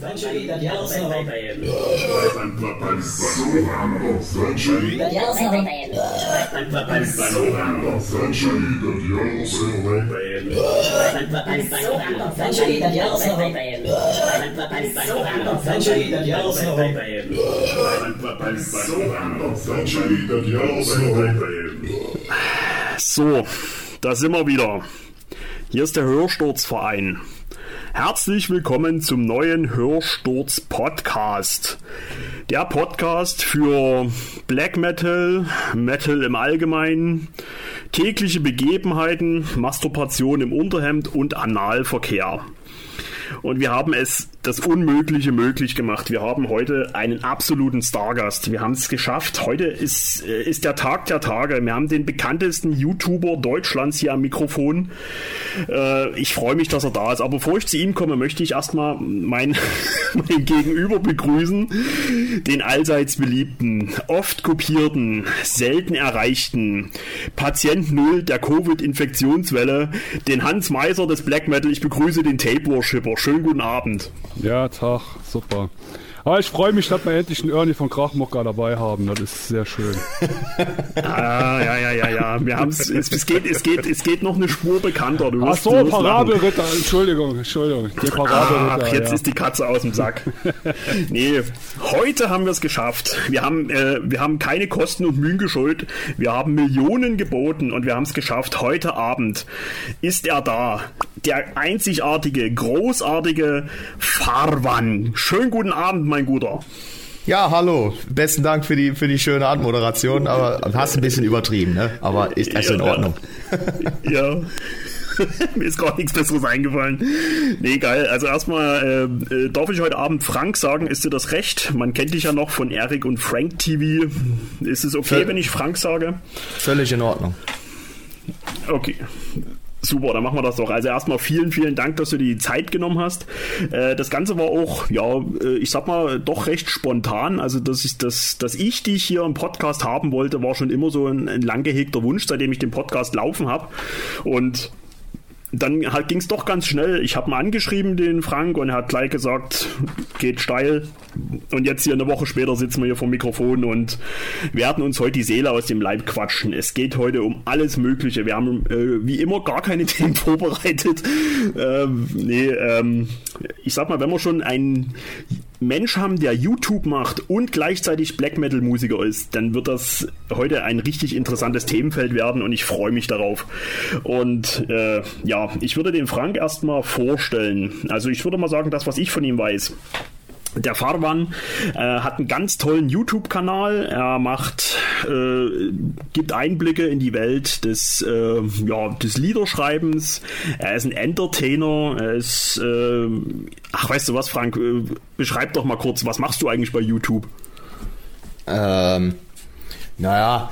Century, dat yellow cell. Century, dat yellow cell. Century, dat yellow cell. So, da sind wir wieder. Hier ist der Hörsturzverein. Herzlich willkommen zum neuen Hörsturz Podcast. Der Podcast für Black Metal, Metal im Allgemeinen, tägliche Begebenheiten, Masturbation im Unterhemd und Analverkehr. Und wir haben es das Unmögliche möglich gemacht. Wir haben heute einen absoluten Stargast. Wir haben es geschafft. Heute ist, äh, ist der Tag der Tage. Wir haben den bekanntesten YouTuber Deutschlands hier am Mikrofon. Äh, ich freue mich, dass er da ist. Aber bevor ich zu ihm komme, möchte ich erstmal mein, mein Gegenüber begrüßen. Den allseits beliebten, oft kopierten, selten erreichten Patient Null der Covid-Infektionswelle, den Hans Meiser des Black Metal. Ich begrüße den Tape Worshipper. Schönen guten Abend. Ja, Tag, super. Aber ich freue mich, dass wir endlich einen Ernie von Krachmocker dabei haben. Das ist sehr schön. Ah, ja, ja, ja, ja. Wir haben's, es, es, geht, es, geht, es geht noch eine Spur bekannter. Du Ach so. Parabelritter. Entschuldigung, Entschuldigung. Der Parabelritter. Ach, jetzt ja. ist die Katze aus dem Sack. nee, heute haben wir es geschafft. Wir haben, äh, wir haben keine Kosten und Mühen geschuld. Wir haben Millionen geboten und wir haben es geschafft. Heute Abend ist er da. Der einzigartige, großartige Farwan. Schönen guten Abend, mein Guter. Ja, hallo. Besten Dank für die, für die schöne Anmoderation, aber hast ein bisschen übertrieben, ne? Aber ist in Ja. Ordnung. Ja. Mir ist gar nichts Besseres eingefallen. Nee, geil. Also erstmal äh, äh, darf ich heute Abend Frank sagen, ist dir das recht? Man kennt dich ja noch von Eric und Frank TV. Ist es okay, Völ- wenn ich Frank sage? Völlig in Ordnung. Okay. Super, dann machen wir das doch. Also erstmal vielen, vielen Dank, dass du dir die Zeit genommen hast. Äh, das Ganze war auch, ja, äh, ich sag mal, doch recht spontan. Also, dass ich, das, dass ich dich hier im Podcast haben wollte, war schon immer so ein, ein lang gehegter Wunsch, seitdem ich den Podcast laufen habe. Und dann halt ging es doch ganz schnell. Ich habe ihn angeschrieben, den Frank, und er hat gleich gesagt, geht steil. Und jetzt hier eine Woche später sitzen wir hier vor dem Mikrofon und werden uns heute die Seele aus dem Leib quatschen. Es geht heute um alles Mögliche. Wir haben äh, wie immer gar keine Themen vorbereitet. Ähm, nee, ähm, ich sag mal, wenn wir schon einen Mensch haben, der YouTube macht und gleichzeitig Black Metal Musiker ist, dann wird das heute ein richtig interessantes Themenfeld werden und ich freue mich darauf. Und äh, ja, ich würde den Frank erstmal vorstellen. Also ich würde mal sagen, das, was ich von ihm weiß. Der Farwan äh, hat einen ganz tollen YouTube-Kanal. Er macht, äh, gibt Einblicke in die Welt des, äh, ja, des Liederschreibens. Er ist ein Entertainer. Er ist, äh, ach, weißt du was, Frank? Äh, beschreib doch mal kurz, was machst du eigentlich bei YouTube? Ähm, naja,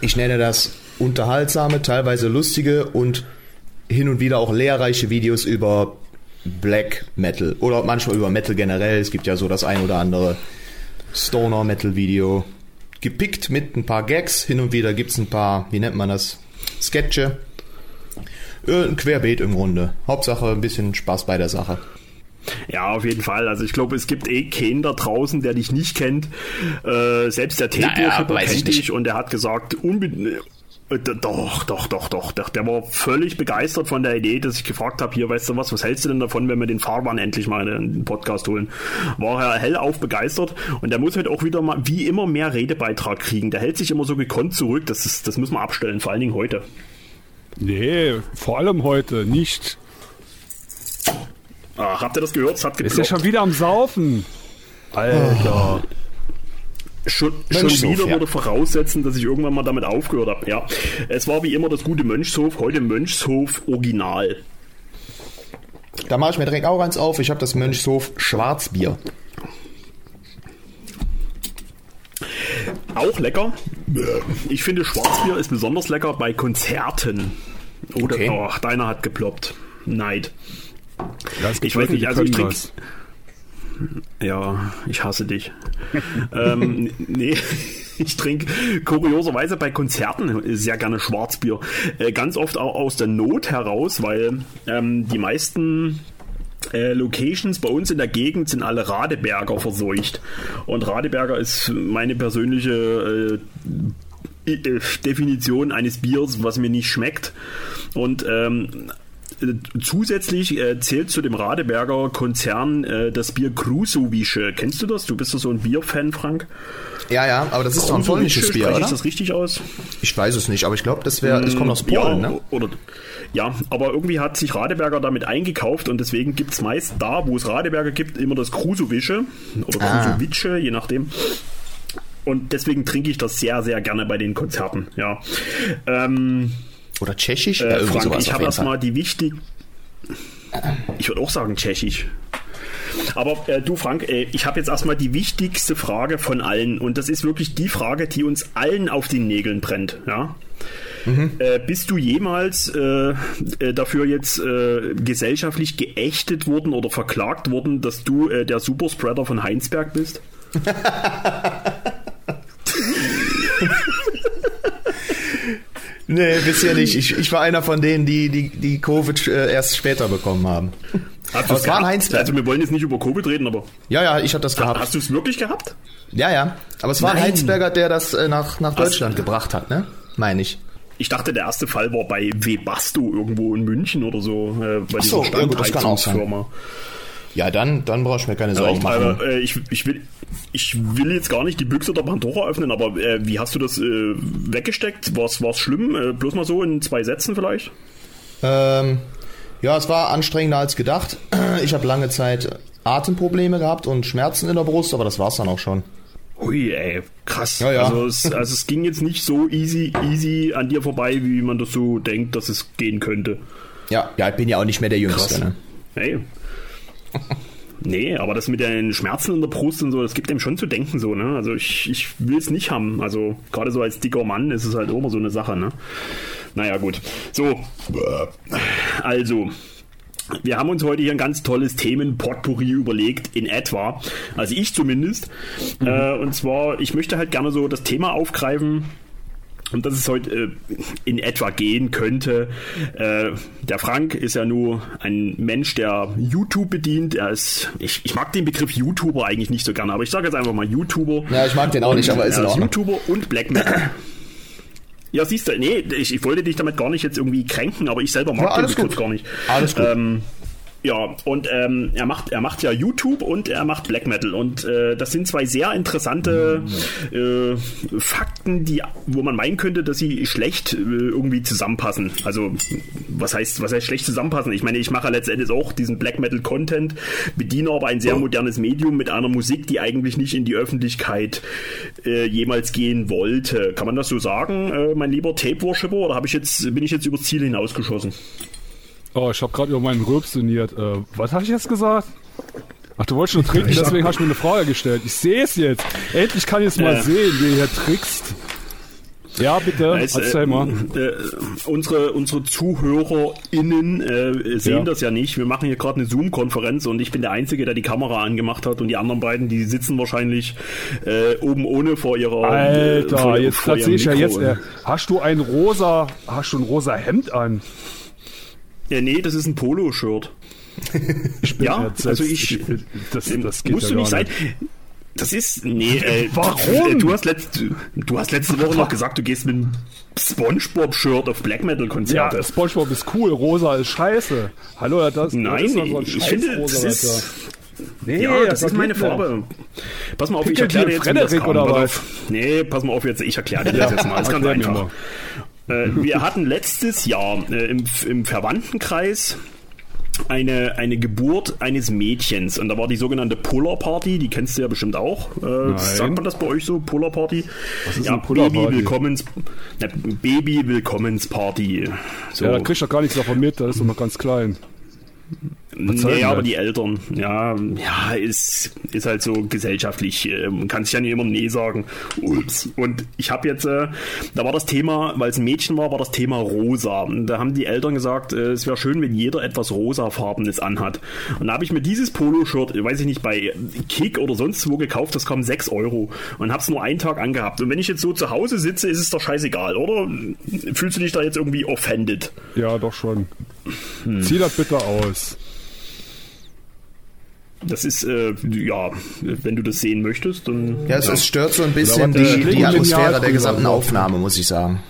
ich nenne das unterhaltsame, teilweise lustige und hin und wieder auch lehrreiche Videos über Black Metal oder manchmal über Metal generell. Es gibt ja so das ein oder andere Stoner Metal Video. Gepickt mit ein paar Gags. Hin und wieder gibt's ein paar, wie nennt man das? Sketche. Ein Querbeet im Grunde. Hauptsache ein bisschen Spaß bei der Sache. Ja, auf jeden Fall. Also ich glaube, es gibt eh keinen da draußen, der dich nicht kennt. Äh, selbst der Naja, weiß ich kennt dich und der hat gesagt, unbedingt. Äh, Doch, doch, doch, doch, doch. Der war völlig begeistert von der Idee, dass ich gefragt habe, hier, weißt du was, was hältst du denn davon, wenn wir den Fahrbahn endlich mal in den Podcast holen? War er hellauf begeistert und der muss halt auch wieder mal, wie immer, mehr Redebeitrag kriegen. Der hält sich immer so gekonnt zurück, das, ist, das müssen wir abstellen, vor allen Dingen heute. Nee, vor allem heute nicht. Ah, habt ihr das gehört? Es hat Ist ja schon wieder am Saufen. Alter. Schon, schon wieder ja. würde voraussetzen, dass ich irgendwann mal damit aufgehört habe. Ja, es war wie immer das gute Mönchshof, heute Mönchshof Original. Da mache ich mir direkt auch eins auf. Ich habe das Mönchshof Schwarzbier. Auch lecker. Ich finde Schwarzbier ist besonders lecker bei Konzerten. Oder Okay. ach, deiner hat geploppt. Neid. Ja, Ich weiß nicht, die also ich trinke. Ja, ich hasse dich. ähm, nee, ich trinke kurioserweise bei Konzerten sehr gerne Schwarzbier. Äh, ganz oft auch aus der Not heraus, weil ähm, die meisten äh, Locations bei uns in der Gegend sind alle Radeberger verseucht. Und Radeberger ist meine persönliche äh, äh, Definition eines Biers, was mir nicht schmeckt. Und ähm, zusätzlich äh, zählt zu dem Radeberger Konzern äh, das Bier Krusowische. Kennst du das? Du bist doch so ein Bierfan, Frank. Ja, ja, aber das ist doch ein polnisches Bier, oder? ich das richtig aus? Ich weiß es nicht, aber ich glaube, das wäre, das kommt aus Polen, ja, ne? Oder, ja, aber irgendwie hat sich Radeberger damit eingekauft und deswegen gibt es meist da, wo es Radeberger gibt, immer das Krusowische oder Ah. Krusowice, je nachdem. Und deswegen trinke ich das sehr, sehr gerne bei den Konzerten, ja. Ähm, Oder Tschechisch? Äh, irgendwie Frank, ich habe erstmal die wichtig. Ich würde auch sagen Tschechisch. Aber äh, du, Frank, äh, ich habe jetzt erstmal die wichtigste Frage von allen. Und das ist wirklich die Frage, die uns allen auf den Nägeln brennt. Ja? Äh, bist du jemals äh, äh, dafür jetzt äh, gesellschaftlich geächtet worden oder verklagt worden, dass du äh, der Superspreader von Heinsberg bist? Nee, bisher nicht. Ich, ich war einer von denen, die die, die Covid äh, erst später bekommen haben. Hast Aber es war ein? Heinsberg. Also wir wollen jetzt nicht über Covid reden, aber Ja, ja, ich hatte das gehabt. hast du es wirklich gehabt? Ja, ja. Aber es war ein Nein. Heinsberger, der das äh, nach, nach? Deutschland gebracht hat, ne? Meine ich. Ich dachte, der erste Fall war bei Webasto irgendwo in München oder so, äh, bei so, dieser. Standheizungsfirma. Ja, dann, dann brauchst du mir keine Aber Sorgen ich, machen. aber, äh, ich, ich, will, ich will jetzt gar nicht die Büchse der Pandora öffnen, aber äh, wie hast du das äh, weggesteckt? War es schlimm? Äh, bloß mal so in zwei Sätzen vielleicht? Ähm, ja, es war anstrengender als gedacht. Ich habe lange Zeit Atemprobleme gehabt und Schmerzen in der Brust, aber das war's dann auch schon. Hui, ey, krass. Ja, ja. Also, es, also es ging jetzt nicht so easy, easy an dir vorbei, wie man das so denkt, dass es gehen könnte. Ja, ja, ich bin ja auch nicht mehr der Jüngste. Krass. Ne? Hey. Nee, aber das mit den Schmerzen in der Brust und so, das gibt dem schon zu denken so, ne? Also ich, ich will es nicht haben. Also gerade so als dicker Mann ist es halt immer so eine Sache, ne? Naja, gut. So. Also. Wir haben uns heute hier ein ganz tolles Themen-Potpourri überlegt, in etwa. Also ich zumindest. Äh, und zwar, ich möchte halt gerne so das Thema aufgreifen, und dass es heute äh, in etwa gehen könnte. Äh, der Frank ist ja nur ein Mensch, der YouTube bedient. Er ist, ich, ich mag den Begriff YouTuber eigentlich nicht so gerne, aber ich sage jetzt einfach mal YouTuber. Ja, ich mag den auch nicht, aber ist er ist. YouTuber und Black Metal. Ja, siehst du, nee, ich, ich wollte dich damit gar nicht jetzt irgendwie kränken, aber ich selber mag Ja, den Begriff gut. gar nicht. Alles gut. Ähm, ja, und ähm, er macht er macht ja YouTube und er macht Black Metal und äh, das sind zwei sehr interessante äh, Fakten, die wo man meinen könnte, dass sie schlecht äh, irgendwie zusammenpassen. Also was heißt was heißt schlecht zusammenpassen? Ich meine, ich mache letztendlich auch diesen Black Metal Content, bediene aber ein sehr modernes Medium mit einer Musik, die eigentlich nicht in die Öffentlichkeit äh, jemals gehen wollte. Kann man das so sagen, äh, mein lieber Tape Worshipper, oder habe ich jetzt bin ich jetzt übers Ziel hinausgeschossen? Oh, ich habe gerade über meinen Rülps sinniert. Äh, was habe ich jetzt gesagt? Ach, du wolltest schon trinken, deswegen hast du mir eine Frage gestellt. Ich sehe es jetzt. Endlich kann ich es mal Äh. sehen, wie ihr hier trickst. Ja, bitte, Es, erzähl äh, mal. Äh, unsere, unsere ZuhörerInnen äh, sehen Ja. das ja nicht. Wir machen hier gerade eine Zoom-Konferenz und ich bin der Einzige, der die Kamera angemacht hat und die anderen beiden, die sitzen wahrscheinlich äh, oben ohne vor ihrer äh, Alter, vor, jetzt vor sehe ich ja jetzt. Äh, hast du ein rosa, hast du ein rosa Hemd an? Ja, nee, das ist ein Polo-Shirt. Ja, also ich, das, das geht musst ja du nicht sein. Das ist, nee, äh, Warum? äh, Du hast, letzt, du hast letzte Woche noch gesagt, du gehst mit einem Spongebob-Shirt auf Black Ja, Metal-Konzerte. Spongebob ist cool, rosa ist scheiße. Hallo, das Nein, das ist so ich finde, das ist. Nee, Ja, das, ist geht meine nicht. Farbe. Pass mal auf, ich Pickel erkläre dir jetzt, wie das Frederik kam. oder was? Nee, pass mal auf jetzt, ich erkläre dir das jetzt mal. Das ist ganz einfach. Äh, wir hatten letztes Jahr äh, im, im Verwandtenkreis eine, eine Geburt eines Mädchens und da war die sogenannte Puller Party, die kennst du ja bestimmt auch. Äh, sagt man das bei euch so, Puller Party? Was ist ja, eine Puller Baby Party? Willkommens, na, Baby Willkommensparty. So. Ja, da kriegst du gar nichts davon mit, das ist doch noch ganz klein. Nee, denn aber das? die Eltern, ja, ja, ist, ist halt so gesellschaftlich. Man kann sich ja nicht immer Nee sagen. Ups. Und ich habe jetzt, äh, da war das Thema, weil es ein Mädchen war, war das Thema rosa. Und da haben die Eltern gesagt, äh, es wäre schön, wenn jeder etwas rosafarbenes anhat. Und da habe ich mir dieses Poloshirt, weiß ich nicht, bei Kick oder sonst wo gekauft, das kam 6 Euro. Und habe es nur einen Tag angehabt. Und wenn ich jetzt so zu Hause sitze, ist es doch scheißegal, oder? Fühlst du dich da jetzt irgendwie offended? Ja, doch schon. Hm. Zieh das bitte aus. Das ist, äh, ja, wenn du das sehen möchtest, dann. Ja, es, es stört so ein bisschen die, die Atmosphäre der gesamten. Aufnahme, muss ich sagen.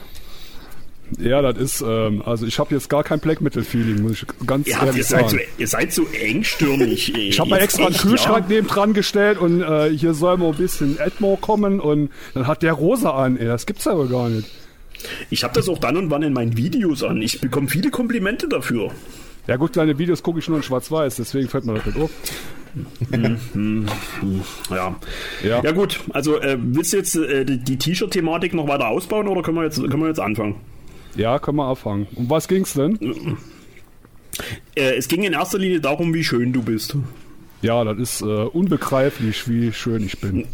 Ja, das ist, ähm, also ich habe jetzt gar kein Black Metal Feeling, muss ich ganz Ja, ehrlich ihr, seid so, sagen. ihr seid so engstirnig. ey. Ich habe mal Jetzt extra einen Kühlschrank ja? neben dran gestellt und äh, hier soll mal ein bisschen Edmore kommen und dann hat der rosa an. Ey, das gibt's aber gar nicht. Ich habe das auch dann und wann in meinen Videos an. Ich bekomme viele Komplimente dafür. Ja gut, deine Videos gucke ich nur in schwarz-weiß, deswegen fällt mir das nicht auf. Ja. Ja. Ja gut, also äh, willst du jetzt äh, die, die T-Shirt-Thematik noch weiter ausbauen oder können wir jetzt, können wir jetzt anfangen? Ja, können wir anfangen. Um was ging's denn? Äh, es ging in erster Linie darum, wie schön du bist. Ja, das ist äh, unbegreiflich, wie schön ich bin.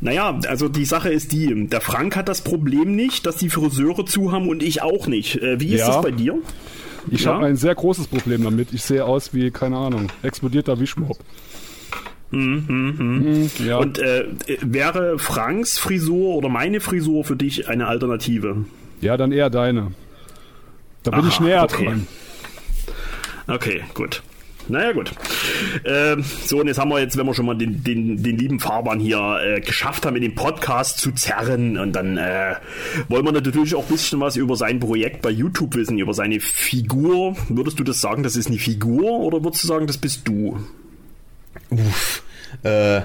Naja, also die Sache ist die, der Frank hat das Problem nicht, dass die Friseure zu haben und ich auch nicht. Äh, wie ist Ja. das bei dir? Ich Ja? habe ein sehr großes Problem damit. Ich sehe aus wie, keine Ahnung, explodierter Wischmob. Mhm, ja. Und äh, wäre Franks Frisur oder meine Frisur für dich eine Alternative? ja, dann eher deine. Da bin Aha, ich näher okay. dran. Okay, gut. Naja, gut. Ähm, so, und jetzt haben wir jetzt, wenn wir schon mal den, den, den lieben Fahrbahn hier äh, geschafft haben, in den Podcast zu zerren, und dann äh, wollen wir natürlich auch ein bisschen was über sein Projekt bei YouTube wissen, über seine Figur. Würdest du das sagen, das ist eine Figur, oder würdest du sagen, das bist du? Äh,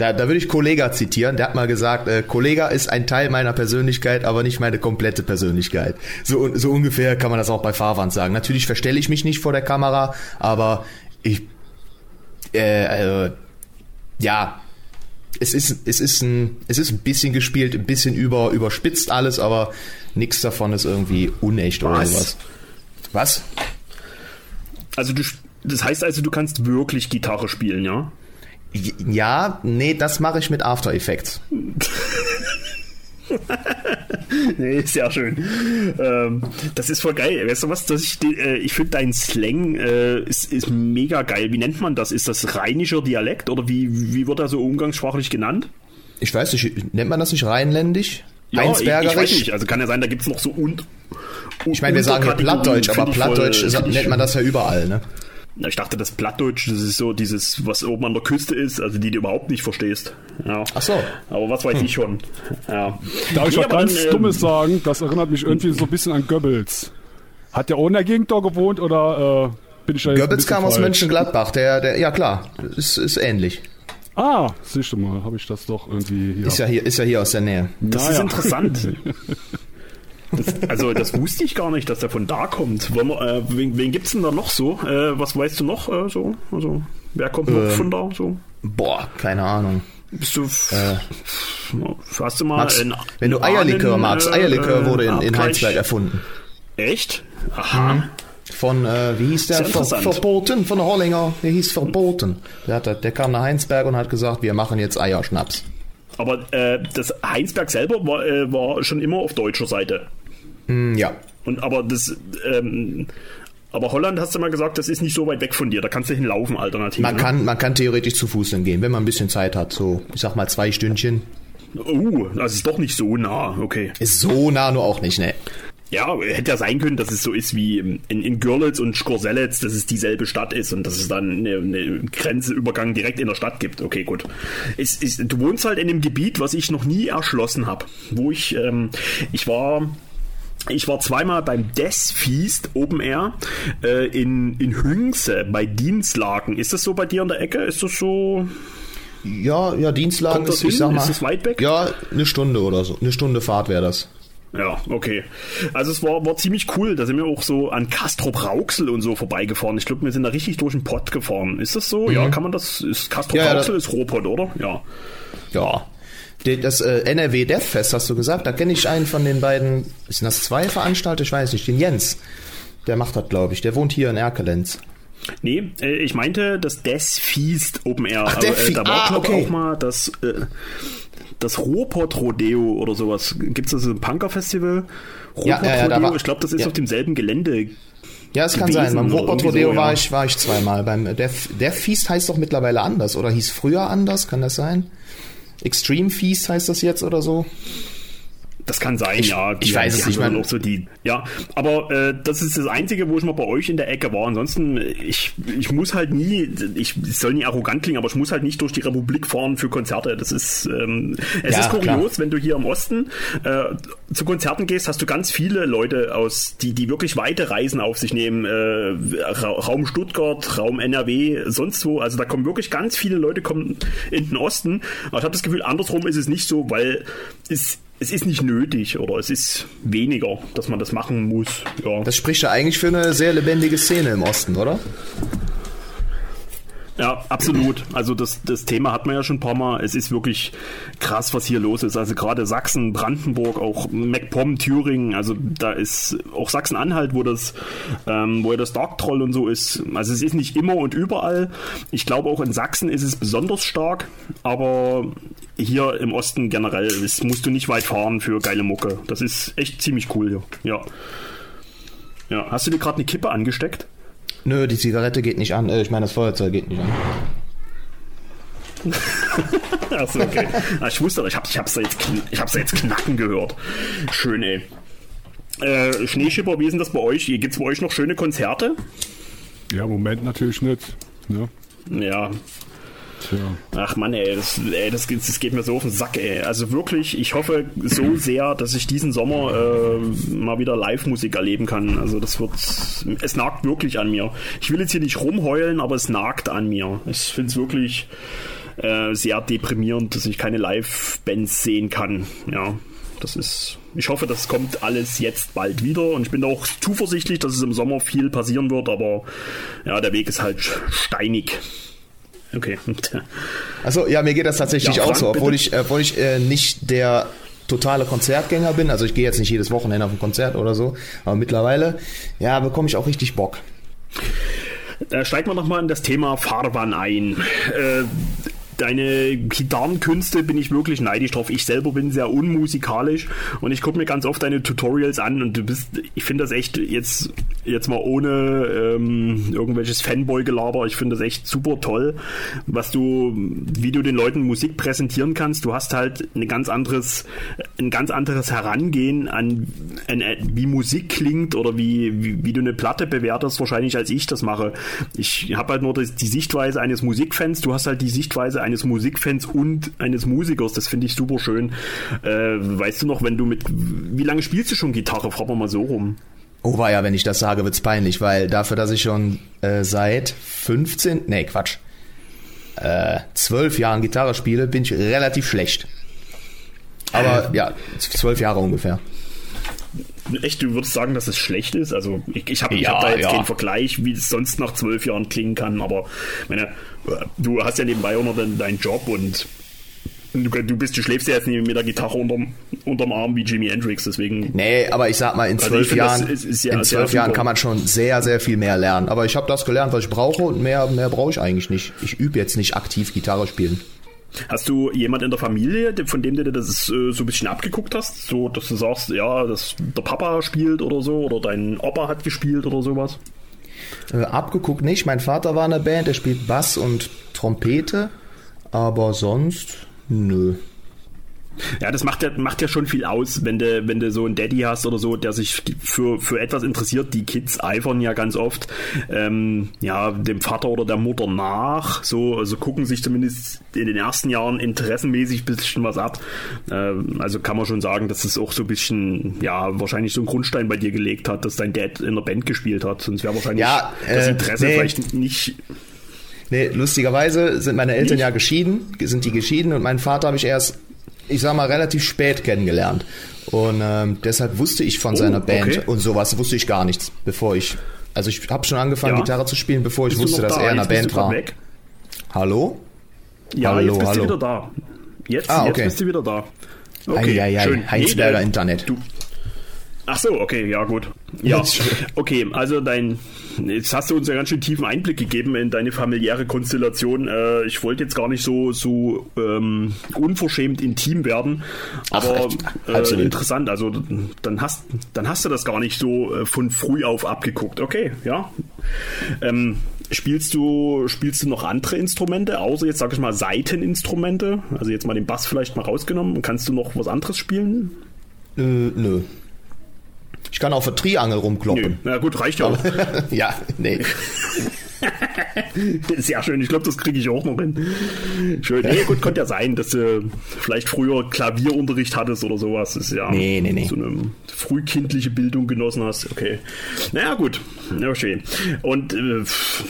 da, da würde ich Kollega zitieren. Der hat mal gesagt, äh, Kollega ist ein Teil meiner Persönlichkeit, aber nicht meine komplette Persönlichkeit. So, so ungefähr kann man das auch bei Fahrwand sagen. Natürlich verstelle ich mich nicht vor der Kamera, aber ich, äh, äh, ja, es ist, es ist ein, es ist ein bisschen gespielt, ein bisschen über, überspitzt alles, aber nichts davon ist irgendwie unecht oder Was? sowas. Was? Also du, das heißt also, du kannst wirklich Gitarre spielen, ja? Ja, nee, das mache ich mit After Effects. Nee, sehr schön. Ähm, das ist voll geil. Weißt du was? Dass ich äh, ich finde dein Slang äh, ist, ist mega geil. Wie nennt man das? Ist das rheinischer Dialekt oder wie, wie wird er so umgangssprachlich genannt? Ich weiß nicht, nennt man das nicht rheinländisch? ich, ich weiß nicht. Also kann ja sein, da gibt es noch so und. Ich meine, wir sagen hier Plattdeutsch, aber Plattdeutsch ist, nennt man das ja überall, ne? Na, Ich dachte, das Plattdeutsch, das ist so dieses, was oben an der Küste ist, also die du überhaupt nicht verstehst. Ja. Ach so. Aber was weiß ich schon. Ja. Darf ich Nee, was ganz dann, ähm, Dummes sagen? Das erinnert mich irgendwie so ein bisschen an Goebbels. Hat der auch in der Gegend da gewohnt oder äh, bin ich da Goebbels kam aus falsch? Mönchengladbach, der, der, ja klar, ist, ist ähnlich. Ah, siehst du mal, habe ich das doch irgendwie hier. Ist ja hier, ist ja hier aus der Nähe. Das ist Naja. interessant. Das, also das wusste ich gar nicht, dass der von da kommt. Wollen wir, äh, wen, wen gibt's denn da noch so? Äh, was weißt du noch äh, so? Also wer kommt noch Ähm. von da so? Boah, keine Ahnung. Bist du? Äh, hast du mal? Max, einen- wenn du Eierlikör Ahnen, magst, äh, Eierlikör wurde in, in? Heinsberg erfunden. Echt? Aha. Von, äh, wie hieß der? Ver, verboten, von Hollinger. Der hieß Verboten. Der, hat, der kam nach Heinsberg und hat gesagt, wir machen jetzt Eierschnaps. Aber äh, das Heinsberg selber war, äh, war schon immer auf deutscher Seite. Hm, ja. Und aber das, ähm, aber Holland hast du mal gesagt, das ist nicht so weit weg von dir. Da kannst du hinlaufen, alternativ. Man ne? kann, man kann theoretisch zu Fuß hingehen, wenn man ein bisschen Zeit hat. So, ich sag mal zwei Stündchen. Oh, das ist doch nicht so nah. Okay. Ist so nah nur auch nicht, ne? Ja, hätte ja sein können, dass es so ist wie in, in Görlitz und Skorselitz, dass es dieselbe Stadt ist und dass es dann eine, eine Grenzeübergang direkt in der Stadt gibt. Okay, gut. Es, ist, du wohnst halt in einem Gebiet, was ich noch nie erschlossen habe. Wo ich, ähm, ich war. Ich war zweimal beim Death Feast Open Air äh, in, in Hüngse bei Dienstlaken. Ist das so bei dir in der Ecke? Ist das so? Ja, ja, Dienstlagen Kommt das ist, ich sag mal. Ist das weit weg? Ja, eine Stunde oder so. Eine Stunde Fahrt wäre das. Ja, okay. Also es war, war ziemlich cool. Da sind wir auch so an Castrop Rauxel und so vorbeigefahren. Ich glaube, wir sind da richtig durch den Pott gefahren. Ist das so? Ja, kann man das? Ist Castrop Ja, ja, Rauxel das- ist Ruhrpott, oder? Ja. Ja. Das äh, NRW Death Fest, hast du gesagt? Da kenne ich einen von den beiden. Sind das zwei Veranstalter? Ich weiß nicht. Den Jens. Der macht das, glaube ich. Der wohnt hier in Erkelenz. Nee, äh, ich meinte das Death Feast Open Air. Ach, Also, Death äh, Feast. da war, Ah, okay. auch mal das, äh, das Ruhrpott Rodeo oder sowas. Gibt es das im Punker-Festival? Ruhrpott Ja, ja, Rodeo? war- ich glaube, das ist ja. auf demselben Gelände. Ja, es kann sein. Beim irgendwie Rodeo so, war, ja. ich, war ich zweimal. Beim Death, Death Feast heißt doch mittlerweile anders. Oder hieß früher anders? Kann das sein? Extreme Feast heißt das jetzt oder so? Das kann sein, ja. ich weiß es die nicht, auch so die. Ja, aber äh, das ist das Einzige, wo ich mal bei euch in der Ecke war. Ansonsten, ich, ich muss halt nie, ich, ich soll nie arrogant klingen, aber ich muss halt nicht durch die Republik fahren für Konzerte. Das ist, ähm, es Ja, ist kurios, klar. wenn du hier im Osten äh, zu Konzerten gehst, hast du ganz viele Leute aus, die, die wirklich weite Reisen auf sich nehmen. Äh, Ra Raum Stuttgart, Raum NRW, sonst wo. Also da kommen wirklich ganz viele Leute kommen in den Osten. Aber ich habe das Gefühl, andersrum ist es nicht so, weil es, es ist nicht nötig oder es ist weniger, dass man das machen muss. Ja. Das spricht ja eigentlich für eine sehr lebendige Szene im Osten, oder? Ja, absolut. Also das, das Thema hat man ja schon ein paar Mal. Es ist wirklich krass, was hier los ist. Also gerade Sachsen, Brandenburg, auch MacPom, Thüringen, also da ist auch Sachsen-Anhalt, wo das, ähm, wo ja das Dark Troll und so ist. Also es ist nicht immer und überall. Ich glaube auch in Sachsen ist es besonders stark, aber hier im Osten generell ist, musst du nicht weit fahren für geile Mucke. Das ist echt ziemlich cool hier. Ja. Ja, hast du dir gerade eine Kippe angesteckt? Nö, die Zigarette geht nicht an. Äh, ich meine, das Feuerzeug geht nicht an. Achso, okay. Ah, ich wusste, ich, hab, ich, hab's jetzt, ich hab's jetzt knacken gehört. Schön, ey. Äh, Schneeschipper, wie ist denn das bei euch? Gibt's bei euch noch schöne Konzerte? Ja, im Moment natürlich nicht. Ne? Ja. Tja. Ach Mann, ey, das, ey das, geht- das geht mir so auf den Sack, ey. Also wirklich, ich hoffe so sehr, dass ich diesen Sommer äh, mal wieder Live-Musik erleben kann. Also das wird, es nagt wirklich an mir. Ich will jetzt hier nicht rumheulen, aber es nagt an mir. Ich finde es wirklich äh, sehr deprimierend, dass ich keine Live-Bands sehen kann. Ja, das ist. Ich hoffe, das kommt alles jetzt bald wieder und ich bin auch zuversichtlich, dass es im Sommer viel passieren wird, aber ja, der Weg ist halt steinig. Okay. Also ja, mir geht das tatsächlich Ja, auch so, obwohl bitte. ich, obwohl ich äh, nicht der totale Konzertgänger bin. Also ich gehe jetzt nicht jedes Wochenende auf ein Konzert oder so, aber mittlerweile, ja, bekomme ich auch richtig Bock. Äh, steigen wir nochmal in das Thema Farban ein. Äh, deine Gitarrenkünste bin ich wirklich neidisch drauf. Ich selber bin sehr unmusikalisch und ich gucke mir ganz oft deine Tutorials an und du bist, ich finde das echt jetzt, jetzt mal ohne ähm, irgendwelches Fanboy-Gelaber, ich finde das echt super toll, was du, wie du den Leuten Musik präsentieren kannst. Du hast halt ein ganz anderes, ein ganz anderes Herangehen an, an wie Musik klingt oder wie, wie, wie du eine Platte bewertest, wahrscheinlich als ich das mache. Ich habe halt nur das, die Sichtweise eines Musikfans, du hast halt die Sichtweise eines Musikfans und eines Musikers, das finde ich super schön. Äh, weißt du noch, wenn du mit, wie lange spielst du schon Gitarre? Fragen wir mal so rum. Oh war ja, wenn ich das sage, wird's peinlich, weil dafür, dass ich schon äh, seit 15, nee, Quatsch, äh, 12 Jahren Gitarre spiele, bin ich relativ schlecht. Aber ja, zwölf Jahre ungefähr. Echt, du würdest sagen, dass es schlecht ist? Also ich, ich habe Ja, hab da jetzt ja. keinen Vergleich, wie es sonst nach zwölf Jahren klingen kann, aber meine, du hast ja nebenbei auch noch deinen, Job und du, du bist, du schläfst ja jetzt nicht mit der Gitarre unterm, unterm Arm wie Jimi Hendrix, deswegen. Nee, aber ich sag mal, in Also zwölf das Jahren, ist- ist ja in zwölf Jahren kann man schon sehr, sehr viel mehr lernen. Aber ich habe das gelernt, was ich brauche und mehr, mehr brauche ich eigentlich nicht. Ich übe jetzt nicht aktiv Gitarre spielen. Hast du jemand in der Familie, von dem du dir das äh, so ein bisschen abgeguckt hast? So, dass du sagst, ja, dass der Papa spielt oder so, oder dein Opa hat gespielt oder sowas? Äh, abgeguckt nicht. Mein Vater war in der Band, der spielt Bass und Trompete. Aber sonst, nö. Ja, das macht ja, macht ja schon viel aus, wenn du, wenn du so einen Daddy hast oder so, der sich für, für etwas interessiert. Die Kids eifern ja ganz oft ähm, ja, dem Vater oder der Mutter nach. So, also gucken sich zumindest in den ersten Jahren interessenmäßig ein bisschen was ab. Ähm, also kann man schon sagen, dass es auch so ein bisschen, ja, wahrscheinlich so einen Grundstein bei dir gelegt hat, dass dein Dad in der Band gespielt hat. Sonst wäre wahrscheinlich Ja, das äh, Interesse nee. vielleicht nicht. Nee, lustigerweise sind meine Eltern Nicht? ja geschieden, sind die geschieden und meinen Vater habe ich erst, ich sag mal, relativ spät kennengelernt. Und ähm, deshalb wusste ich von Oh, seiner Band okay. und sowas wusste ich gar nichts, bevor ich. Also ich habe schon angefangen, Ja. Gitarre zu spielen, bevor ich Bist du wusste, noch dass da? er in einer Jetzt bist Band war. Weg. Hallo? Ja, Hallo, jetzt bist hallo. du wieder da. Jetzt, Ah, jetzt okay. bist du wieder da. Eieiei, schön. Heinsberger Nee, Internet. Du, Ach so, okay, ja gut. Ja, okay, also dein, jetzt hast du uns ja ganz schön tiefen Einblick gegeben in deine familiäre Konstellation. Äh, ich wollte jetzt gar nicht so so ähm, unverschämt intim werden, Ach, aber so äh, interessant. Also dann hast dann hast du das gar nicht so äh, von früh auf abgeguckt. Okay, ja. Ähm, Spielst du, spielst du noch andere Instrumente, außer jetzt sag ich mal Seiteninstrumente? Also jetzt mal den Bass vielleicht mal rausgenommen. Kannst du noch was anderes spielen? Äh, nö. Ich kann auf der Triangel Nö. rumkloppen. Na gut, reicht ja auch. ja, nee. Sehr schön, ich glaube, das kriege ich auch noch hin. Schön. Nee, gut, könnte ja sein, dass du vielleicht früher Klavierunterricht hattest oder sowas. Das ist ja Nee, nee, nee. so eine frühkindliche Bildung genossen hast. Okay. Naja, gut. Ja, schön. Und äh,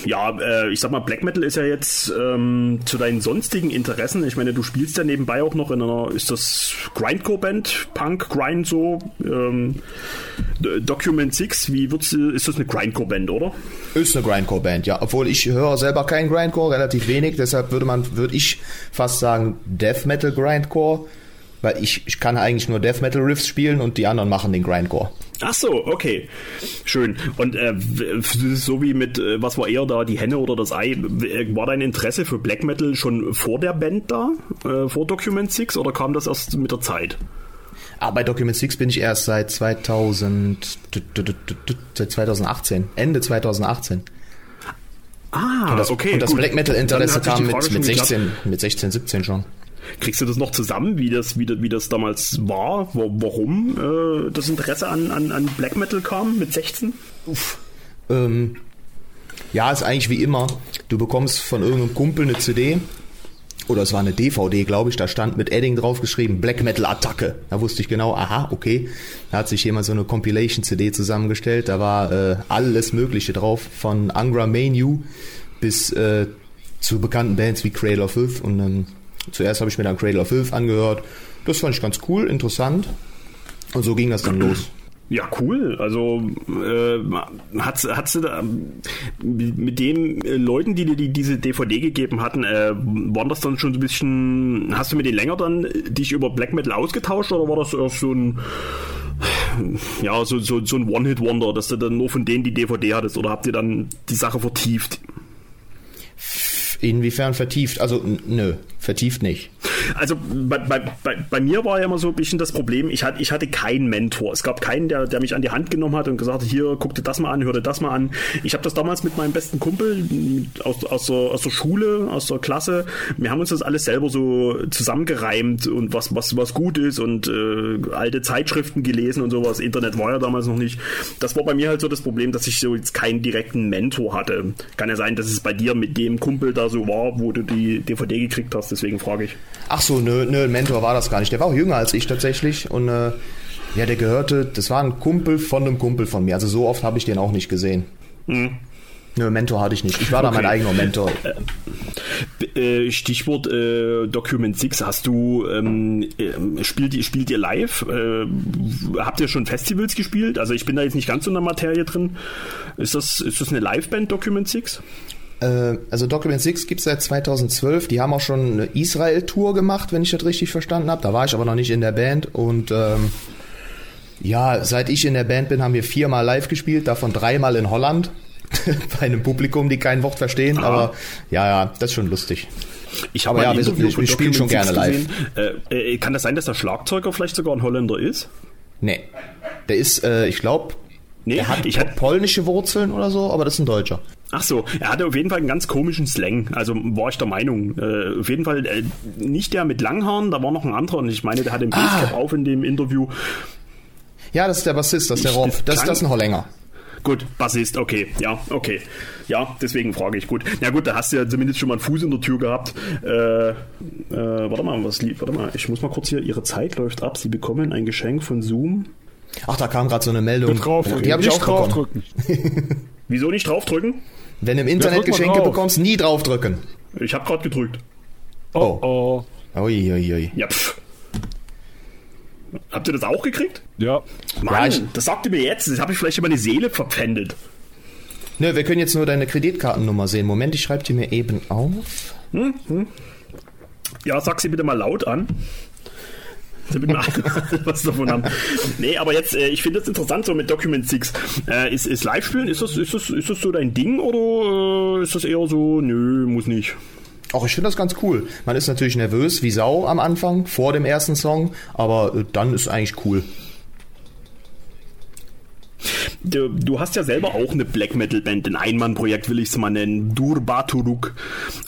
ja, äh, ich sag mal, Black Metal ist ja jetzt ähm, zu deinen sonstigen Interessen. Ich meine, du spielst ja nebenbei auch noch in einer, ist das Grindcore-Band? Punk, Grind so? Ähm, Document 6, wie wird's, ist das eine Grindcore-Band, oder? Ist eine Grindcore-Band, ja. Obwohl ich höre selber keinen Grindcore, relativ wenig. Deshalb würde man, würde ich fast sagen Death Metal Grindcore. Weil ich, ich kann eigentlich nur Death Metal Riffs spielen und die anderen machen den Grindcore. Ach so, okay. Schön. Und äh, so wie mit, äh, was war eher da, die Henne oder das Ei? W- War dein Interesse für Black Metal schon vor der Band da, äh, vor Document 6, oder kam das erst mit der Zeit? Aber bei Document 6 bin ich erst seit 2000, seit 2018, Ende 2018. Ah, Und das, okay. und das gut. Black Metal Interesse kam mit, mit geklappt. 16, mit 16, 17 schon. Kriegst du das noch zusammen, wie das, wie das, wie das damals war? Wo, warum äh, das Interesse an, an, an Black Metal kam mit 16? Ähm, ja, ist eigentlich wie immer. Du bekommst von irgendeinem Kumpel eine CD oder es war eine DVD, glaube ich, da stand mit Edding draufgeschrieben Black Metal Attacke. Da wusste ich genau, aha, okay. Da hat sich jemand so eine Compilation CD zusammengestellt, da war äh, alles Mögliche drauf, von Angra Mainu bis äh, zu bekannten Bands wie Cradle of Filth und ähm, zuerst habe ich mir dann Cradle of Filth angehört. Das fand ich ganz cool, interessant. Und so ging das dann los. Ja, cool. Also äh, hat hat du da ähm, mit den äh, Leuten, die dir die, diese DVD gegeben hatten, äh, waren das dann schon so ein bisschen, hast du mit denen länger dann äh, dich über Black Metal ausgetauscht oder war das erst so ein ja, so, so, so ein One-Hit-Wonder, dass du dann nur von denen die DVD hattest oder habt ihr dann die Sache vertieft? Inwiefern vertieft? Also, nö, vertieft nicht. Also bei, bei, bei, bei mir war ja immer so ein bisschen das Problem, ich hatte, ich hatte keinen Mentor. Es gab keinen, der, der mich an die Hand genommen hat und gesagt hat, hier, guck dir das mal an, hör dir das mal an. Ich habe das damals mit meinem besten Kumpel aus, aus, der, aus der Schule, aus der Klasse, wir haben uns das alles selber so zusammengereimt und was, was, was gut ist und äh, alte Zeitschriften gelesen und sowas. Internet war ja damals noch nicht. Das war bei mir halt so das Problem, dass ich so jetzt keinen direkten Mentor hatte. Kann ja sein, dass es bei dir mit dem Kumpel da so war, wo du die DVD gekriegt hast, deswegen frage ich. Ach so, nö, nö, Mentor war das gar nicht. Der war auch jünger als ich tatsächlich und äh, ja, der gehörte, das war ein Kumpel von einem Kumpel von mir. Also so oft habe ich den auch nicht gesehen. Nö, Mentor hatte ich nicht. Ich war da Okay. mein eigener Mentor. Äh, Stichwort äh, Document 6. Hast du, ähm, spielt, ihr- spielt ihr live? Äh, habt ihr schon Festivals gespielt? Also ich bin da jetzt nicht ganz so in der Materie drin. Ist das, ist das eine Liveband Document 6? Äh, also Document 6 gibt's seit 2012. Die haben auch schon eine Israel-Tour gemacht, wenn ich das richtig verstanden habe. Da war ich aber noch nicht in der Band. Und ähm, ja, seit ich in der Band bin, haben wir viermal live gespielt, davon dreimal in Holland. Bei einem Publikum, die kein Wort verstehen. Aber ja, ja, das ist schon lustig. Ich mal ja, Interview wir- wir spielen schon gerne 6 gesehen. Äh, äh, kann das sein, dass der Schlagzeuger vielleicht sogar ein Holländer ist? Nee. Der ist, äh, ich glaube, Nee, der hat ich hatte polnische Wurzeln oder so, aber das ist ein Deutscher. Ach so, er hatte auf jeden Fall einen ganz komischen Slang. Also war ich der Meinung. Äh, auf jeden Fall äh, nicht der mit Langhaaren, da war noch ein anderer und ich meine, der hat den Basecap auf in dem Interview. Ja, das ist der Bassist, das ist der Rob. das Das, das ist ein Holländer. Gut, Bassist, okay, ja, okay. Ja, deswegen frage ich, gut. Na gut, da hast du ja zumindest schon mal einen Fuß in der Tür gehabt. Äh, äh, warte mal, was lieb, warte mal, ich muss mal kurz hier, Ihre Zeit läuft ab, Sie bekommen ein Geschenk von Zoom. Ach, da kam gerade so eine Meldung. Draufdrücken. Die habe ich Nicht auch bekommen. draufdrücken. Wieso nicht draufdrücken? Wenn du im Internet Geschenke bekommst, nie draufdrücken. Ich habe gerade gedrückt. Oh. Oh. Ui, ui, ui. Ja, pff. Habt ihr das auch gekriegt? Ja. Mann, Ja, ich- das sagt ihr mir jetzt, das habe ich vielleicht immer eine Seele verpfändet. Nö, wir können jetzt nur deine Kreditkartennummer sehen. Moment, ich schreibe die mir eben auf. Ja, sag sie bitte mal laut an. Damit wir alle was davon haben. Nee, aber jetzt, äh, ich finde das interessant so mit Document 6. Äh, ist, ist Live-Spielen, ist das, ist, das, ist das so dein Ding oder äh, ist das eher so, nö, muss nicht? Auch ich finde das ganz cool. Man ist natürlich nervös wie Sau am Anfang, vor dem ersten Song, aber äh, dann ist eigentlich cool. Du, du hast ja selber auch eine Black Metal Band, ein Einmannprojekt will ich es mal nennen, Dur Baturuk.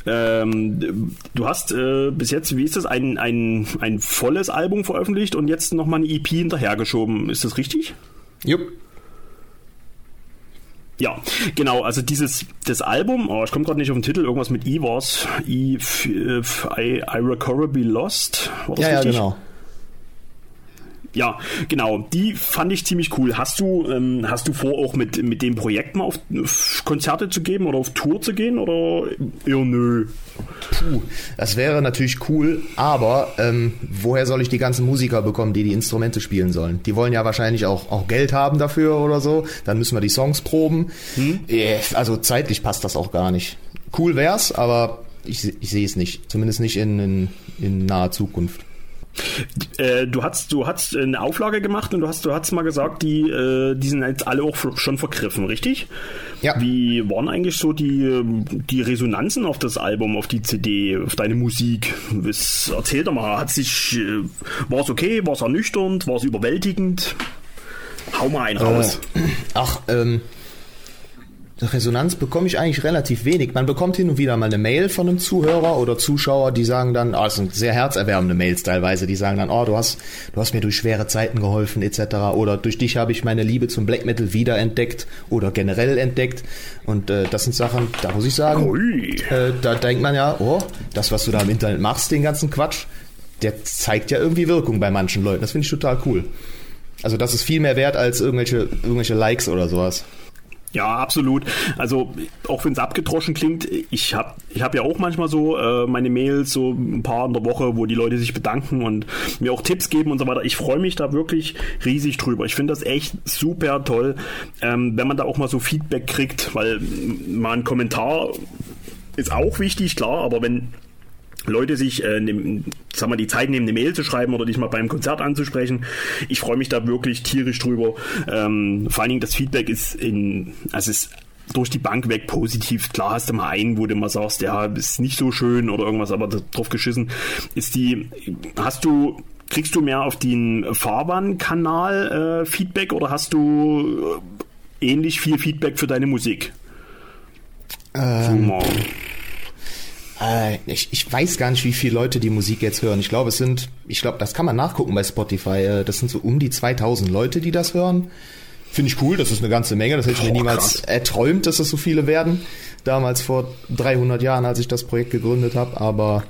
Ähm, du hast äh, bis jetzt, wie ist das, ein, ein, ein volles Album veröffentlicht und jetzt nochmal eine EP hinterhergeschoben. Ist das richtig? Jupp. Ja, genau, also dieses das Album, oh, ich komme gerade nicht auf den Titel, irgendwas mit E war's. E, f, I, Irrecoverably Lost. War das Ja, ja, richtig? genau. Ja, genau. Die fand ich ziemlich cool. Hast du, ähm, hast du vor, auch mit, mit dem Projekt mal auf, auf Konzerte zu geben oder auf Tour zu gehen oder eher nö? Puh, das wäre natürlich cool, aber ähm, woher soll ich die ganzen Musiker bekommen, die die Instrumente spielen sollen? Die wollen ja wahrscheinlich auch, auch Geld haben dafür oder so. Dann müssen wir die Songs proben. Äh, Also zeitlich passt das auch gar nicht. Cool wär's, aber ich, ich sehe es nicht. Zumindest nicht in, in, in naher Zukunft. Äh, du hast, du hast eine Auflage gemacht und du hast, du hast mal gesagt, die, äh, die sind jetzt alle auch schon vergriffen, richtig? Ja. Wie waren eigentlich so die, ähm, die Resonanzen auf das Album, auf die CD, auf deine Musik? Was, erzähl doch mal, hat sich, äh, war es okay, war es ernüchternd, war es überwältigend? Hau mal einen raus. Ach, ähm, Resonanz bekomme ich eigentlich relativ wenig. Man bekommt hin und wieder mal eine Mail von einem Zuhörer oder Zuschauer, die sagen dann, ah, das sind sehr herzerwärmende Mails teilweise, die sagen dann, oh, du hast, du hast mir durch schwere Zeiten geholfen, etc. Oder durch dich habe ich meine Liebe zum Black Metal wiederentdeckt oder generell entdeckt. Und äh, das sind Sachen, da muss ich sagen, äh, da denkt man ja, oh, das, was du da im Internet machst, den ganzen Quatsch, der zeigt ja irgendwie Wirkung bei manchen Leuten. Das finde ich total cool. Also das ist viel mehr wert als irgendwelche, irgendwelche Likes oder sowas. Ja, absolut. Also auch wenn es abgedroschen klingt, ich habe ich hab ja auch manchmal so äh, meine Mails, so ein paar in der Woche, wo die Leute sich bedanken und mir auch Tipps geben und so weiter. Ich freue mich da wirklich riesig drüber. Ich finde das echt super toll, ähm, wenn man da auch mal so Feedback kriegt, weil mal ein Kommentar ist auch wichtig, klar, aber wenn Leute sich, äh, nehm, sag mal, die Zeit nehmen, eine Mail zu schreiben oder dich mal beim Konzert anzusprechen. Ich freue mich da wirklich tierisch drüber. Ähm, vor allen Dingen das Feedback ist in, also ist durch die Bank weg positiv. Klar hast du mal einen, wo du mal sagst, ja, ist nicht so schön oder irgendwas, aber drauf geschissen. Ist die, hast du, kriegst du mehr auf den Fahrbahnkanal äh, Feedback oder hast du äh, ähnlich viel Feedback für deine Musik? Ähm. Äh, ich, ich weiß gar nicht, wie viele Leute die Musik jetzt hören. Ich glaube, es sind, ich glaube, das kann man nachgucken bei Spotify. Äh, Das sind so um die 2000 Leute, die das hören. Finde ich cool, das ist eine ganze Menge. Das hätte ich mir Oh, niemals krass. erträumt, dass das so viele werden. Damals vor 300 Jahren, als ich das Projekt gegründet habe. Aber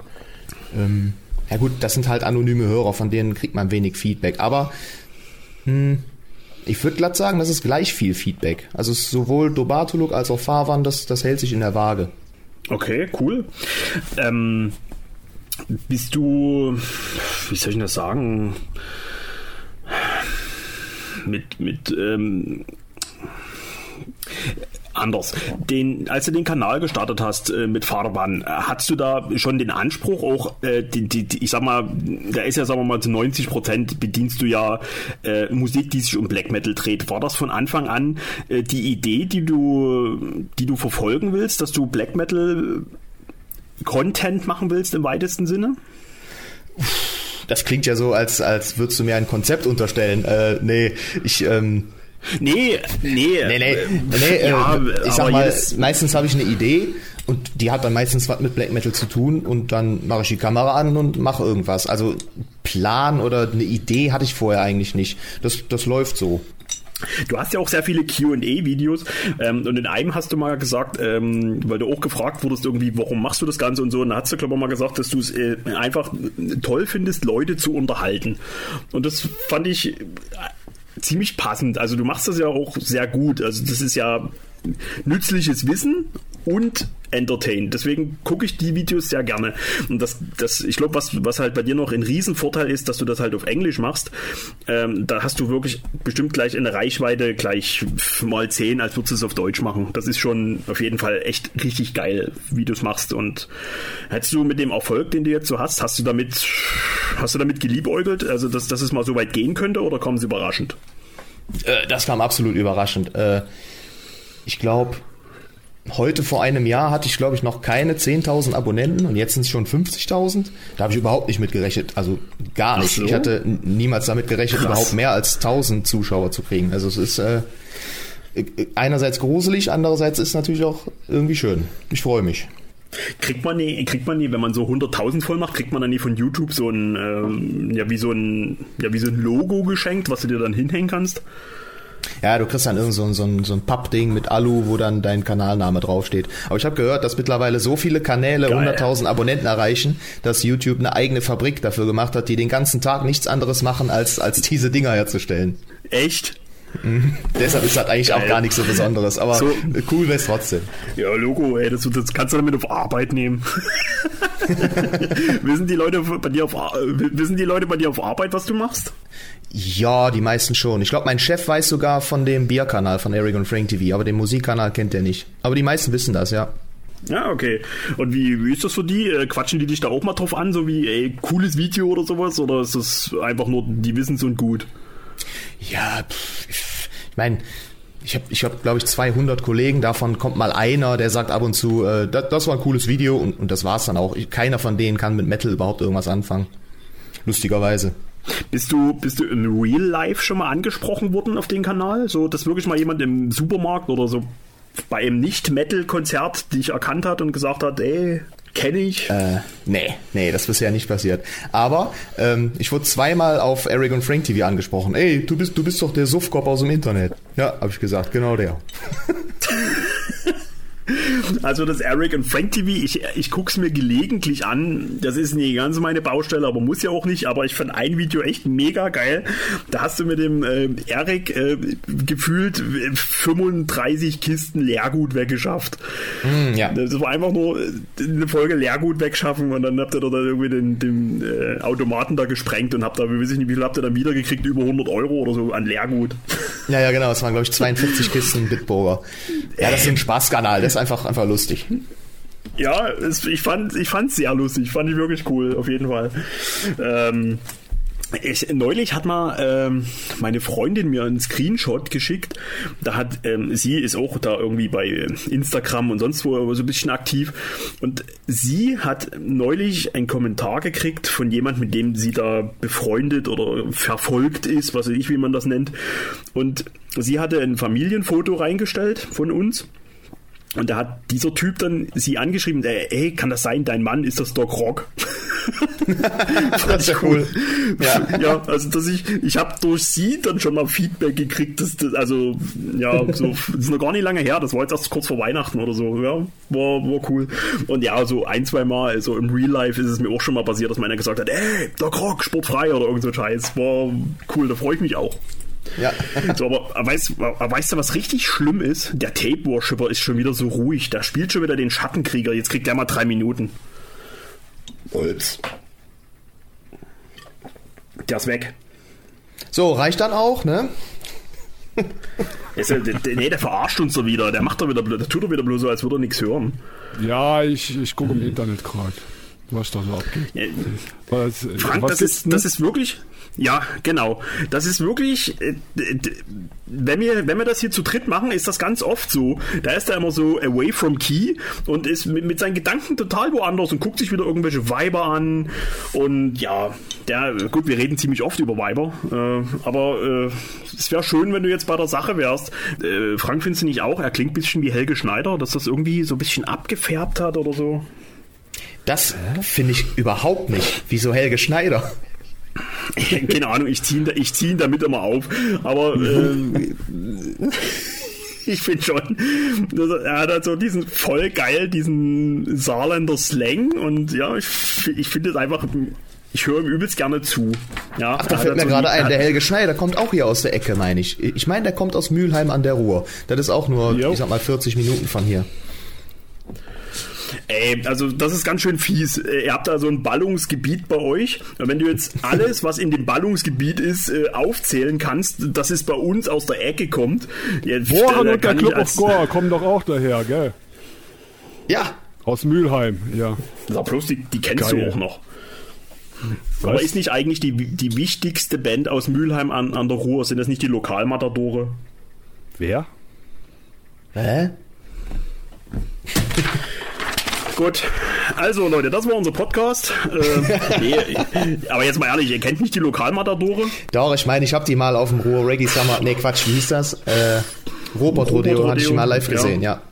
ähm, ja gut, das sind halt anonyme Hörer, von denen kriegt man wenig Feedback. Aber hm, ich würde glatt sagen, das ist gleich viel Feedback. Also sowohl Dobatuluk als auch Fahrwand, das, das hält sich in der Waage. Okay, cool. Ähm, bist du, wie soll ich das sagen, mit, mit, ähm, anders. Den, als du den Kanal gestartet hast äh, mit Fahrbahn, äh, hast du da schon den Anspruch auch, äh, die, die, die, ich sag mal, da ist ja, sagen wir mal, zu 90 Prozent bedienst du ja äh, Musik, die sich um Black Metal dreht. War das von Anfang an äh, die Idee, die du, die du verfolgen willst, dass du Black Metal Content machen willst im weitesten Sinne? Das klingt ja so, als, als würdest du mir ein Konzept unterstellen. Äh, nee, ich, ähm, Nee, nee. nee, nee, äh, nee äh, ja, ich sag mal, meistens habe ich eine Idee und die hat dann meistens was mit Black Metal zu tun und dann mache ich die Kamera an und mache irgendwas. Also Plan oder eine Idee hatte ich vorher eigentlich nicht. Das, das läuft so. Du hast ja auch sehr viele QA-Videos ähm, und in einem hast du mal gesagt, ähm, weil du auch gefragt wurdest, irgendwie, warum machst du das Ganze und so, und da hast du, glaube ich, mal gesagt, dass du es äh, einfach toll findest, Leute zu unterhalten. Und das fand ich ziemlich passend. Also du machst das ja auch sehr gut. Also das ist ja nützliches Wissen und entertain. Deswegen gucke ich die Videos sehr gerne. Und das, das ich glaube, was, was halt bei dir noch ein Riesenvorteil ist, dass du das halt auf Englisch machst. Ähm, da hast du wirklich bestimmt gleich eine Reichweite gleich mal 10, als würdest du es auf Deutsch machen. Das ist schon auf jeden Fall echt richtig geil, wie du es machst. Und hättest du mit dem Erfolg, den du jetzt so hast, hast du damit, hast du damit geliebäugelt, also dass, dass es mal so weit gehen könnte oder kommen sie überraschend? Äh, das kam absolut überraschend. Ich glaube, heute vor einem Jahr hatte ich, glaube ich, noch keine 10.000 Abonnenten und jetzt sind es schon 50.000. Da habe ich überhaupt nicht mit gerechnet. Also gar nicht. so? Ich hatte niemals damit gerechnet, Krass. überhaupt mehr als 1.000 Zuschauer zu kriegen. Also es ist, äh, äh, einerseits gruselig, andererseits ist natürlich auch irgendwie schön. Ich freue mich. Kriegt man nie, kriegt man nie, wenn man so 100.000 voll macht, kriegt man dann nie von YouTube so ein, ähm, ja, wie so ein, ja, wie so ein Logo geschenkt, was du dir dann hinhängen kannst? Ja, du kriegst dann irgend so ein, so ein, so ein Pappding mit Alu, wo dann dein Kanalname draufsteht. Aber ich habe gehört, dass mittlerweile so viele Kanäle Geil. 100.000 Abonnenten erreichen, dass YouTube eine eigene Fabrik dafür gemacht hat, die den ganzen Tag nichts anderes machen, als, als diese Dinger herzustellen. Echt? Deshalb ist das eigentlich auch Geil. gar nichts so Besonderes, aber So. cool wäre es trotzdem. Ja, Logo, ey, das, das kannst du damit auf Arbeit nehmen. wissen die Leute bei dir auf wissen die Leute bei dir auf Arbeit, was du machst? Ja, die meisten schon. Ich glaube, mein Chef weiß sogar von dem Bierkanal von Eric und Frank TV, aber den Musikkanal kennt er nicht. Aber die meisten wissen das, ja. Ja, okay. Und wie, wie ist das für die? Äh, Quatschen die dich da auch mal drauf an, so wie, ey, cooles Video oder sowas? Oder ist das einfach nur, die wissen es und gut? Ja, pff, ich meine, ich habe, ich hab, glaube ich, 200 Kollegen. Davon kommt mal einer, der sagt ab und zu, äh, das, das war ein cooles Video und, und das war's dann auch. Ich, keiner von denen kann mit Metal überhaupt irgendwas anfangen. Lustigerweise. Bist du, bist du im Real Life schon mal angesprochen worden auf den Kanal? So, dass wirklich mal jemand im Supermarkt oder so bei einem Nicht-Metal-Konzert dich erkannt hat und gesagt hat, ey, kenne ich. Äh, nee, nee, das ist bisher nicht passiert. Aber ähm, ich wurde zweimal auf Eric und Frank TV angesprochen. Ey, du bist, du bist doch der Suffkopf aus dem Internet. Ja, habe ich gesagt, genau der. Also das Eric und Frank TV, ich, ich guck's mir gelegentlich an. Das ist nicht ganz meine Baustelle, aber muss ja auch nicht. Aber ich fand ein Video echt mega geil. Da hast du mit dem äh, Eric äh, gefühlt 35 Kisten Leergut weggeschafft. Hm, ja. Das war einfach nur äh, eine Folge Leergut wegschaffen und dann habt ihr da irgendwie den, den äh, Automaten da gesprengt und habt da, wie weiß ich nicht, wie viel habt ihr dann wiedergekriegt? Über 100 Euro oder so an Leergut. Ja, ja, genau. Es waren, glaube ich, 42 Kisten Bitburger. Ja, das ist ein Spaßkanal. Ist einfach, einfach lustig. Ja, es, ich fand ich sehr lustig, fand ich wirklich cool, auf jeden Fall. Ähm, ich, neulich hat mal ähm, meine Freundin mir einen Screenshot geschickt. Da hat ähm, sie ist auch da irgendwie bei Instagram und sonst wo so ein bisschen aktiv. Und sie hat neulich einen Kommentar gekriegt von jemand, mit dem sie da befreundet oder verfolgt ist, was weiß ich, wie man das nennt. Und sie hatte ein Familienfoto reingestellt von uns. Und da hat dieser Typ dann sie angeschrieben, ey, kann das sein, dein Mann ist das Doc Rock? Das ist ja cool. Ja. ja, also dass ich, ich habe durch sie dann schon mal Feedback gekriegt, dass das, also ja, so, das ist noch gar nicht lange her, das war jetzt erst kurz vor Weihnachten oder so, ja, war, war cool. Und ja, so ein, zwei Mal, also im Real Life ist es mir auch schon mal passiert, dass meiner gesagt hat, ey, Doc Rock, sportfrei oder irgend so Scheiß, war cool, da freue ich mich auch. Ja. So, aber weißt, weißt du, was richtig schlimm ist? Der Tape Worshipper ist schon wieder so ruhig. Der spielt schon wieder den Schattenkrieger. Jetzt kriegt der mal drei Minuten. Holz. Der ist weg. So, reicht dann auch, ne? Ist ja, der, der- nee, der verarscht uns doch wieder. Der macht doch wieder, der tut doch wieder bloß so, als würde er nichts hören. Ja, ich, ich gucke im Internet gerade, was da so abgeht. Ja, Was, Frank, was das ist, das ist wirklich, ja, genau. Das ist wirklich, äh, wenn wir, wenn wir das hier zu dritt machen, ist das ganz oft so. Da ist er immer so away from key und ist mit, mit seinen Gedanken total woanders und guckt sich wieder irgendwelche Weiber an. Und ja, der, gut, wir reden ziemlich oft über Weiber, äh, aber äh, es wäre schön, wenn du jetzt bei der Sache wärst. Äh, Frank, findest du nicht auch? Er klingt ein bisschen wie Helge Schneider, dass das irgendwie so ein bisschen abgefärbt hat oder so. Das finde ich überhaupt nicht. Wieso Helge Schneider? Keine Ahnung, ich ziehe ich zieh ihn damit immer auf. Aber ähm, ich finde schon, er, hat halt so diesen voll geil, diesen Saarländer Slang und ja, ich, ich finde es einfach, ich höre ihm übelst gerne zu. Ja, Ach, da fällt mir halt so gerade ein, er der Helge Schneider kommt auch hier aus der Ecke, meine ich. Ich meine, der kommt aus Mülheim an der Ruhr. Das ist auch nur, Jo. ich sag mal, 40 Minuten von hier. Ey, also das ist ganz schön fies. Äh, Ihr habt da so ein Ballungsgebiet bei euch. Und wenn du jetzt alles, was in dem Ballungsgebiet ist, äh, aufzählen kannst, dass es bei uns aus der Ecke kommt. Jetzt, und der Club of Gore kommen doch auch daher, gell? Ja, Aus Mülheim, ja. Sag bloß, die, die kennst Geil. du auch noch. Aber ist nicht eigentlich die, die wichtigste Band aus Mülheim an, an der Ruhr? Sind das nicht die Lokalmatadore? Wer? hä? Gut, also Leute, das war unser Podcast. Äh, nee, aber jetzt mal ehrlich, ihr kennt nicht die Lokalmatadore? Doch, ich meine, ich habe die mal auf dem Ruhr Reggae Summer, nee, Quatsch, wie hieß das? Äh, Robot Rodeo hatte ich mal live ja. gesehen, ja.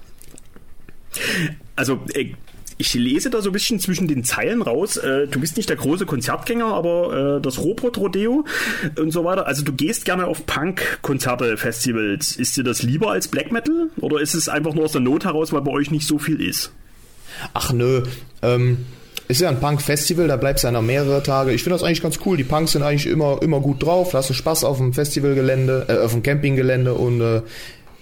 Also, äh, ich lese da so ein bisschen zwischen den Zeilen raus. Äh, du bist nicht der große Konzertgänger, aber äh, das Robot Rodeo und so weiter. Also du gehst gerne auf Punk-Konzerte, Festivals. Ist dir das lieber als Black Metal? Oder ist es einfach nur aus der Not heraus, weil bei euch nicht so viel ist? Ach nö, ähm, ist ja ein Punk-Festival, da bleibst du ja noch mehrere Tage. Ich finde das eigentlich ganz cool. Die Punks sind eigentlich immer, immer gut drauf, lassen Spaß auf dem Festivalgelände, äh, auf dem Campinggelände und äh,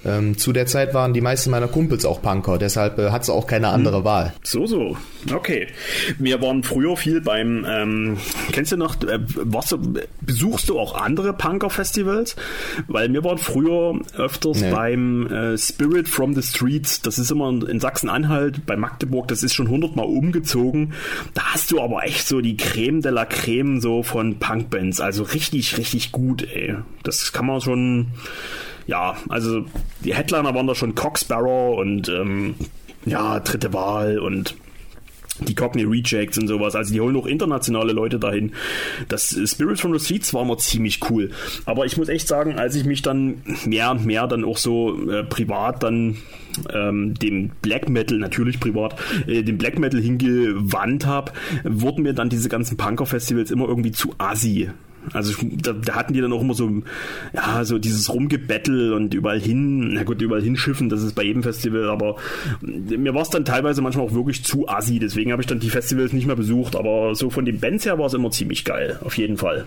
ähm, zu der Zeit waren die meisten meiner Kumpels auch Punker, deshalb äh, hat es auch keine andere Wahl. So, so. Okay. Wir waren früher viel beim, ähm, kennst du noch, äh, was, besuchst du auch andere Punker-Festivals? Weil wir waren früher öfters Nee. beim äh, Spirit from the Streets. Das ist immer in Sachsen-Anhalt, bei Magdeburg, das ist schon hundertmal umgezogen. Da hast du aber echt so die Creme de la Creme so von Punkbands. Also richtig, richtig gut, ey. Das kann man schon, ja, also die Headliner waren da schon Cocksparrow und ähm, ja, dritte Wahl und die Cockney Rejects und sowas. Also die holen auch internationale Leute dahin. Das Spirit from the Streets war immer ziemlich cool. Aber ich muss echt sagen, als ich mich dann mehr und mehr dann auch so äh, privat dann ähm, dem Black Metal, natürlich privat, äh, dem Black Metal hingewandt habe, wurden mir dann diese ganzen Punker-Festivals immer irgendwie zu assi. Also da, da hatten die dann auch immer so, ja, so dieses Rumgebettel und überall hin, na gut, überall hinschiffen, das ist bei jedem Festival, aber mir war es dann teilweise manchmal auch wirklich zu assi, deswegen habe ich dann die Festivals nicht mehr besucht, aber so von den Bands her war es immer ziemlich geil, auf jeden Fall.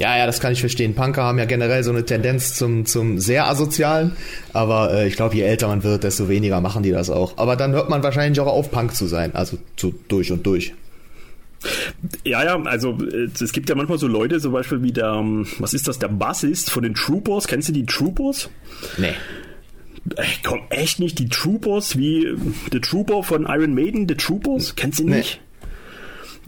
Ja, ja, das kann ich verstehen. Punker haben ja generell so eine Tendenz zum, zum sehr asozialen, aber äh, ich glaube, je älter man wird, desto weniger machen die das auch. Aber dann hört man wahrscheinlich auch auf, Punk zu sein, also zu, durch und durch. Ja, ja, also äh, es gibt ja manchmal so Leute, zum Beispiel wie der, ähm, was ist das, der Bassist von den Troopers, kennst du die Troopers? Nee. Ey, komm, echt nicht die Troopers, wie äh, The Trooper von Iron Maiden, The Troopers, kennst du Nee. nicht?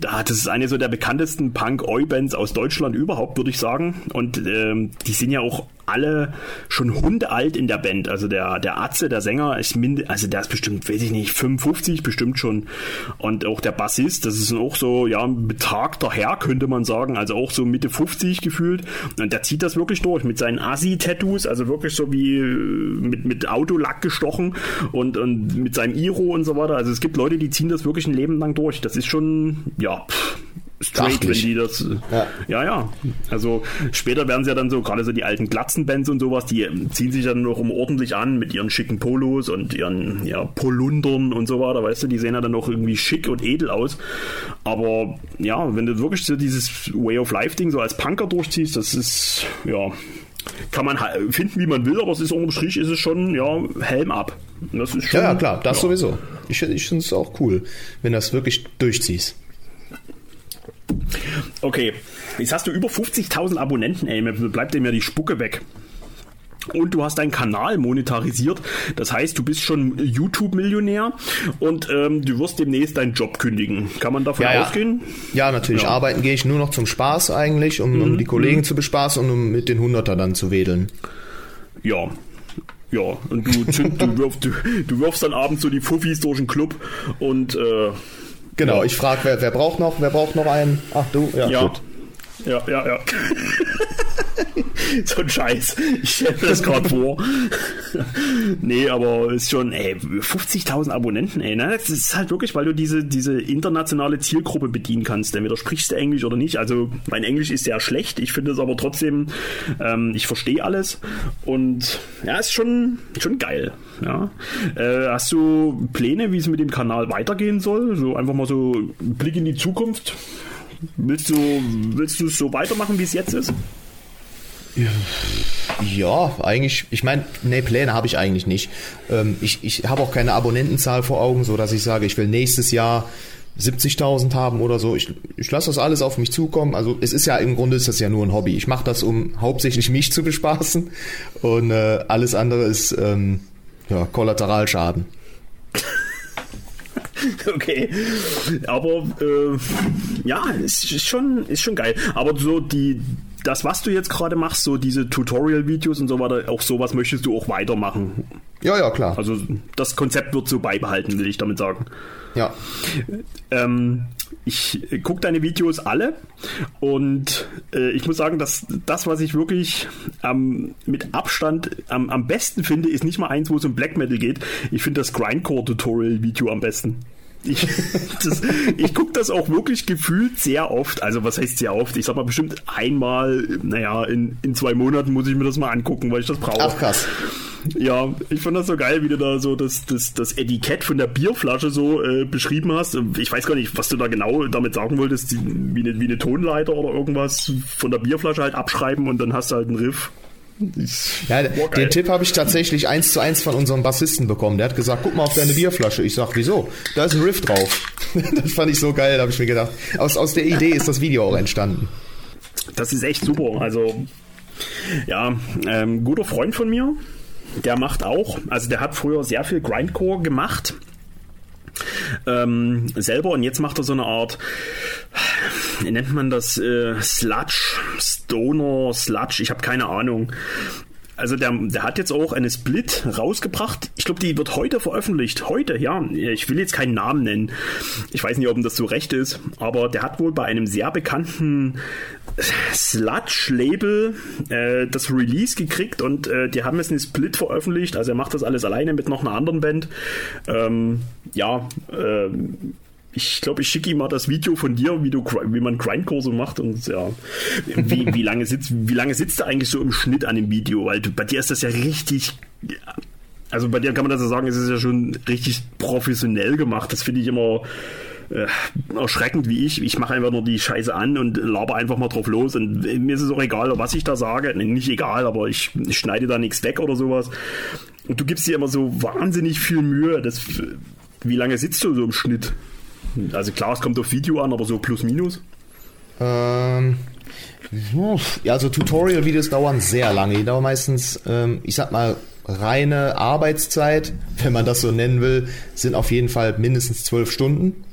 Da, das ist eine so der bekanntesten Punk-Oi-Bands aus Deutschland überhaupt, würde ich sagen. Und ähm, die sind ja auch alle schon hundealt in der Band. Also der, der Atze, der Sänger, ist mind also der ist bestimmt, weiß ich nicht, 55 bestimmt schon. Und auch der Bassist, das ist auch so, ja, ein betagter Herr, könnte man sagen. Also auch so Mitte 50 gefühlt. Und der zieht das wirklich durch mit seinen Assi-Tattoos, also wirklich so wie äh, mit, mit Autolack gestochen und, und mit seinem Iro und so weiter. Also es gibt Leute, die ziehen das wirklich ein Leben lang durch. Das ist schon, ja, pff, straight, wenn die das. Ja. ja, ja. Also später werden sie ja dann so, gerade so die alten Glatzenbands und sowas, die ähm, ziehen sich dann noch um ordentlich an mit ihren schicken Polos und ihren ja, Polundern und so weiter, weißt du, die sehen ja dann auch irgendwie schick und edel aus. Aber ja, wenn du wirklich so dieses Way of Life-Ding so als Punker durchziehst, das ist, ja, kann man finden, wie man will, aber es ist unterm Strich ist es schon, ja, Helm ab. Das ist schon, Ja, ja, klar, das ja. sowieso. Ich, ich finde es auch cool, wenn du das wirklich durchziehst. Okay, jetzt hast du über 50.000 Abonnenten, ey, mir bleibt dem ja die Spucke weg. Und du hast deinen Kanal monetarisiert. Das heißt, du bist schon YouTube-Millionär und ähm, du wirst demnächst deinen Job kündigen. Kann man davon Ja, ja. ausgehen? Ja, natürlich. Ja. Arbeiten gehe ich nur noch zum Spaß eigentlich, um, um die Kollegen zu bespaßen und um mit den Hunderter dann zu wedeln. Ja. Ja, und du, zünd, du, wirfst, du, du wirfst dann abends so die Fuffis durch den Club und äh, Genau, ich frage, wer, wer braucht noch, wer braucht noch einen? Ach du, ja, ja. gut. Ja, ja, ja. so ein Scheiß. Ich stelle das gerade vor. nee, aber ist schon, ey, 50.000 Abonnenten, ey, ne? Das ist halt wirklich, weil du diese, diese internationale Zielgruppe bedienen kannst. Entweder sprichst du Englisch oder nicht. Also, mein Englisch ist sehr schlecht. Ich finde es aber trotzdem, ähm, ich verstehe alles. Und ja, ist schon, schon geil. Ja. Äh, hast du Pläne, wie es mit dem Kanal weitergehen soll? So einfach mal so Blick in die Zukunft. Willst du, willst du es so weitermachen, wie es jetzt ist? Ja, eigentlich, ich meine, nee, Pläne habe ich eigentlich nicht. Ähm, ich ich habe auch keine Abonnentenzahl vor Augen, so dass ich sage, ich will nächstes Jahr 70.000 haben oder so. Ich, ich lasse das alles auf mich zukommen. Also es ist ja im Grunde ist das ja nur ein Hobby. Ich mache das, um hauptsächlich mich zu bespaßen und äh, alles andere ist ähm, ja, Kollateralschaden. Okay. Aber äh, ja, ist, ist schon, ist schon geil. Aber so die, das, was du jetzt gerade machst, so diese Tutorial-Videos und so weiter, auch sowas möchtest du auch weitermachen. Ja, ja, klar. Also das Konzept wird so beibehalten, will ich damit sagen. ja. Ähm, ich gucke deine Videos alle und äh, ich muss sagen, dass das, was ich wirklich ähm, mit Abstand am, am besten finde, ist nicht mal eins, wo es um Black Metal geht. Ich finde das Grindcore-Tutorial-Video am besten. Ich, ich gucke das auch wirklich gefühlt sehr oft. Also was heißt sehr oft? Ich sag mal bestimmt einmal, naja, in, in zwei Monaten muss ich mir das mal angucken, weil ich das brauche. Ach krass. Ja, ich fand das so geil, wie du da so das, das, das Etikett von der Bierflasche so äh, beschrieben hast. Ich weiß gar nicht, was du da genau damit sagen wolltest, wie, eine, wie eine Tonleiter oder irgendwas von der Bierflasche halt abschreiben und dann hast du halt einen Riff. Ja, den Tipp habe ich tatsächlich eins zu eins von unserem Bassisten bekommen. Der hat gesagt, guck mal auf deine Bierflasche. Ich sag, wieso? Da ist ein Riff drauf. das fand ich so geil, da habe ich mir gedacht. Aus, aus der Idee ist das Video auch entstanden. Das ist echt super. Also, ja, ähm, guter Freund von mir, der macht auch, also der hat früher sehr viel Grindcore gemacht. Ähm, selber und jetzt macht er so eine Art, nennt man das, äh, Sludge, Stoner, Sludge, ich habe keine Ahnung. Also der, der hat jetzt auch eine Split rausgebracht. Ich glaube, die wird heute veröffentlicht. Heute, ja. Ich will jetzt keinen Namen nennen. Ich weiß nicht, ob ihm das so recht ist, aber der hat wohl bei einem sehr bekannten Sludge-Label äh, das Release gekriegt und äh, die haben jetzt einen Split veröffentlicht. Also er macht das alles alleine mit noch einer anderen Band. Ähm, ja, äh, ich glaube, ich schicke ihm mal das Video von dir, wie du wie man Grindcore so macht und ja, wie, wie lange sitzt wie lange sitzt du eigentlich so im Schnitt an dem Video, weil du, bei dir ist das ja richtig also bei dir kann man das ja sagen, es ist ja schon richtig professionell gemacht. Das finde ich immer äh, erschreckend wie ich. Ich mache einfach nur die Scheiße an und laber einfach mal drauf los. Und mir ist es auch egal, was ich da sage. Nicht egal, aber ich, schneide da nichts weg oder sowas. Und du gibst dir immer so wahnsinnig viel Mühe. Das, wie lange sitzt du so im Schnitt? Also klar, es kommt auf Video an, aber so plus minus. Ähm, ja, also Tutorial-Videos dauern sehr lange. Die dauern meistens, ähm, ich sag mal, reine Arbeitszeit, wenn man das so nennen will, sind auf jeden Fall mindestens zwölf Stunden.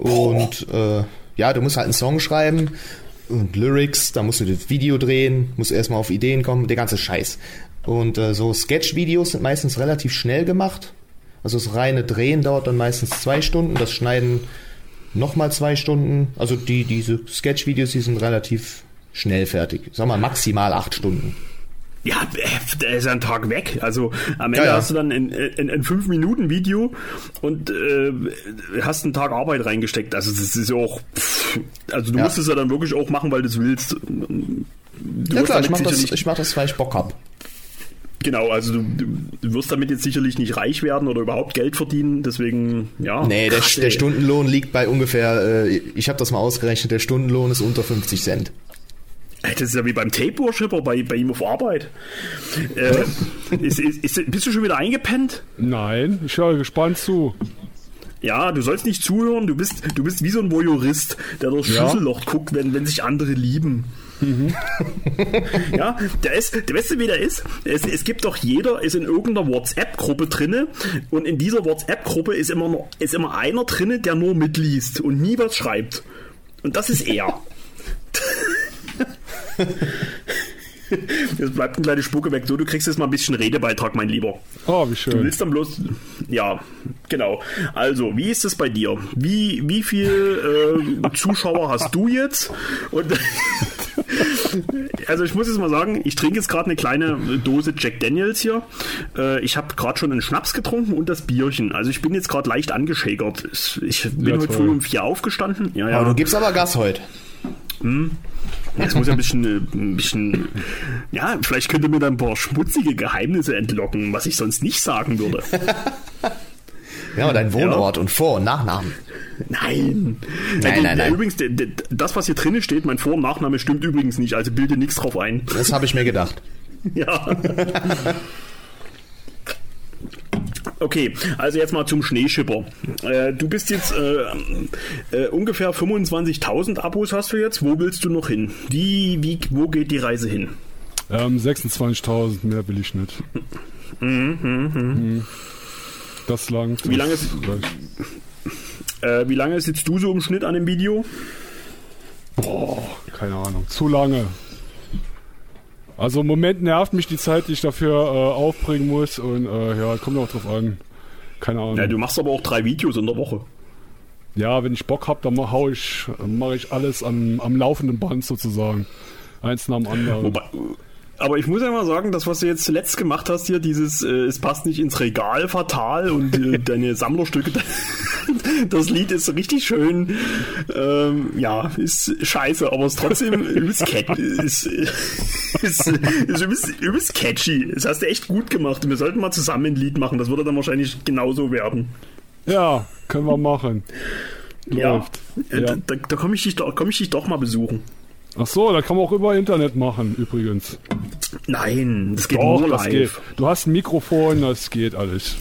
Und äh, ja, du musst halt einen Song schreiben und Lyrics, da musst du das Video drehen, musst erstmal auf Ideen kommen, der ganze Scheiß. Und äh, so Sketch-Videos sind meistens relativ schnell gemacht. Also das reine Drehen dauert dann meistens zwei Stunden, das Schneiden nochmal zwei Stunden. Also die, diese Sketch-Videos, die sind relativ schnell fertig. Sag mal maximal acht Stunden. Ja, der ist ein Tag weg. Also am Ende Ja, ja. hast du dann ein, ein, ein 5 Minuten Video und äh, hast einen Tag Arbeit reingesteckt. Also das ist ja auch, pff, also du Ja. musst es ja dann wirklich auch machen, weil du es willst. Du Ja klar, ich mach, das, ich mach das, weil ich Bock hab. Genau, also du, du wirst damit jetzt sicherlich nicht reich werden oder überhaupt Geld verdienen. Deswegen, ja. Nee, der, krass, der. Stundenlohn liegt bei ungefähr, äh, ich habe das mal ausgerechnet, der Stundenlohn ist unter 50 Cent. Das ist ja wie beim Tape-Worshipper bei, bei ihm auf Arbeit. Äh, ist, ist, ist, bist du schon wieder eingepennt? Nein, ich höre gespannt zu. Ja, du sollst nicht zuhören, du bist, du bist wie so ein Voyeurist, der durchs Ja. Schlüsselloch guckt, wenn, wenn sich andere lieben. ja, der ist, der weißt du, wie der ist? Es, es gibt doch jeder, ist in irgendeiner WhatsApp-Gruppe drinne und in dieser WhatsApp-Gruppe ist immer, noch, ist immer einer drinne, der nur mitliest und nie was schreibt. Und das ist er. Jetzt bleibt ein kleine Spucke weg. So, du kriegst jetzt mal ein bisschen Redebeitrag, mein Lieber. Oh, wie Du schön. willst dann bloß. Ja, genau. Also, wie ist es bei dir? Wie, wie viel äh, Zuschauer hast du jetzt? Und also ich muss jetzt mal sagen, ich trinke jetzt gerade eine kleine Dose Jack Daniels hier. Äh, ich habe gerade schon einen Schnaps getrunken und das Bierchen. Also ich bin jetzt gerade leicht angeschäkert. Ich bin Ja, heute früh um vier aufgestanden. Ja, ja. Aber du gibst aber Gas heute. Jetzt muss ja ein bisschen, äh, ein bisschen, ja, vielleicht könnte mir da ein paar schmutzige Geheimnisse entlocken, was ich sonst nicht sagen würde. Ja, dein Wohnort und Vor- und Nachnamen. Nein. Nein, nein, nein. Übrigens, das, was hier drinnen steht, mein Vor- und Nachname stimmt übrigens nicht, also bilde nichts drauf ein. Das habe ich mir gedacht. Ja. Okay, also jetzt mal zum Schneeschipper. Äh, du bist jetzt äh, äh, ungefähr 25.000 Abos hast du jetzt. Wo willst du noch hin? Wie, wie, wo geht die Reise hin? Ähm, 26.000, mehr will ich nicht. Mhm. Das langt. Wie lange ist-. Äh, wie lange sitzt du so im Schnitt an dem Video? Keine Ahnung. Zu lange. Also im Moment nervt mich die Zeit, die ich dafür äh, aufbringen muss. Und äh, ja, kommt auch drauf an. Keine Ahnung. Ja, du machst aber auch drei Videos in der Woche. Ja, wenn ich Bock hab, dann mach, hau ich, mache ich alles am, am laufenden Band sozusagen. Eins nach dem anderen. Wobei, aber ich muss ja mal sagen, das, was du jetzt zuletzt gemacht hast hier, dieses, äh, es passt nicht ins Regal fatal und äh, deine Sammlerstücke, das Lied ist richtig schön, ähm, ja, ist scheiße, aber es ist trotzdem übelst, cat ist, ist, ist übelst, übelst catchy. Das hast du echt gut gemacht. Wir sollten mal zusammen ein Lied machen, das würde dann wahrscheinlich genauso werden. Ja, können wir machen. Läuft. Ja, äh, Ja. da, da komme ich, dich doch- komm ich dich doch mal besuchen. Ach so, da kann man auch über Internet machen, übrigens. Nein, das geht Doch, nur das live. geht. Du hast ein Mikrofon, das geht alles.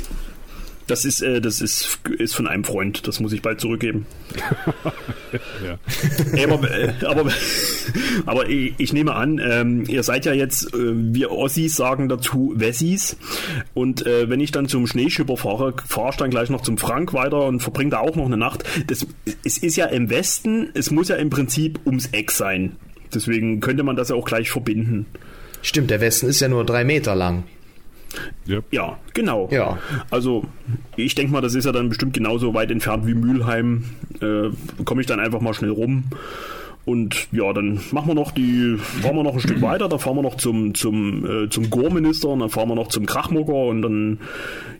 Das ist, äh, das ist, ist von einem Freund. Das muss ich bald zurückgeben. Ja. Aber, äh, aber, aber ich, ich nehme an, ähm, ihr seid ja jetzt, äh, wir Ossis sagen dazu Wessis. Und äh, wenn ich dann zum Schneeschipper fahre, fahre ich dann gleich noch zum Frank weiter und verbringe da auch noch eine Nacht. Das, es ist ja im Westen, es muss ja im Prinzip ums Eck sein. Deswegen könnte man das ja auch gleich verbinden. Stimmt, der Westen ist ja nur drei Meter lang. Yep. Ja, genau. Ja. Also, ich denke mal, das ist ja dann bestimmt genauso weit entfernt wie Mülheim. Äh, Komme ich dann einfach mal schnell rum. Und ja, dann machen wir noch die, fahren wir noch ein Stück weiter, da fahren wir noch zum, zum, äh, zum Gorminister und dann fahren wir noch zum Krachmucker und dann,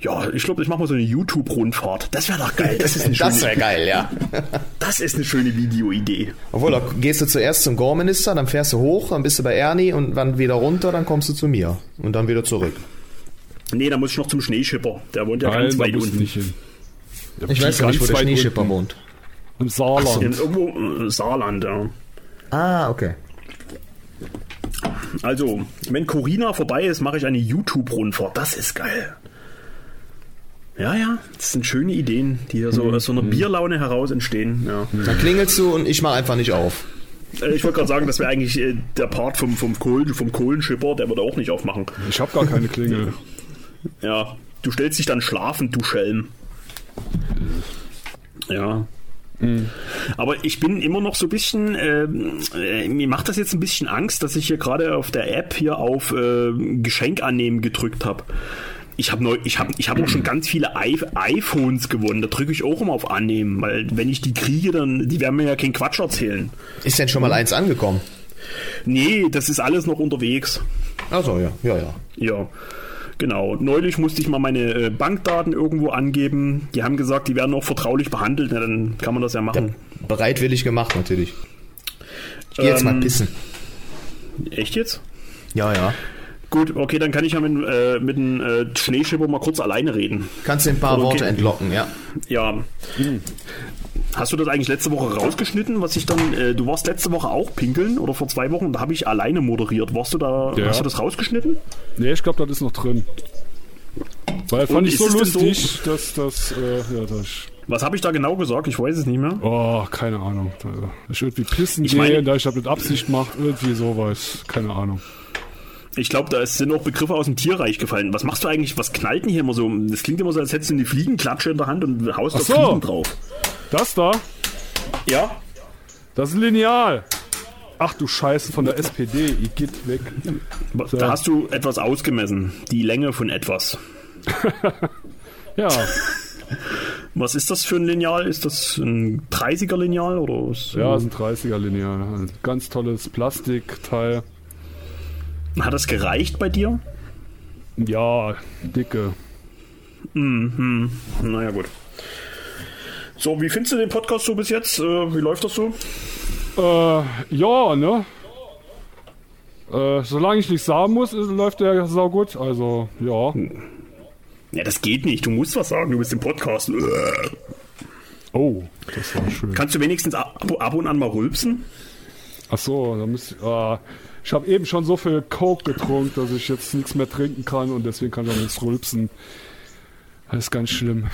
ja, ich glaube, ich mache mal so eine YouTube-Rundfahrt. Das wäre doch geil. Das ist eine Das wäre geil, ja. das ist eine schöne Videoidee. Obwohl, da gehst du zuerst zum Gorminister, dann fährst du hoch, dann bist du bei Ernie und dann wieder runter, dann kommst du zu mir. Und dann wieder zurück. Nee, da muss ich noch zum Schneeschipper. Der wohnt ja Nein, ganz da weit unten. nicht hin. Ich weiß gar nicht, wo der Schneeschipper unten. wohnt. Im Saarland. In, irgendwo äh, Saarland, ja. Ah, okay. Also, wenn Corina vorbei ist, mache ich eine YouTube-Rundfahrt. Das ist geil. Ja, ja, das sind schöne Ideen, die hier so aus so einer Bierlaune heraus entstehen. Ja. Dann klingelst du und ich mach einfach nicht auf. Äh, Ich wollte gerade sagen, das wäre eigentlich äh, der Part vom, vom, Kohlen, vom Kohlenschipper, der würde auch nicht aufmachen. Ich habe gar keine Klingel. Ja, du stellst dich dann schlafen, du Schelm. Ja. Aber ich bin immer noch so ein bisschen, ähm, äh, mir macht das jetzt ein bisschen Angst, dass ich hier gerade auf der App hier auf äh, Geschenk annehmen gedrückt habe. Ich habe ich habe, ich habe auch schon ganz viele I iPhones gewonnen. Da drücke ich auch immer auf Annehmen, weil wenn ich die kriege, dann die werden mir ja keinen Quatsch erzählen. Ist denn schon mal eins angekommen? Nee, das ist alles noch unterwegs. Achso, ja, ja, ja. Ja, genau. Neulich musste ich mal meine äh, Bankdaten irgendwo angeben. Die haben gesagt, die werden auch vertraulich behandelt. Na, dann kann man das ja machen. Bereitwillig gemacht natürlich. Ich geh jetzt Ähm, mal pissen. Echt jetzt? Ja, ja. Gut, okay, dann kann ich ja mit, äh, mit dem äh, Schneeschipper mal kurz alleine reden. Kannst du ein paar Okay. Worte entlocken, ja. Ja. Hast du das eigentlich letzte Woche rausgeschnitten, was ich dann, äh, du warst letzte Woche auch pinkeln oder vor zwei Wochen, da habe ich alleine moderiert. Warst du da, Ja. hast du das rausgeschnitten? Nee, ich glaube, das ist noch drin. Weil fand Und ich so es denn so- lustig, dass das, äh, ja, das, Was habe ich da genau gesagt? Ich weiß es nicht mehr. oh, keine Ahnung. Da, ich irgendwie pissen Ich meine- da ich das mit Absicht mache, irgendwie sowas. Keine Ahnung. Ich glaube, da sind auch Begriffe aus dem Tierreich gefallen. Was machst du eigentlich? Was knallt denn hier immer so? Das klingt immer so, als hättest du eine Fliegenklatsche in der Hand und haust Ach auf so. Fliegen drauf. Das da, Ja? das ist ein Lineal. Ach du Scheiße von der SPD, ihr geht weg. Da hast du etwas ausgemessen. Die Länge von etwas. Ja, Was ist das für ein Lineal? Ist das ein 30er Lineal oder was? ja, ist ein 30er Lineal. Ein ganz tolles Plastikteil. Hat das gereicht bei dir? Ja, dicke. Naja, gut. So, wie findest du den Podcast so bis jetzt? Äh, wie läuft das so? Äh, ja, ne? Äh, solange ich nichts sagen muss, läuft der sau gut. Also, ja. Ja, das geht nicht. Du musst was sagen. Du bist im Podcast. Oh, das war schön. Kannst du wenigstens ab, ab und an mal rülpsen? Ach so, da müsste ich. Äh, ich habe eben schon so viel Coke getrunken, dass ich jetzt nichts mehr trinken kann und deswegen kann ich auch nichts rülpsen. Das ist ganz schlimm.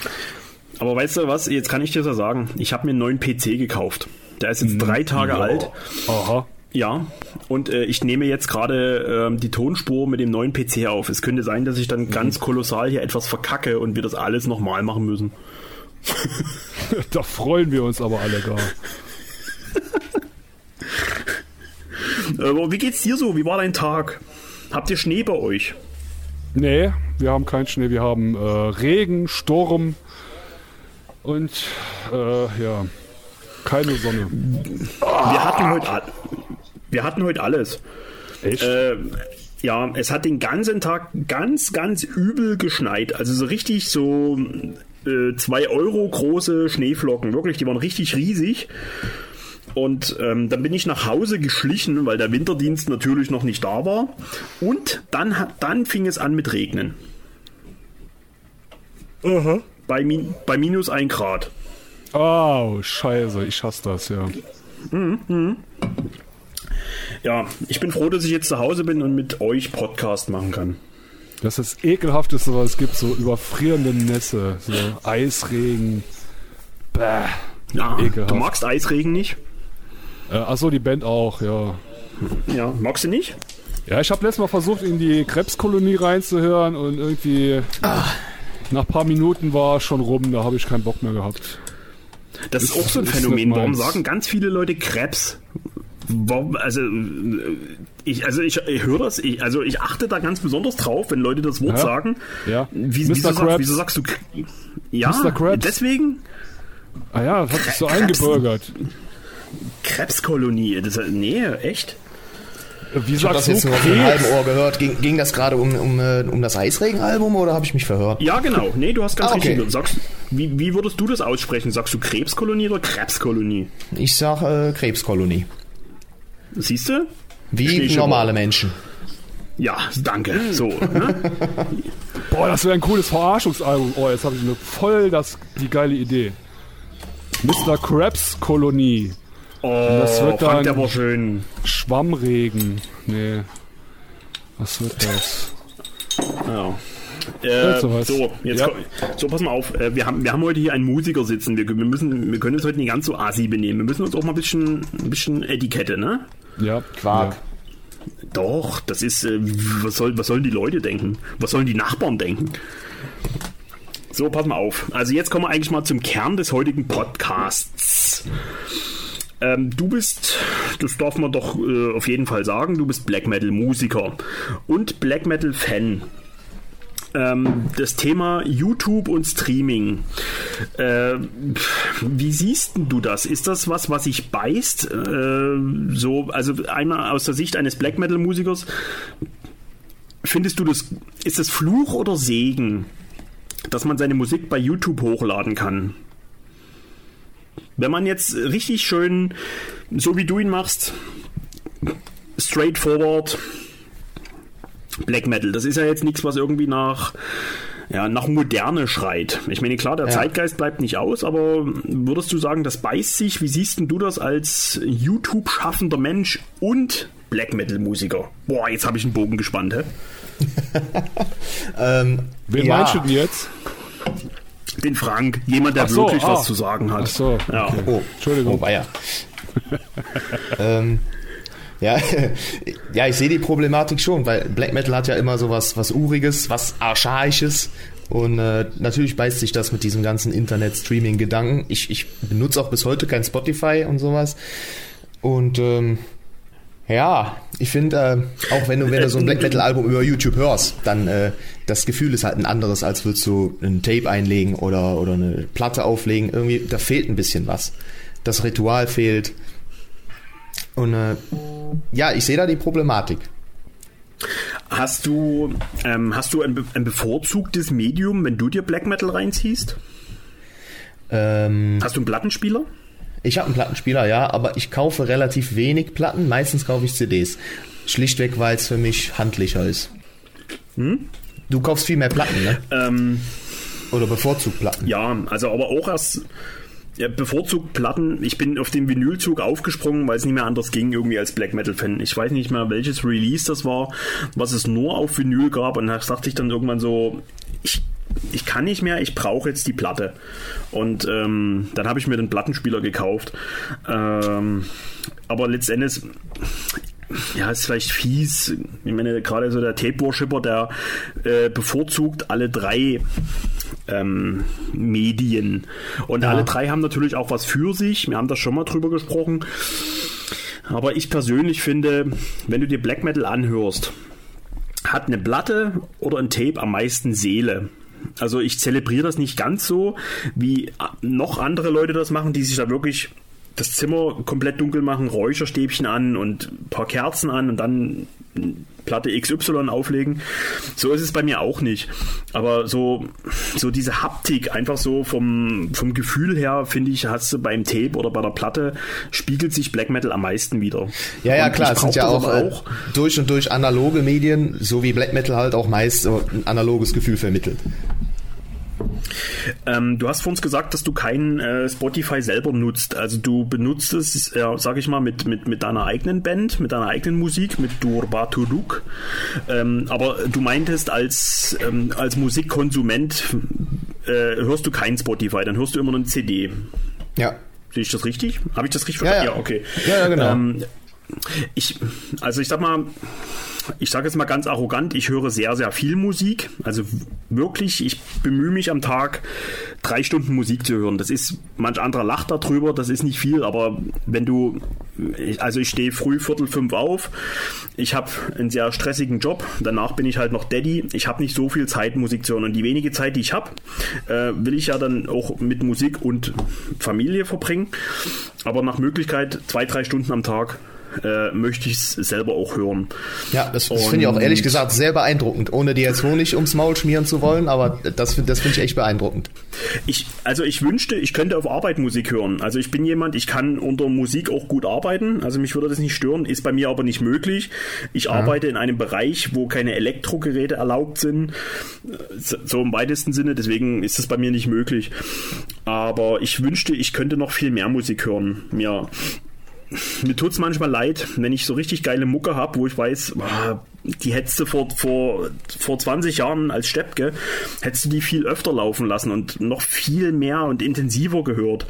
Aber weißt du was? Jetzt kann ich dir so sagen. Ich habe mir einen neuen PC gekauft. Der ist jetzt drei Tage Ja. alt. Aha. Ja, und äh, ich nehme jetzt gerade ähm, die Tonspur mit dem neuen PC auf. Es könnte sein, dass ich dann ganz kolossal hier etwas verkacke und wir das alles nochmal machen müssen. Da freuen wir uns aber alle gar. Äh, Aber wie geht's dir so? Wie war dein Tag? Habt ihr Schnee bei euch? Nee, wir haben keinen Schnee, wir haben äh, Regen, Sturm und äh, ja. Keine Sonne. Wir hatten heute, wir hatten heute alles. Echt? Äh, ja, es hat den ganzen Tag ganz, ganz übel geschneit. Also so richtig so äh, zwei Euro große Schneeflocken. Wirklich, die waren richtig riesig. Und ähm, dann bin ich nach Hause geschlichen, weil der Winterdienst natürlich noch nicht da war. Und dann, hat- dann fing es an mit Regnen. Bei, min bei minus 1 Grad. Oh, scheiße, ich hasse das, ja. Ja, ich bin froh, dass ich jetzt zu Hause bin und mit euch Podcast machen kann. Das ist das ekelhafteste, was es gibt, so überfrierende Nässe, so Eisregen. Bäh. Ja, Ekelhaft. du magst Eisregen nicht? Äh, achso, die Band auch, ja. Ja, magst du nicht? Ja, ich habe letztes Mal versucht, in die Krebskolonie reinzuhören und irgendwie nach ein paar Minuten war schon rum, da habe ich keinen Bock mehr gehabt. Das ist Ist- auch so ein Phänomen. Warum sagen ganz viele Leute Krebs? Warum, also ich, also ich, ich höre das, ich, also ich achte da ganz besonders drauf, wenn Leute das Wort Ja. sagen. Ja. Wie, wieso, sagst, Krabs. wieso sagst du? Ja, Mr. Krabs. deswegen Ah ja, das hat sich so Krebs- eingebürgert. Krebskolonie. Das, nee, echt? Wie Ich habe das jetzt nur auf dem halben? Ohr gehört. Ging, ging das gerade um, um, äh, um das Eisregenalbum oder habe ich mich verhört? Ja, genau. Nee, du hast ganz Ah, okay. richtig. Sagst, wie, wie würdest du das aussprechen? Sagst du Krebskolonie oder Krebskolonie? Ich sag äh, Krebskolonie. Siehst du? Wie normale Menschen. Ja, danke. So. Ne? Boah, das wäre ein cooles Verarschungsalbum. Oh, jetzt habe ich eine voll das, die geile Idee. Mr. Krabs Kolonie. Oh, das wird fand dann- der war schön. Schwammregen. Nee. Was wird das? Ja. Ja, Äh, so, jetzt Ja. so pass mal auf. Äh, wir, haben, wir haben heute hier einen Musiker sitzen. Wir, wir, müssen, wir können uns heute nicht ganz so assi benehmen. Wir müssen uns auch mal ein bisschen, ein bisschen Etikette, ne? Ja. Quark. Doch, das ist. Äh, was, soll, was sollen die Leute denken? Was sollen die Nachbarn denken? So, pass mal auf. Also jetzt kommen wir eigentlich mal zum Kern des heutigen Podcasts. Ähm, du bist, das darf man doch äh, auf jeden Fall sagen, du bist Black Metal Musiker und Black Metal Fan. Ähm, das Thema YouTube und Streaming. Äh, wie siehst du das? Ist das was, was sich beißt? Äh, so, also einmal aus der Sicht eines Black Metal Musikers. Findest du das, ist das Fluch oder Segen, dass man seine Musik bei YouTube hochladen kann? Wenn man jetzt richtig schön, so wie du ihn machst, straightforward Black Metal, das ist ja jetzt nichts, was irgendwie nach, ja, nach Moderne schreit. Ich meine, klar, der Ja. Zeitgeist bleibt nicht aus, aber würdest du sagen, das beißt sich? Wie siehst denn du das als YouTube-schaffender Mensch und Black Metal-Musiker? Boah, jetzt habe ich einen Bogen gespannt, hä? Ähm, Wen ja. meinst du denn jetzt? Den Frank, jemand, der so, wirklich ah. was zu sagen hat. Ach so, Ja. okay. Oh, Entschuldigung. Oh, weia. ähm, ja, ja, ich sehe die Problematik schon, weil Black Metal hat ja immer so was, was Uriges, was Archaisches. Und äh, natürlich beißt sich das mit diesem ganzen Internet-Streaming-Gedanken. Ich, ich benutze auch bis heute kein Spotify und sowas. Und ähm, ja, ich finde, äh, auch wenn du, wenn du so ein Black Metal-Album über YouTube hörst, dann äh, das Gefühl ist halt ein anderes, als würdest du ein Tape einlegen oder, oder eine Platte auflegen. Irgendwie, da fehlt ein bisschen was. Das Ritual fehlt. Und äh, ja, ich sehe da die Problematik. Hast du, ähm, hast du ein, be- ein bevorzugtes Medium, wenn du dir Black Metal reinziehst? Ähm, Hast du einen Plattenspieler? Ich habe einen Plattenspieler, ja, aber ich kaufe relativ wenig Platten. Meistens kaufe ich CDs. Schlichtweg, weil es für mich handlicher ist. Du kaufst viel mehr Platten, ne? Ähm, Oder bevorzugt Platten. ja, also aber auch erst ja, bevorzugt Platten. Ich bin auf den Vinylzug aufgesprungen, weil es nicht mehr anders ging, irgendwie als Black Metal-Fan. Ich weiß nicht mehr, welches Release das war, was es nur auf Vinyl gab. Und da sagte ich dann irgendwann so, ich, ich kann nicht mehr, ich brauche jetzt die Platte. Und ähm, dann habe ich mir den Plattenspieler gekauft. Ähm, aber letztendlich ja, ist vielleicht fies. Ich meine, gerade so der Tape-Worshipper, der äh, bevorzugt alle drei ähm, Medien. Und alle drei haben natürlich auch was für sich. Wir haben da schon mal drüber gesprochen. Aber ich persönlich finde, wenn du dir Black Metal anhörst, hat eine Platte oder ein Tape am meisten Seele. Also ich zelebriere das nicht ganz so, wie noch andere Leute das machen, die sich da wirklich das Zimmer komplett dunkel machen, Räucherstäbchen an und ein paar Kerzen an und dann Platte XY auflegen. So ist es bei mir auch nicht. Aber so, so diese Haptik, einfach so vom, vom Gefühl her, finde ich, hast du beim Tape oder bei der Platte, spiegelt sich Black Metal am meisten wieder. Ja, ja, Und klar, es sind ja auch, äh, durch und durch analoge Medien, so wie Black Metal halt auch meist ein analoges Gefühl vermittelt. Ähm, du hast vor uns gesagt, dass du kein äh, Spotify selber nutzt. Also du benutzt es, ja, sag ich mal, mit, mit, mit deiner eigenen Band, mit deiner eigenen Musik, mit Durbaturuk. Ähm, aber du meintest, als, ähm, als Musikkonsument äh, hörst du kein Spotify, dann hörst du immer eine CD. Ja. Sehe ich das richtig? Habe ich das richtig Ja, verstanden? ja. okay. Ja, ja, genau. Ähm, ich, also ich sag mal, ich sage jetzt mal ganz arrogant, ich höre sehr, sehr viel Musik. Also wirklich, ich bemühe mich am Tag drei Stunden Musik zu hören. Das ist, manch anderer lacht darüber, das ist nicht viel, aber wenn du, also ich stehe früh Viertel fünf auf, ich habe einen sehr stressigen Job, danach bin ich halt noch Daddy, ich habe nicht so viel Zeit, Musik zu hören. Und die wenige Zeit, die ich habe, äh, will ich ja dann auch mit Musik und Familie verbringen. Aber nach Möglichkeit zwei, drei Stunden am Tag äh, möchte ich es selber auch hören. Ja, das, das finde ich auch ehrlich gesagt sehr beeindruckend, ohne dir jetzt Honig ums Maul schmieren zu wollen, aber das, das finde ich echt beeindruckend. Ich, also ich wünschte, ich könnte auf Arbeit Musik hören. Also ich bin jemand, ich kann unter Musik auch gut arbeiten. Also mich würde das nicht stören, ist bei mir aber nicht möglich. Ich arbeite in einem Bereich, wo keine Elektrogeräte erlaubt sind. So so im weitesten Sinne, deswegen ist das bei mir nicht möglich. Aber ich wünschte, ich könnte noch viel mehr Musik hören. Mir mir tut's manchmal leid, wenn ich so richtig geile Mucke hab, wo ich weiß, ah, die hättest du vor, vor, vor 20 Jahren als Steppke, hättest du die viel öfter laufen lassen und noch viel mehr und intensiver gehört.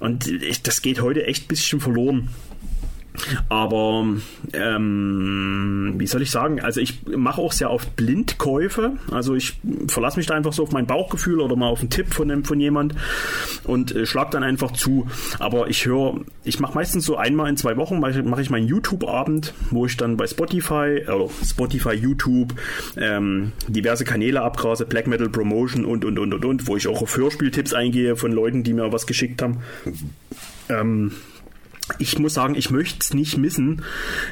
Und ich, das geht heute echt ein bisschen verloren. Aber ähm, wie soll ich sagen? Also ich mache auch sehr oft Blindkäufe. Also ich verlasse mich da einfach so auf mein Bauchgefühl oder mal auf einen Tipp von, von jemand und äh, schlag dann einfach zu. Aber ich höre, ich mache meistens so einmal in zwei Wochen mache ich, meinen YouTube-Abend, wo ich dann bei Spotify, äh, Spotify, YouTube, ähm, diverse Kanäle abgrase, Black Metal Promotion und und und und und, wo ich auch auf Hörspieltipps eingehe von Leuten, die mir was geschickt haben. Ähm, ich muss sagen, ich möchte es nicht missen,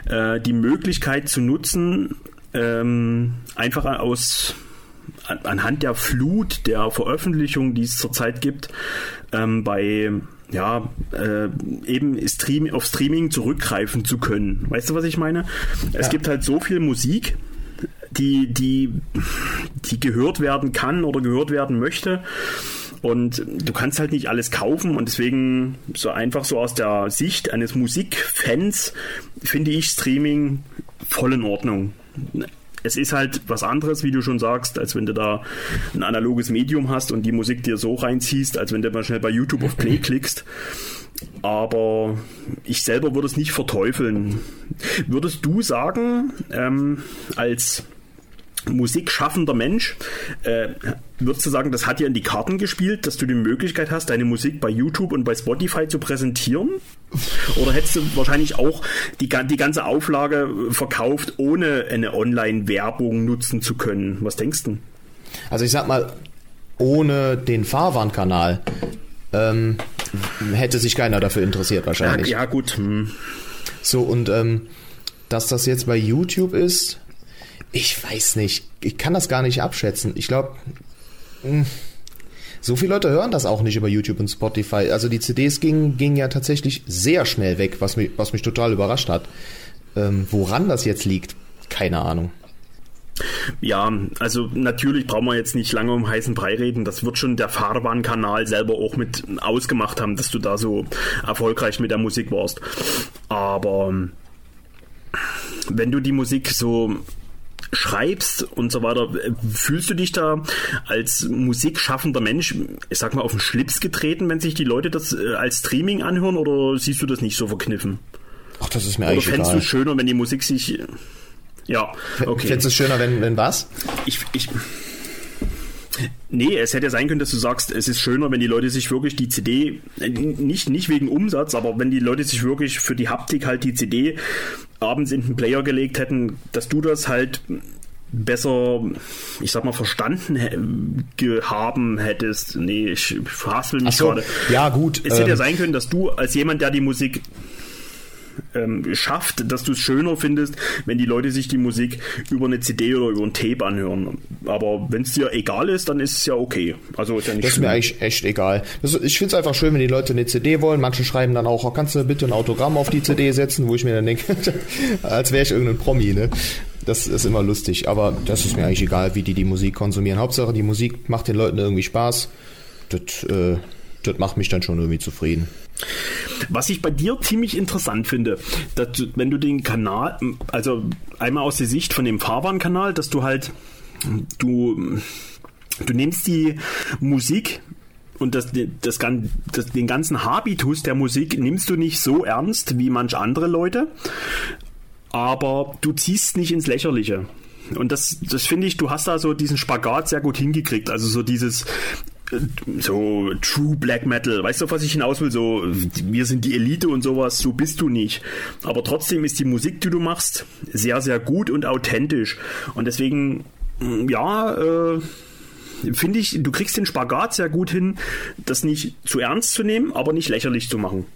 äh, die Möglichkeit zu nutzen, ähm, einfach aus an, anhand der Flut der Veröffentlichungen, die es zurzeit gibt, ähm, bei ja, äh, eben Stream, auf Streaming zurückgreifen zu können. Weißt du, was ich meine? Es gibt halt so viel Musik, die, die, die gehört werden kann oder gehört werden möchte. Und du kannst halt nicht alles kaufen und deswegen so einfach so aus der Sicht eines Musikfans finde ich Streaming voll in Ordnung. Es ist halt was anderes, wie du schon sagst, als wenn du da ein analoges Medium hast und die Musik dir so reinziehst, als wenn du mal schnell bei YouTube auf Play klickst. Aber ich selber würde es nicht verteufeln. Würdest du sagen, ähm, als musikschaffender Mensch, äh, würdest du sagen, das hat dir in die Karten gespielt, dass du die Möglichkeit hast, deine Musik bei YouTube und bei Spotify zu präsentieren? Oder hättest du wahrscheinlich auch die, die ganze Auflage verkauft, ohne eine Online-Werbung nutzen zu können? Was denkst du? Also ich sag mal, ohne den Fahrwarnkanal ähm, hätte sich keiner dafür interessiert Ja, wahrscheinlich. ja gut. Hm. So, und ähm, dass das jetzt bei YouTube ist, ich weiß nicht. Ich kann das gar nicht abschätzen. Ich glaube, so viele Leute hören das auch nicht über YouTube und Spotify. Also die CDs gingen, gingen ja tatsächlich sehr schnell weg, was mich, was mich total überrascht hat. Ähm, woran das jetzt liegt, keine Ahnung. Ja, also natürlich brauchen wir jetzt nicht lange um heißen Brei reden. Das wird schon der Fahrbahnkanal selber auch mit ausgemacht haben, dass du da so erfolgreich mit der Musik warst. Aber wenn du die Musik so schreibst und so weiter, fühlst du dich da als musikschaffender Mensch, ich sag mal, auf den Schlips getreten, wenn sich die Leute das äh, als Streaming anhören oder siehst du das nicht so verkniffen? Ach, das ist mir Oder eigentlich fändest du egal. es schöner, wenn die Musik sich. Ja, okay. Fändest du es schöner, wenn, wenn was? Ich, ich, nee, es hätte ja sein können, dass du sagst, es ist schöner, wenn die Leute sich wirklich die CD, äh, nicht, nicht wegen Umsatz, aber wenn die Leute sich wirklich für die Haptik halt die CD abends in den Player gelegt hätten, dass du das halt besser, ich sag mal, verstanden haben hättest. Nee, ich haspel mich so, gerade. ja, gut, Es hätte ja ähm, sein können, dass du als jemand, der die Musik ähm, schafft, dass du es schöner findest, wenn die Leute sich die Musik über eine CD oder über ein Tape anhören. Aber wenn es dir egal ist, dann ist es ja okay. Also ist ja nicht Das ist mir schlimm. eigentlich echt egal. Das, ich finde es einfach schön, wenn die Leute eine CD wollen. Manche schreiben dann auch, oh, kannst du bitte ein Autogramm auf die CD setzen, wo ich mir dann denke, als wäre ich irgendein Promi, ne? Das ist immer lustig, aber das ist mir eigentlich egal, wie die die Musik konsumieren. Hauptsache, die Musik macht den Leuten irgendwie Spaß. Das, äh, das macht mich dann schon irgendwie zufrieden. Was ich bei dir ziemlich interessant finde, dass wenn du den Kanal, also einmal aus der Sicht von dem Fahrbahnkanal, dass du halt, du, du nimmst die Musik und das, das, das, den ganzen Habitus der Musik nimmst du nicht so ernst wie manch andere Leute, aber du ziehst nicht ins Lächerliche. Und das, das finde ich, du hast da so diesen Spagat sehr gut hingekriegt. Also so dieses, so True Black Metal, weißt du, was ich hinaus will? So, wir sind die Elite und sowas, so bist du nicht. Aber trotzdem ist die Musik, die du machst, sehr, sehr gut und authentisch. Und deswegen, mm, ja, äh, finde ich, du kriegst den Spagat sehr gut hin, das nicht zu ernst zu nehmen, aber nicht lächerlich zu machen.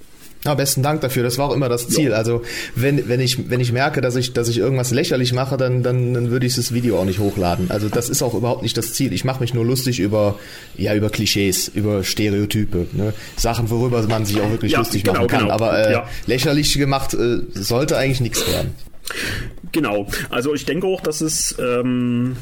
Ja, besten Dank dafür. Das war auch immer das Ziel. Ja. Also wenn, wenn ich wenn ich merke, dass ich dass ich irgendwas lächerlich mache, dann dann, dann würde ich das Video auch nicht hochladen. Also das ist auch überhaupt nicht das Ziel. Ich mache mich nur lustig über ja über Klischees, über Stereotype, ne? Sachen, worüber man sich auch wirklich Ja, lustig genau, machen kann. genau. Aber äh, Ja. lächerlich gemacht äh, sollte eigentlich nichts werden. Genau, also ich denke auch, dass es, ähm,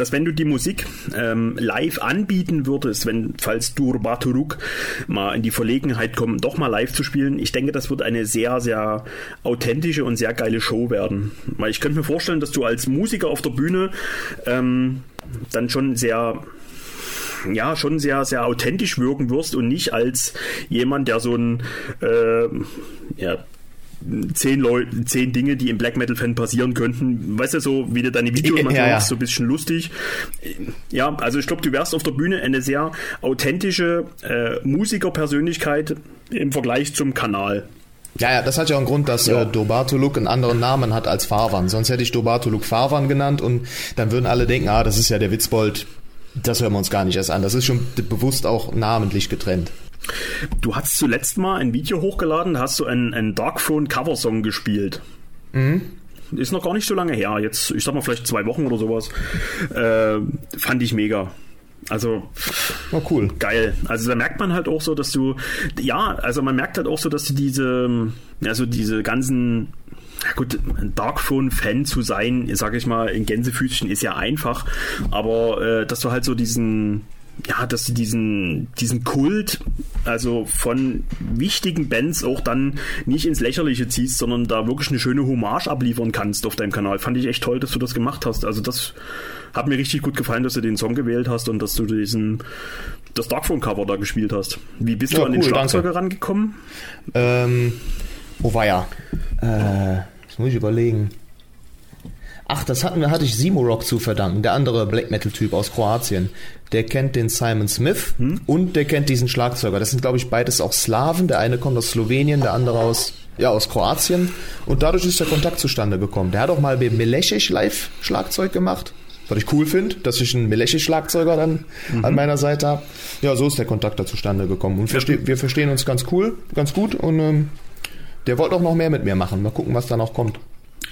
dass wenn du die Musik ähm, live anbieten würdest, wenn, falls Dur Baturuk mal in die Verlegenheit kommt, doch mal live zu spielen, ich denke, das wird eine sehr, sehr authentische und sehr geile Show werden. Weil ich könnte mir vorstellen, dass du als Musiker auf der Bühne ähm, dann schon sehr ja, schon sehr, sehr authentisch wirken wirst und nicht als jemand, der so ein äh, ja, zehn Leute, zehn Dinge, die im Black Metal Fan passieren könnten. Weißt du, so wie du deine Videos Ja, manchmal ja. machst, so ein bisschen lustig. Ja, also ich glaube, du wärst auf der Bühne eine sehr authentische äh, Musikerpersönlichkeit im Vergleich zum Kanal. Ja, ja, das hat ja auch einen Grund, dass Ja. äh, Dobatuluk einen anderen Namen hat als Farwan. Sonst hätte ich Dobatuluk Farwan genannt und dann würden alle denken, ah, das ist ja der Witzbold. Das hören wir uns gar nicht erst an. Das ist schon bewusst auch namentlich getrennt. Du hast zuletzt mal ein Video hochgeladen, da hast du einen, einen Darkthrone Coversong gespielt. Ist noch gar nicht so lange her. Jetzt, ich sag mal, vielleicht zwei Wochen oder sowas. Äh, fand ich mega. Also, Oh, cool. geil. Also da merkt man halt auch so, dass du, ja, also man merkt halt auch so, dass du diese, also diese ganzen, gut, ein Darkphone-Fan zu sein, sage ich mal, in Gänsefüßchen ist ja einfach, aber äh, dass du halt so diesen, ja, dass du diesen, diesen Kult, also von wichtigen Bands auch dann nicht ins Lächerliche ziehst, sondern da wirklich eine schöne Hommage abliefern kannst auf deinem Kanal. Fand ich echt toll, dass du das gemacht hast. Also das hat mir richtig gut gefallen, dass du den Song gewählt hast und dass du diesen, das Darkphone-Cover da gespielt hast. Wie bist du Ja, an den cool, Schlagzeuger danke. rangekommen? Ähm, oh weia. Äh, das muss ich überlegen. Ach, das hatten wir, hatte ich Simo Rock zu verdanken, der andere Black Metal Typ aus Kroatien. Der kennt den Simon Smith und der kennt diesen Schlagzeuger. Das sind, glaube ich, beides auch Slawen. Der eine kommt aus Slowenien, der andere aus, ja, aus Kroatien. Und dadurch ist der Kontakt zustande gekommen. Der hat auch mal bei Melechich live Schlagzeug gemacht. Was ich cool finde, dass ich einen Melechich-Schlagzeuger dann an meiner Seite habe. Ja, so ist der Kontakt da zustande gekommen. Und verste wir verstehen uns ganz cool, ganz gut. Und ähm, der wollte auch noch mehr mit mir machen. Mal gucken, was da noch kommt.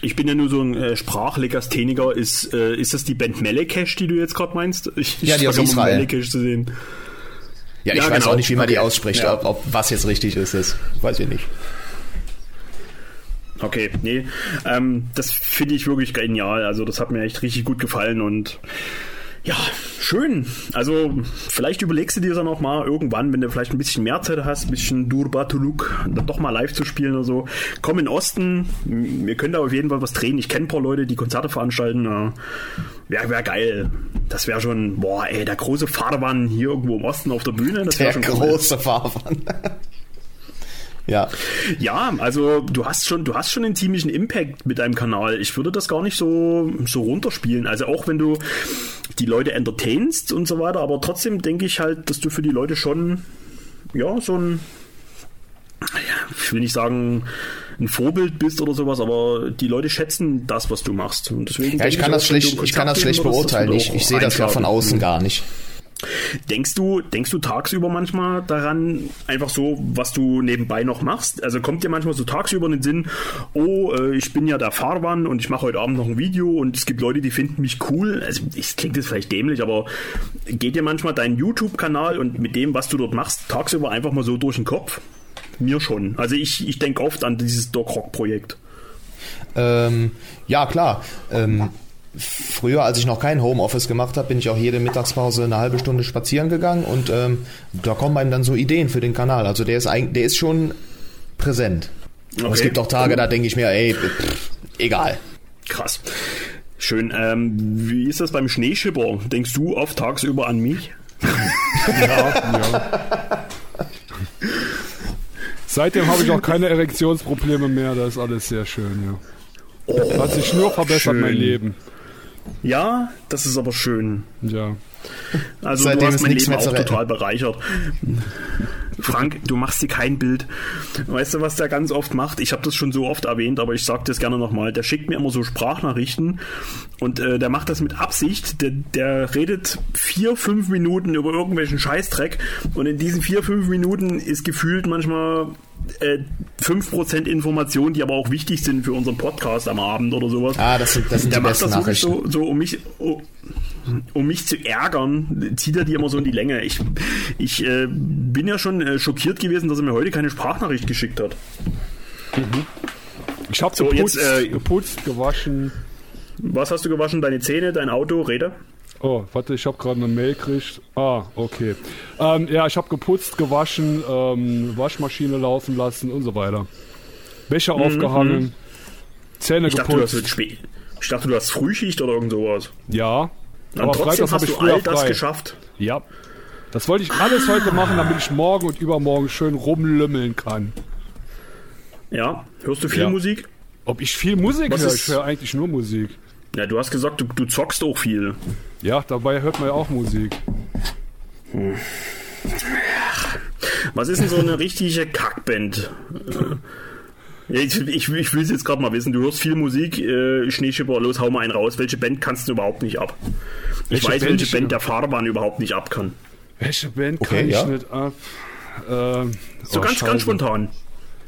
Ich bin ja nur so ein äh, Sprachlegastheniker. Ist, äh, ist das die Band Melekesh, die du jetzt gerade meinst? Ich, Ja, die aus sag immer Israel. Melekesh zu sehen. Ja, ich Ja, weiß genau. auch nicht, wie man die Okay. ausspricht, Ja. ob, ob was jetzt richtig ist. Das weiß ich nicht. Okay, nee. Ähm, das finde ich wirklich genial. Also, das hat mir echt richtig gut gefallen und ja, schön. Also, vielleicht überlegst du dir dann auch mal irgendwann, wenn du vielleicht ein bisschen mehr Zeit hast, ein bisschen Durbatuluk, dann doch mal live zu spielen oder so. Komm in den Osten. Wir können da auf jeden Fall was drehen. Ich kenne ein paar Leute, die Konzerte veranstalten. Ja. Wäre wär geil. Das wäre schon, boah, ey, der große Fahrmann hier irgendwo im Osten auf der Bühne. Das wäre Der schon cool. große Fahrwand. ja. Ja, also du hast schon, du hast schon einen ziemlichen Impact mit deinem Kanal. Ich würde das gar nicht so, so runterspielen. Also auch wenn du die Leute entertainst und so weiter, aber trotzdem denke ich halt, dass du für die Leute schon, ja, so ein, ich will nicht sagen, ein Vorbild bist oder sowas, aber die Leute schätzen das, was du machst. Und deswegen Ja, ich kann das auch, wenn schlecht, ich kann das schlecht beurteilen. dass Ich, ich sehe das ja von außen gar nicht. Denkst du, denkst du tagsüber manchmal daran, einfach so, was du nebenbei noch machst? Also kommt dir manchmal so tagsüber in den Sinn, oh, äh, ich bin ja der Farwan und ich mache heute Abend noch ein Video und es gibt Leute, die finden mich cool. Also es klingt jetzt vielleicht dämlich, aber geht dir manchmal dein YouTube-Kanal und mit dem, was du dort machst, tagsüber einfach mal so durch den Kopf? Mir schon. Also ich, ich denke oft an dieses Doc Rock-Projekt. Ähm, ja, klar. Ähm, früher, als ich noch kein Homeoffice gemacht habe, bin ich auch jede Mittagspause eine halbe Stunde spazieren gegangen und ähm, da kommen einem dann so Ideen für den Kanal. Also der ist eigentlich, der ist schon präsent. Aber es Okay. gibt auch Tage, da denke ich mir, ey, pff, egal. Krass. Schön. Ähm, wie ist das beim Schneeschipper? Denkst du oft tagsüber an mich? Ja, ja. Seitdem habe ich auch keine Erektionsprobleme mehr. Das ist alles sehr schön, ja. Hat sich nur verbessert, schön. mein Leben. Ja, das ist aber schön. Ja. Also Seitdem du hast ist mein nichts Leben mehr zu auch retten. total bereichert. Frank, du machst dir kein Bild. Weißt du, was der ganz oft macht? Ich habe das schon so oft erwähnt, aber ich sage das gerne nochmal. Der schickt mir immer so Sprachnachrichten und äh, der macht das mit Absicht. Der, der redet vier, fünf Minuten über irgendwelchen Scheißdreck und in diesen vier, fünf Minuten ist gefühlt manchmal äh, 5% Information, die aber auch wichtig sind für unseren Podcast am Abend oder sowas. Ah, das sind, das sind Der die macht besten das wirklich Nachrichten. so, so um mich, um, um mich zu ärgern, zieht er die immer so in die Länge. Ich, ich äh, bin ja schon äh, schockiert gewesen, dass er mir heute keine Sprachnachricht geschickt hat. Ich habe So, geputzt, jetzt, äh, geputzt, gewaschen. Was hast du gewaschen? Deine Zähne, dein Auto, Rede? Oh, warte, ich habe gerade eine Mail gekriegt. Ah, okay. Ähm, ja, ich habe geputzt, gewaschen, ähm, Waschmaschine laufen lassen und so weiter. Aufgehangen, Zähne Mhm, Ich dachte, du hast geputzt. spät. Ich dachte, du hast Frühschicht oder irgend sowas. Ja. Und Aber trotzdem hast ich du all das frei. geschafft. Ja. Das wollte ich alles heute machen, damit ich morgen und übermorgen schön rumlümmeln kann. Ja. Hörst du viel Ja. Musik? Ob ich viel Musik Was höre? Ich höre eigentlich nur Musik. Ja, du hast gesagt, du, du zockst auch viel. Ja, dabei hört man ja auch Musik. Was ist denn so eine richtige Kackband? Äh, Ich, ich, ich will es jetzt gerade mal wissen. Du hörst viel Musik, äh, Schneeschipper, los, hau mal einen raus. Welche Band kannst du überhaupt nicht ab? Ich Welche weiß, Band welche ich- Band der Fahrbahn überhaupt nicht ab kann. Welche Band Okay, kann ich ja. nicht ab? Ähm, So oh, ganz, Scheiße. ganz spontan.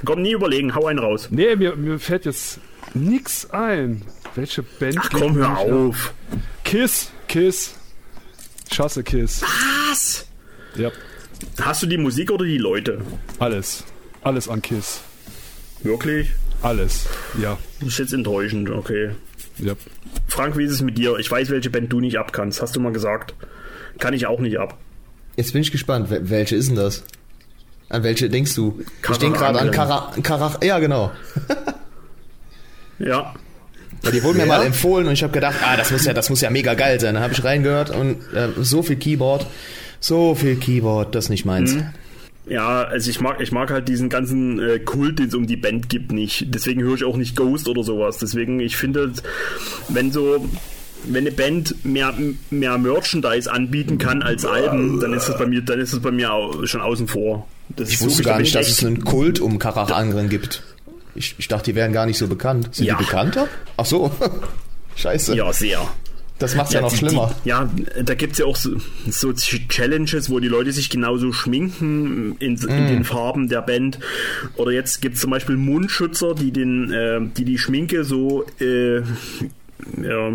Komm, nie überlegen, hau einen raus. Nee, mir, mir fällt jetzt nix ein. Welche Band? Ach komm, hör auf. Kiss, Kiss. Ich hasse Kiss. Was? Ja, Hast du die Musik oder die Leute? alles. Alles an Kiss. Wirklich? Alles. Ja, Das ist jetzt enttäuschend, okay. ja. Frank, wie ist es mit dir? Ich weiß, welche Band du nicht ab kannst. Hast du mal gesagt. Kann ich auch nicht ab. Jetzt bin ich gespannt, wel- welche ist denn das? An welche denkst du? ich denke gerade an Kara, Kara, ja genau. Ja. Ja, die wurden mir Ja? mal empfohlen und ich habe gedacht, ah, das muss ja, das muss ja mega geil sein. Dann habe ich reingehört und äh, so viel Keyboard, so viel Keyboard, das ist nicht meins. Ja, also ich mag, ich mag halt diesen ganzen äh, Kult, den es um die Band gibt, nicht. Deswegen höre ich auch nicht Ghost oder sowas. Deswegen, ich finde, wenn so, wenn eine Band mehr, mehr Merchandise anbieten kann als Alben, dann ist das bei mir, dann ist es bei mir schon außen vor. Das Ich wusste da gar nicht, ich dass es einen Kult um Karach Angren gibt. Ich, ich dachte, die wären gar nicht so bekannt. Sind Ja. die bekannter? Ach so. Scheiße. Ja, sehr. Das macht's ja, noch die, schlimmer. Die, ja, da gibt es ja auch so, so Challenges, wo die Leute sich genauso schminken in, Mm. in den Farben der Band. Oder jetzt gibt es zum Beispiel Mundschützer, die den, äh, die, die Schminke so äh, ja,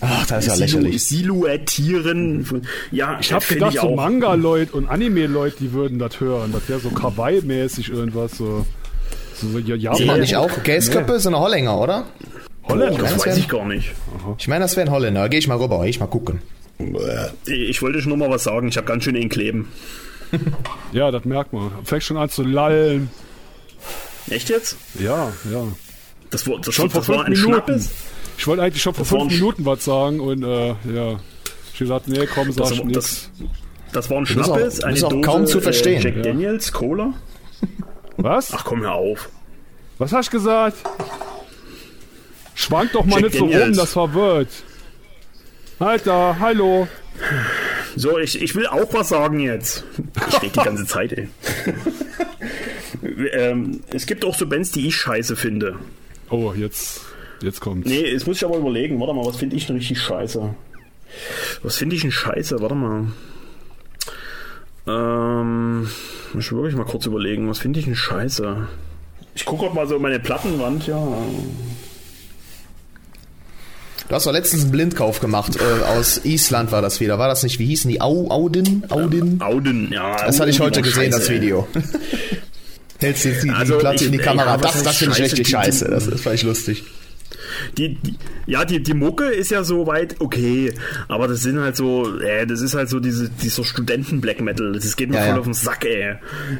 Ach, das ist ja silu- lächerlich. silhouettieren. Ja, Ich habe gedacht, ich so auch. Manga-Leute und Anime-Leute, die würden das hören. Das wäre so Kawaii-mäßig irgendwas. So, so, Japan. nicht auch? Gaysköppe sind Holländer, oder? Holländer. Das weiß ich gar nicht. Ich meine, das wären Holländer. Geh ich mal rüber, geh ich mal gucken. Ich wollte schon noch mal was sagen. Ich habe ganz schön den Kleben. Ja, das merkt man. Fängt schon an zu lallen. Echt jetzt? Ja, ja. Das, war, das, Schon vor das fünf ein Minuten. Schnappes? Ich wollte eigentlich schon vor fünf Minuten was sagen und äh, ja. Ich hab gesagt, nee, komm, sag Das, ich war- das, das war ein auch- Schnappes, du eine auch Dose kaum zu verstehen. Äh, Jack Ja. Daniels Cola. Was? Ach komm, hör auf. Was hast du gesagt? Schwank doch mal Jack nicht so rum, das verwirrt. Alter, hallo. So, ich, ich will auch was sagen jetzt. Ich rede die ganze Zeit, ey. Ähm, es gibt auch so Bands, die ich scheiße finde. Oh, jetzt, jetzt kommt's. Nee, jetzt muss ich aber überlegen. Warte mal, was finde ich denn richtig scheiße? Was finde ich denn scheiße? Warte mal. Ähm, muss ich wirklich mal kurz überlegen. Was finde ich denn scheiße? Ich gucke gerade mal so in meine Plattenwand, ja. Du hast doch letztens einen Blindkauf gemacht. Äh, aus Island war das wieder. War das nicht? Wie hießen die? Au, Audin? Audin? Auden, ja. Das hatte ich die heute gesehen, scheiße, das. Video. Hältst jetzt die, die Also Platte ich- in die ja, Kamera. was das das finde ich richtig Die- scheiße. die- Das, das fand ich lustig. Die, die, ja, die, die Mucke ist ja soweit okay, aber das sind halt so, äh, das ist halt so diese, dieser Studenten-Black Metal. Das geht mir Ja, voll ja. auf den Sack, ey.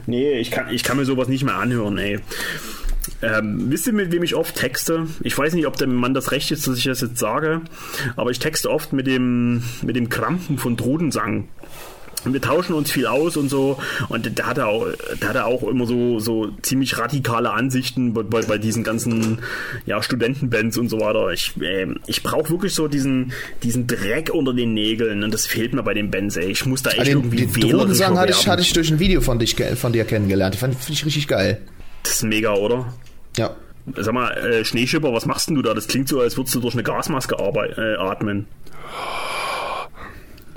Nee, ich kann, ich kann mir sowas nicht mehr anhören, ey. Ähm, wisst ihr, mit wem ich oft texte? Ich weiß nicht, ob dem Mann das Recht ist, dass ich das jetzt sage, aber ich texte oft mit dem, mit dem Krampen von Trudensang. Und wir tauschen uns viel aus und so. Und da hat er auch, da hat er auch immer so, so ziemlich radikale Ansichten bei, bei, bei diesen ganzen ja, Studentenbands und so weiter. Ich, ähm, ich brauche wirklich so diesen, diesen Dreck unter den Nägeln und das fehlt mir bei den Bands, ey. Ich muss da echt Den, irgendwie den Drodensang hatte ich, hatte ich durch ein Video von, dich, von dir kennengelernt. Fand finde ich richtig geil. Das ist mega, oder? Ja. Sag mal, äh, Schneeschipper, was machst denn du da? Das klingt so, als würdest du durch eine Gasmaske äh, atmen.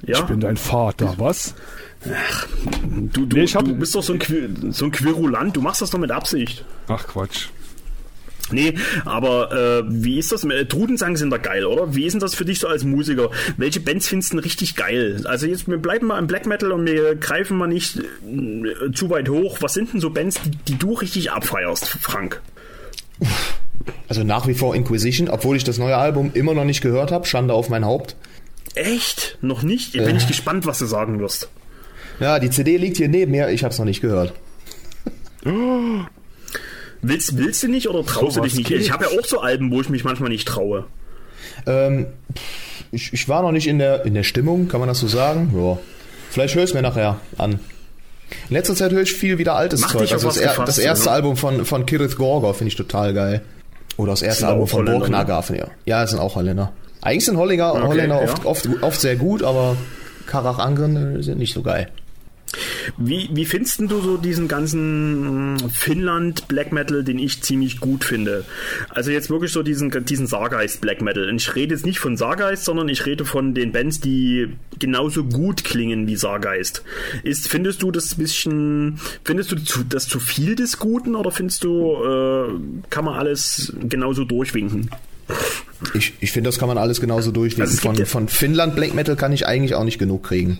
Ja, Ich bin dein Vater, was? du, du, Nee, ich hab- du bist doch so ein, Qui- so ein Querulant, du machst das doch mit Absicht. Ach Quatsch. Nee, aber äh, wie ist das? mit- Trudensang sind da geil, oder? Wie ist denn das für dich so als Musiker? Welche Bands findest du denn richtig geil? Also jetzt, wir bleiben mal im Black Metal und wir greifen mal nicht äh, zu weit hoch. Was sind denn so Bands, die, die du richtig abfeierst, Frank? Also nach wie vor Inquisition, obwohl ich das neue Album immer noch nicht gehört habe. Schande auf mein Haupt. Echt? Noch nicht? Bin ich gespannt, was du sagen wirst. Ja, die CD liegt hier neben mir. Ich habe es noch nicht gehört. Willst, willst du nicht oder traust So du dich nicht? geht. Ich habe ja auch so Alben, wo ich mich manchmal nicht traue. Ähm, ich, ich war noch nicht in der, in der Stimmung, kann man das so sagen? Ja. Vielleicht höre ich es mir nachher an. In letzter Zeit höre ich viel wieder altes Mach Zeug. Also das, er, gefasst, das erste ne? Album von, von Kirith Gorgor finde ich total geil. Oder das erste Album von Borknagar, finde ich. Ja, es sind auch Holländer. Eigentlich sind Holländer, Okay, Holländer ja. oft, oft, oft sehr gut, aber Karach Angren äh, sind nicht so geil. Wie, wie findest du so diesen ganzen mh, Finnland Black Metal, den ich ziemlich gut finde? Also jetzt wirklich so diesen, diesen Sargeist Black Metal. Und ich rede jetzt nicht von Sargeist, sondern ich rede von den Bands, die genauso gut klingen wie Sargeist. Ist, findest du das bisschen, findest du zu, das zu viel des Guten oder findest du, äh, kann man alles genauso durchwinken? Ich, ich finde, das kann man alles genauso durchlesen. Also von, von Finnland Black Metal kann ich eigentlich auch nicht genug kriegen.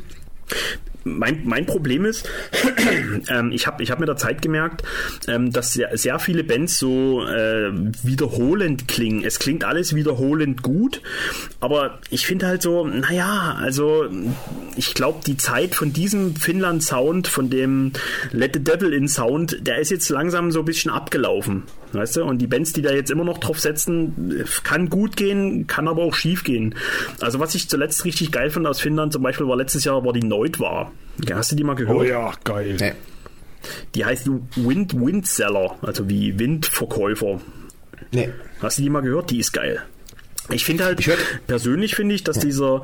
Mein, mein Problem ist, ähm, ich habe ich hab mit der Zeit gemerkt, ähm, dass sehr, sehr viele Bands so äh, wiederholend klingen. Es klingt alles wiederholend gut, aber ich finde halt so, naja, also ich glaube, die Zeit von diesem Finnland-Sound, von dem Let the Devil in Sound, der ist jetzt langsam so ein bisschen abgelaufen. Weißt du? Und die Bands, die da jetzt immer noch drauf setzen, kann gut gehen, kann aber auch schief gehen. Also was ich zuletzt richtig geil fand aus Finnland zum Beispiel war letztes Jahr war die Neutwar. Ja, hast du die mal gehört? Oh ja, geil. Nee. Die heißt Wind Windseller, also wie Windverkäufer. Nee. Hast du die mal gehört? Die ist geil. Ich finde halt, Ich persönlich finde ich, dass dieser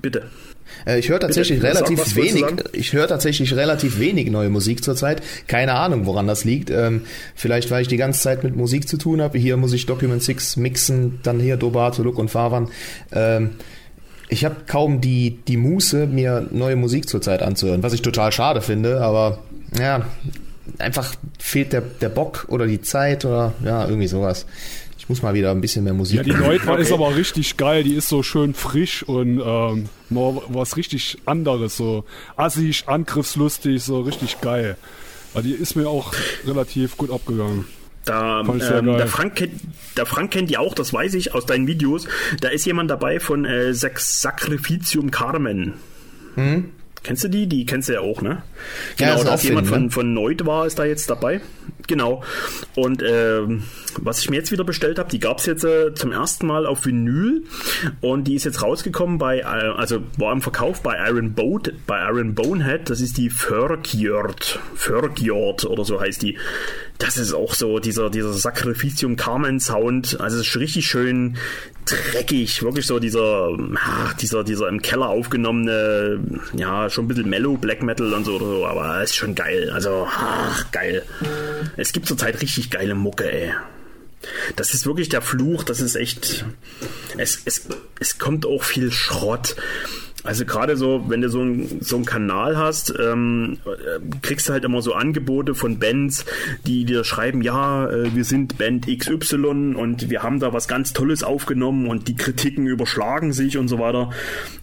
Bitte. Äh, Ich höre tatsächlich Bitte, relativ was wenig. Ich höre tatsächlich relativ wenig neue Musik zurzeit. Keine Ahnung, woran das liegt. Ähm, vielleicht, weil ich die ganze Zeit mit Musik zu tun habe. Hier muss ich Document 6 mixen, dann hier Dobato, Look und Favan. Ähm, ich habe kaum die, die Muße, mir neue Musik zurzeit anzuhören, was ich total schade finde, aber ja, einfach fehlt der, der Bock oder die Zeit oder ja, irgendwie sowas. Ich muss mal wieder ein bisschen mehr Musik Ja, die hören. Neutwa ist Okay. aber richtig geil. Die ist so schön frisch und ähm, mal was richtig anderes. So assig, angriffslustig, so richtig geil. Aber die ist mir auch relativ gut abgegangen. Da, ähm, der, Frank kennt, der Frank kennt die auch, das weiß ich aus deinen Videos. Da ist jemand dabei von äh, Sac Sacrificium Carmen. Kennst du die? Die kennst du ja auch, ne? Hm? Ja, Genau, ist da auch ist jemand Finn, von, ne? von Neut war ist da jetzt dabei. Genau. Und ähm, was ich mir jetzt wieder bestellt habe, die gab es jetzt äh, zum ersten Mal auf Vinyl und die ist jetzt rausgekommen bei, äh, also war im Verkauf bei Iron Boat, bei Iron Bonehead, das ist die Förgjord, Förgjord oder so heißt die. Das ist auch so dieser, dieser Sacrificium Carmen Sound, also es ist richtig schön dreckig, wirklich so dieser, ah, dieser, dieser im Keller aufgenommene, ja, schon ein bisschen mellow Black Metal und so, so aber ist schon geil, also, ach, geil. Es gibt zurzeit richtig geile Mucke, ey. Das ist wirklich der Fluch, das ist echt. Es, es, es kommt auch viel Schrott. Also gerade so, wenn du so, ein, so einen Kanal hast, ähm, kriegst du halt immer so Angebote von Bands, die dir schreiben, ja, äh, wir sind Band XY und wir haben da was ganz Tolles aufgenommen und die Kritiken überschlagen sich und so weiter.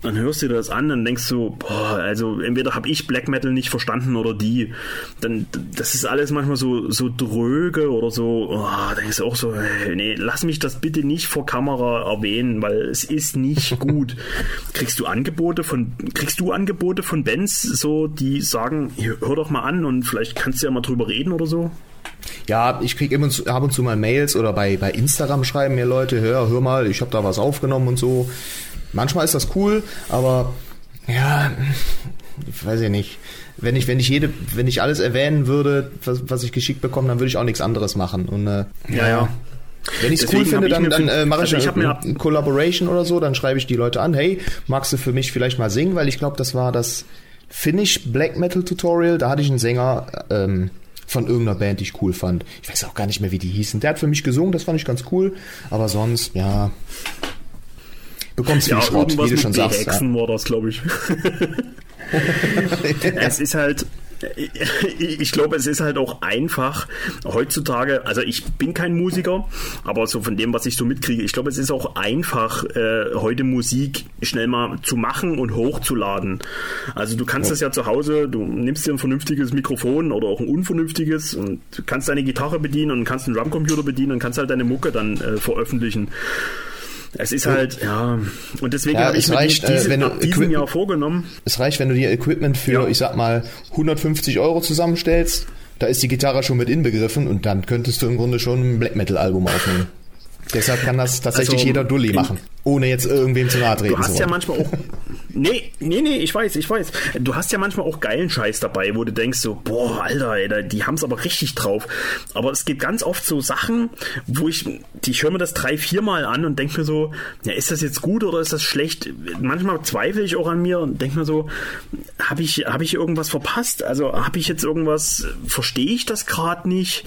Dann hörst du dir das an und denkst so, boah, also entweder habe ich Black Metal nicht verstanden oder die. Dann, das ist alles manchmal so, so dröge oder so, oh, denkst du auch so, hey, nee, lass mich das bitte nicht vor Kamera erwähnen, weil es ist nicht gut. Kriegst du Angebote von, kriegst du Angebote von Bands, so, die sagen, hör doch mal an und vielleicht kannst du ja mal drüber reden oder so? Ja, ich kriege immer ab und zu mal Mails oder bei, bei Instagram schreiben mir Leute, hör, hör mal, ich habe da was aufgenommen und so. Manchmal ist das cool, aber ja, ich weiß ja nicht. Wenn ich, wenn ich jede, wenn ich alles erwähnen würde, was, was ich geschickt bekomme, dann würde ich auch nichts anderes machen. Und äh, Ja, ja. Wenn ich es cool finde, ich dann, dann äh, mache also ich, ich hab eine, eine Collaboration oder so, dann schreibe ich die Leute an, hey, magst du für mich vielleicht mal singen, weil ich glaube, das war das Finnish Black Metal Tutorial, da hatte ich einen Sänger ähm, von irgendeiner Band, die ich cool fand. Ich weiß auch gar nicht mehr, wie die hießen. Der hat für mich gesungen, das fand ich ganz cool, aber sonst, ja, bekommst viel Ja, Schrott, wie du schon sagst. Ja. War das, glaube ich. es ist halt, ich glaube, es ist halt auch einfach heutzutage, also ich bin kein Musiker, aber so von dem, was ich so mitkriege, ich glaube, es ist auch einfach, äh, heute Musik schnell mal zu machen und hochzuladen. Also du kannst das ja zu Hause, du nimmst dir ein vernünftiges Mikrofon oder auch ein unvernünftiges und kannst deine Gitarre bedienen und kannst einen Drumcomputer bedienen und kannst halt deine Mucke dann äh, veröffentlichen. Es ist halt, ja, und deswegen Ja, habe ich mir reicht, äh, diese, wenn ab diesem Equip- Jahr vorgenommen. Es reicht, wenn du dir Equipment für, Ja. ich sag mal, 150 Euro zusammenstellst, da ist die Gitarre schon mit inbegriffen und dann könntest du im Grunde schon ein Black Metal Album aufnehmen. Deshalb kann das tatsächlich Also, jeder Dulli machen, ohne jetzt irgendwem zu nahe treten Du hast zu ja manchmal auch. Nee, nee, nee, ich weiß, ich weiß. Du hast ja manchmal auch geilen Scheiß dabei, wo du denkst so, boah, Alter, da- die haben es aber richtig drauf. Aber es gibt ganz oft so Sachen, wo ich, die- ich höre mir das drei, viermal an und denke mir so, ja, ist das jetzt gut oder ist das schlecht? Manchmal zweifle ich auch an mir und denke mir so, habe ich, hab ich irgendwas verpasst? Also habe ich jetzt irgendwas, verstehe ich das gerade nicht?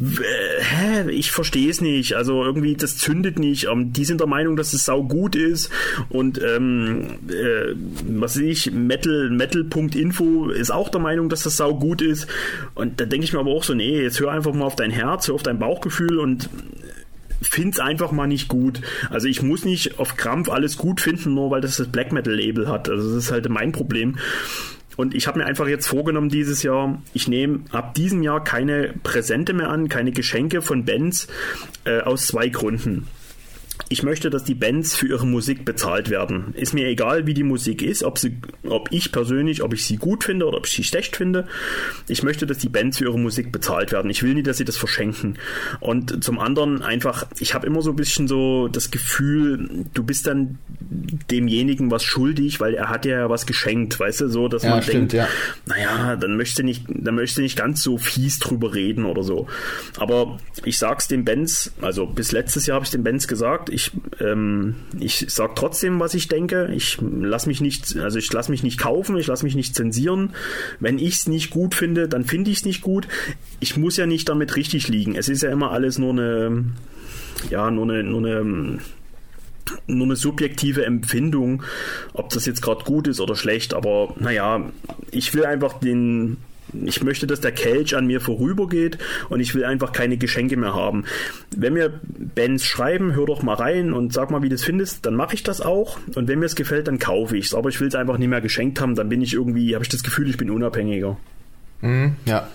Äh, Hä, ich verstehe es nicht. Also irgendwie, das zündet nicht. Ähm, die sind der Meinung, dass es sau gut ist und ähm, äh, was weiß ich, Metal, Metal.info ist auch der Meinung, dass das sau gut ist. Und da denke ich mir aber auch so, nee, jetzt hör einfach mal auf dein Herz, hör auf dein Bauchgefühl und find's einfach mal nicht gut. Also ich muss nicht auf Krampf alles gut finden, nur weil das das Black Metal Label hat. Also das ist halt mein Problem. Und ich habe mir einfach jetzt vorgenommen dieses Jahr, ich nehme ab diesem Jahr keine Präsente mehr an, keine Geschenke von Bands äh, aus zwei Gründen. Ich möchte, dass die Bands für ihre Musik bezahlt werden. Ist mir egal, wie die Musik ist, ob, sie, ob ich persönlich, ob ich sie gut finde oder ob ich sie schlecht finde. Ich möchte, dass die Bands für ihre Musik bezahlt werden. Ich will nicht, dass sie das verschenken. Und zum anderen einfach, ich habe immer so ein bisschen so das Gefühl, du bist dann demjenigen was schuldig, weil er hat ja was geschenkt, weißt du, so, dass Ja, man stimmt, denkt, ja. naja, dann möchte nicht, dann möchte nicht ganz so fies drüber reden oder so. Aber ich sag's den Bands, also bis letztes Jahr habe ich den Bands gesagt, ich, ähm, ich sag trotzdem, was ich denke. Ich lass mich nicht, also ich lass mich nicht kaufen, ich lass mich nicht zensieren. Wenn ich's nicht gut finde, dann finde ich's nicht gut. Ich muss ja nicht damit richtig liegen. Es ist ja immer alles nur eine, ja, nur eine, nur eine nur eine subjektive Empfindung, ob das jetzt gerade gut ist oder schlecht, aber naja, ich will einfach den, ich möchte, dass der Kelch an mir vorübergeht und ich will einfach keine Geschenke mehr haben. Wenn mir Bands schreiben, hör doch mal rein und sag mal, wie du es findest, dann mache ich das auch und wenn mir es gefällt, dann kaufe ich es. Aber ich will es einfach nicht mehr geschenkt haben, dann bin ich irgendwie, habe ich das Gefühl, ich bin unabhängiger. Ja.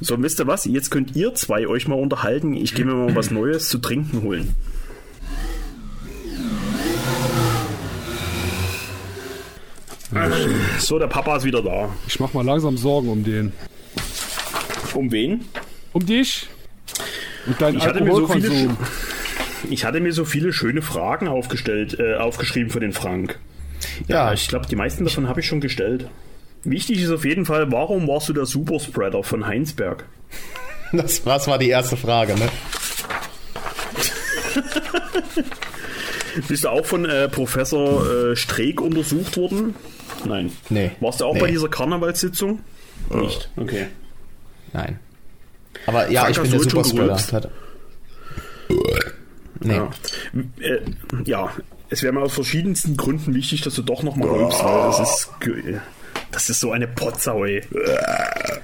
So, wisst ihr was? Jetzt könnt ihr zwei euch mal unterhalten. Ich gehe mir mal was Neues zu trinken holen. So, der Papa ist wieder da. Ich mach mal langsam Sorgen um den. Um wen? Um dich? Und deinen Ich hatte mir so viele, Alkoholkonsum. ich hatte mir so viele schöne Fragen aufgestellt, äh, aufgeschrieben für den Frank. Ja, Ich glaube, die meisten davon habe ich schon gestellt. Wichtig ist auf jeden Fall, warum warst du der Superspreader von Heinsberg? das, das war die erste Frage, ne? Bist du auch von äh, Professor äh, Streeck untersucht worden? Nein. Nee. Warst du auch Nee. bei dieser Karnevalssitzung? Nicht. Okay. Nein. Aber ja, Frank, ich bin der Superspreader. Nee. Ja. Äh, ja, es wäre mir aus verschiedensten Gründen wichtig, dass du doch nochmal rülpst, weil das ist, das ist so eine Potsau, ey.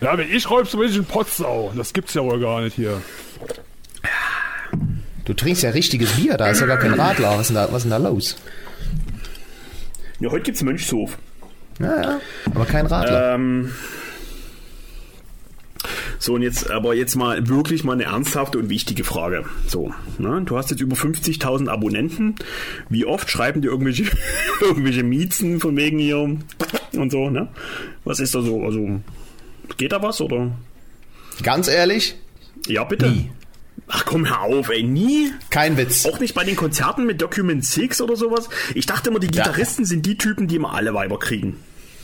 Ja, wenn ich räubst, bin ich ein Potsau. Das gibt's ja wohl gar nicht hier. Du trinkst ja richtiges Bier, da ist ja gar kein Radler. Was ist denn da, was ist denn da los? Ja, heute gibt's Mönchshof. Ja, ja, aber kein Radler. Ähm, so, und jetzt, aber jetzt mal wirklich mal eine ernsthafte und wichtige Frage. So, ne? Du hast jetzt über 50.000 Abonnenten. Wie oft schreiben dir irgendwelche, irgendwelche Miezen von wegen hier und so, ne? Was ist da so? Also, geht da was oder? Ganz ehrlich, Ja, bitte. Nie. Ach komm, hör auf, ey, nie? kein Witz. Auch nicht bei den Konzerten mit Document 6 oder sowas? Ich dachte immer, die Ja. Gitarristen sind die Typen, die immer alle Weiber kriegen.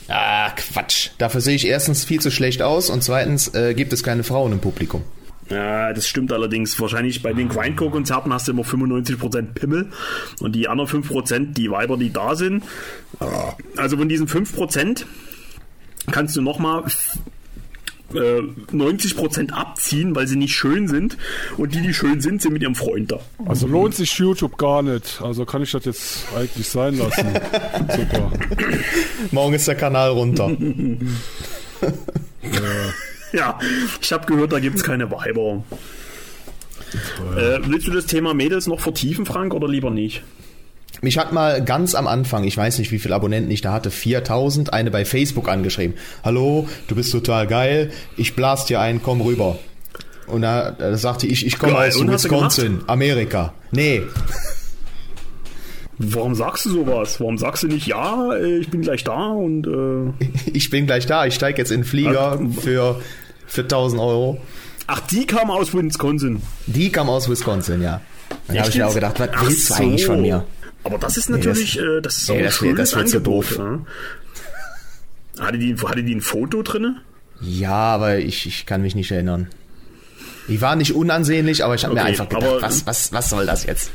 Ah, Quatsch. Dafür sehe ich erstens viel zu schlecht aus und zweitens äh, gibt es keine Frauen im Publikum. Ja, das stimmt allerdings. Wahrscheinlich bei den Grindcore-Konzerten hast du immer 95% Pimmel und die anderen 5% die Weiber, die da sind. Also von diesen 5% kannst du nochmal äh, 90% abziehen, weil sie nicht schön sind. Und die, die schön sind, sind mit ihrem Freund da. Also lohnt sich YouTube gar nicht. Also kann ich das jetzt eigentlich sein lassen. Super. Morgen ist der Kanal runter. Ja, ich habe gehört, da gibt's keine Weiber. Äh, willst du das Thema Mädels noch vertiefen, Frank, oder lieber nicht? Mich hat mal ganz am Anfang, ich weiß nicht, wie viele Abonnenten ich da hatte, 4000, eine bei Facebook angeschrieben. Hallo, du bist total geil, ich blas dir ein, komm rüber. Und da, da sagte ich, ich komme aus Wisconsin, Amerika. Nee, Warum sagst du sowas? Warum sagst du nicht, ja, ich bin gleich da und äh, ich bin gleich da, ich steige jetzt in den Flieger für, für 1000 Euro. Ach, die kam aus Wisconsin. Die kam aus Wisconsin, ja. Dann habe ich mir auch gedacht, was Ach willst du so. eigentlich von mir? Aber das ist Nee, natürlich, das- äh, das ist nee, das wär- das schönes wär zu Angebot. doof. Ja. Hatte, die, hatte die ein Foto drinne? Ja, aber ich, ich kann mich nicht erinnern. Die war nicht unansehnlich, aber ich habe mir Okay, einfach gedacht, aber- was, was, was soll das jetzt?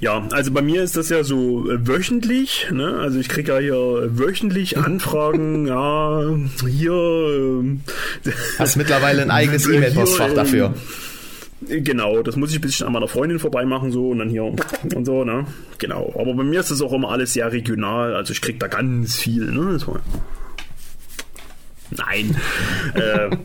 Ja, also bei mir ist das ja so äh, wöchentlich, ne? Also ich kriege ja hier wöchentlich Anfragen, ja, hier. ähm, Hast mittlerweile ein eigenes E-Mail-Postfach ähm, dafür. Genau, das muss ich ein bisschen an meiner Freundin vorbeimachen so und dann hier und so, ne? Genau. Aber bei mir ist das auch immer alles sehr regional, also ich krieg da ganz viel, ne? Nein. äh,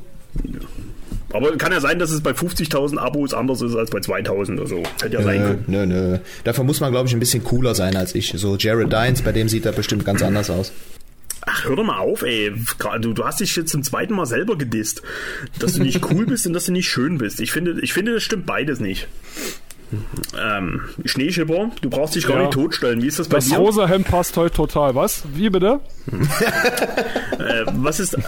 aber kann ja sein, dass es bei 50.000 Abos anders ist als bei 2.000 oder so. Hätte ja sein Nö, können. nö, nö. Dafür muss man, glaube ich, ein bisschen cooler sein als ich. So Jared Dines, bei dem sieht er bestimmt ganz anders aus. Ach, hör doch mal auf, ey. Du, du hast dich jetzt zum zweiten Mal selber gedisst. Dass du nicht cool bist und dass du nicht schön bist. Ich finde, ich finde, das stimmt beides nicht. Ähm, Schneeschipper, du brauchst dich gar Ja. nicht totstellen. Wie ist das bei Das dir? rosa Hemd passt heute total. Was? Wie bitte? Äh, was ist, äh,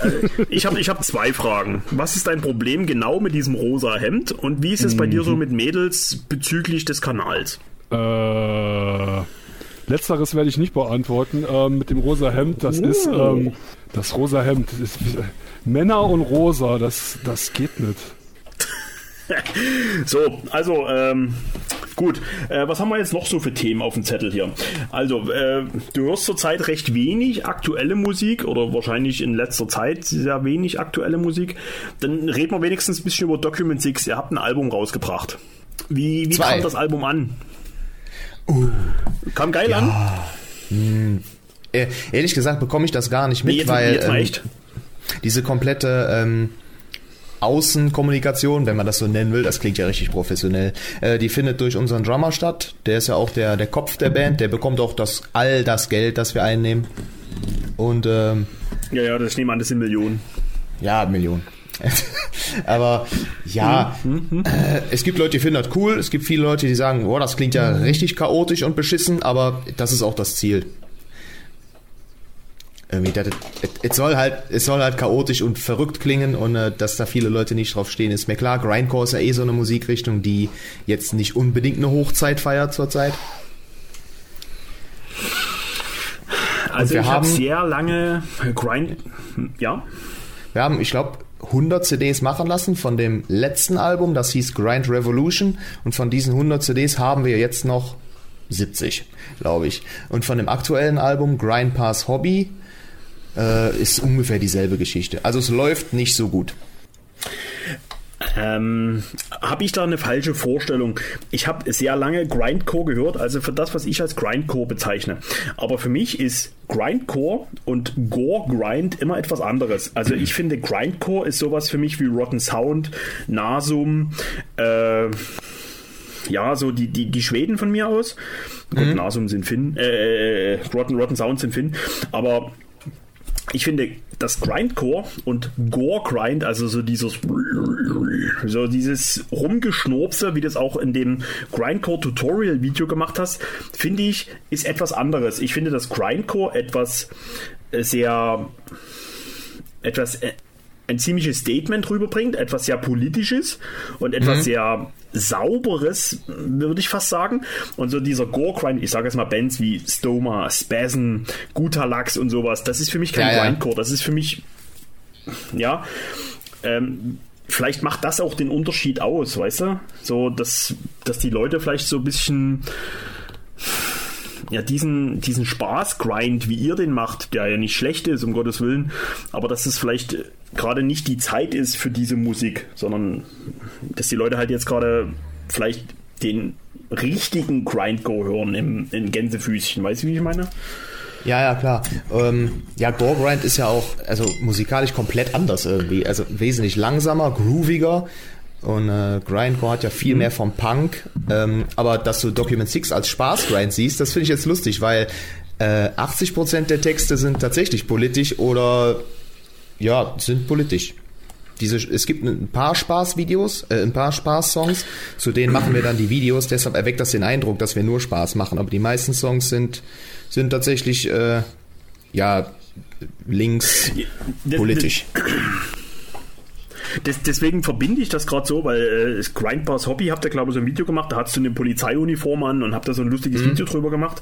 ich habe ich hab zwei Fragen. Was ist dein Problem genau mit diesem rosa Hemd? Und wie ist es bei dir so mit Mädels bezüglich des Kanals? Äh, letzteres werde ich nicht beantworten. Ähm, mit dem rosa Hemd, das ist ähm, das rosa Hemd. Das ist, Männer und rosa, das, das geht nicht. So, also, ähm, gut. Äh, was haben wir jetzt noch so für Themen auf dem Zettel hier? Also, äh, du hörst zurzeit recht wenig aktuelle Musik oder wahrscheinlich in letzter Zeit sehr wenig aktuelle Musik. Dann reden wir wenigstens ein bisschen über Document 6. Ihr habt ein Album rausgebracht. Wie, wie Zwei. kam das Album an? Kam geil an? Äh, ehrlich gesagt bekomme ich das gar nicht mit, Nee, jetzt, weil jetzt ähm, diese komplette ähm, Außenkommunikation, wenn man das so nennen will, das klingt ja richtig professionell, äh, die findet durch unseren Drummer statt. Der ist ja auch der, der Kopf der Band, der bekommt auch das, all das Geld, das wir einnehmen. Und ähm, Ja, ja, das ich nehme an, das sind Millionen. ja, Millionen. Aber ja, äh, es gibt Leute, die finden das cool. Es gibt viele Leute, die sagen, boah, das klingt ja richtig chaotisch und beschissen, aber das ist auch das Ziel. Irgendwie, das, es, soll halt, es soll halt chaotisch und verrückt klingen und äh, dass da viele Leute nicht drauf stehen, ist mir klar. Grindcore ist ja eh so eine Musikrichtung, die jetzt nicht unbedingt eine Hochzeit feiert zurzeit. Also wir ich habe haben- sehr lange Grind... Ja? Wir haben, ich glaube, 100 CDs machen lassen von dem letzten Album, das hieß Grind Revolution. Und von diesen 100 CDs haben wir jetzt noch 70, glaube ich. Und von dem aktuellen Album Grind Pass Hobby äh, ist ungefähr dieselbe Geschichte. Also es läuft nicht so gut. Ähm, habe ich da eine falsche Vorstellung? Ich habe sehr lange Grindcore gehört, also für das, was ich als Grindcore bezeichne. Aber für mich ist Grindcore und Gore Grind immer etwas anderes. Also ich finde Grindcore ist sowas für mich wie Rotten Sound, Nasum, äh, ja, so die, die, die Schweden von mir aus. Gut, Mhm. Nasum sind Finn, äh, Rotten, Rotten Sound sind Finn, aber ich finde, das Grindcore und Gore Grind, also so dieses so dieses Rumgeschnurpse, wie das auch in dem Grindcore Tutorial Video gemacht hast, finde ich, ist etwas anderes. Ich finde, dass Grindcore etwas äh, sehr etwas äh, ein ziemliches Statement rüberbringt, etwas sehr politisches und etwas sehr sauberes, würde ich fast sagen. Und so dieser Gore-Grind, ich sage jetzt mal Bands wie Stoma, Spasm, Gutalax und sowas, das ist für mich kein Ja, ja. Grindcore, das ist für mich, ja, ähm, vielleicht macht das auch den Unterschied aus, weißt du? So, dass, dass die Leute vielleicht so ein bisschen ja, diesen, diesen Spaß-Grind, wie ihr den macht, der ja nicht schlecht ist, um Gottes Willen, aber dass es vielleicht gerade nicht die Zeit ist für diese Musik, sondern dass die Leute halt jetzt gerade vielleicht den richtigen Grindgo hören im, in Gänsefüßchen. Weißt du, wie ich meine? Ja, ja, klar. Ähm, ja, Gore Grind ist ja auch also musikalisch komplett anders irgendwie. Also wesentlich langsamer, grooviger. Und äh, Grindcore hat ja viel mehr vom Punk. Ähm, aber dass du Document 6 als Spaß-Grind siehst, das finde ich jetzt lustig, weil äh, 80% der Texte sind tatsächlich politisch oder ja, sind politisch. Diese, es gibt ein paar Spaßvideos, äh, ein paar Spaßsongs, zu denen machen wir dann die Videos, deshalb erweckt das den Eindruck, dass wir nur Spaß machen, aber die meisten Songs sind, sind tatsächlich, äh, ja, links Das- politisch. Das, deswegen verbinde ich das gerade so, weil äh, das Grindbars Hobby habt ihr, glaube ich, so ein Video gemacht, da hast du eine Polizeiuniform an und habt da so ein lustiges Video drüber gemacht.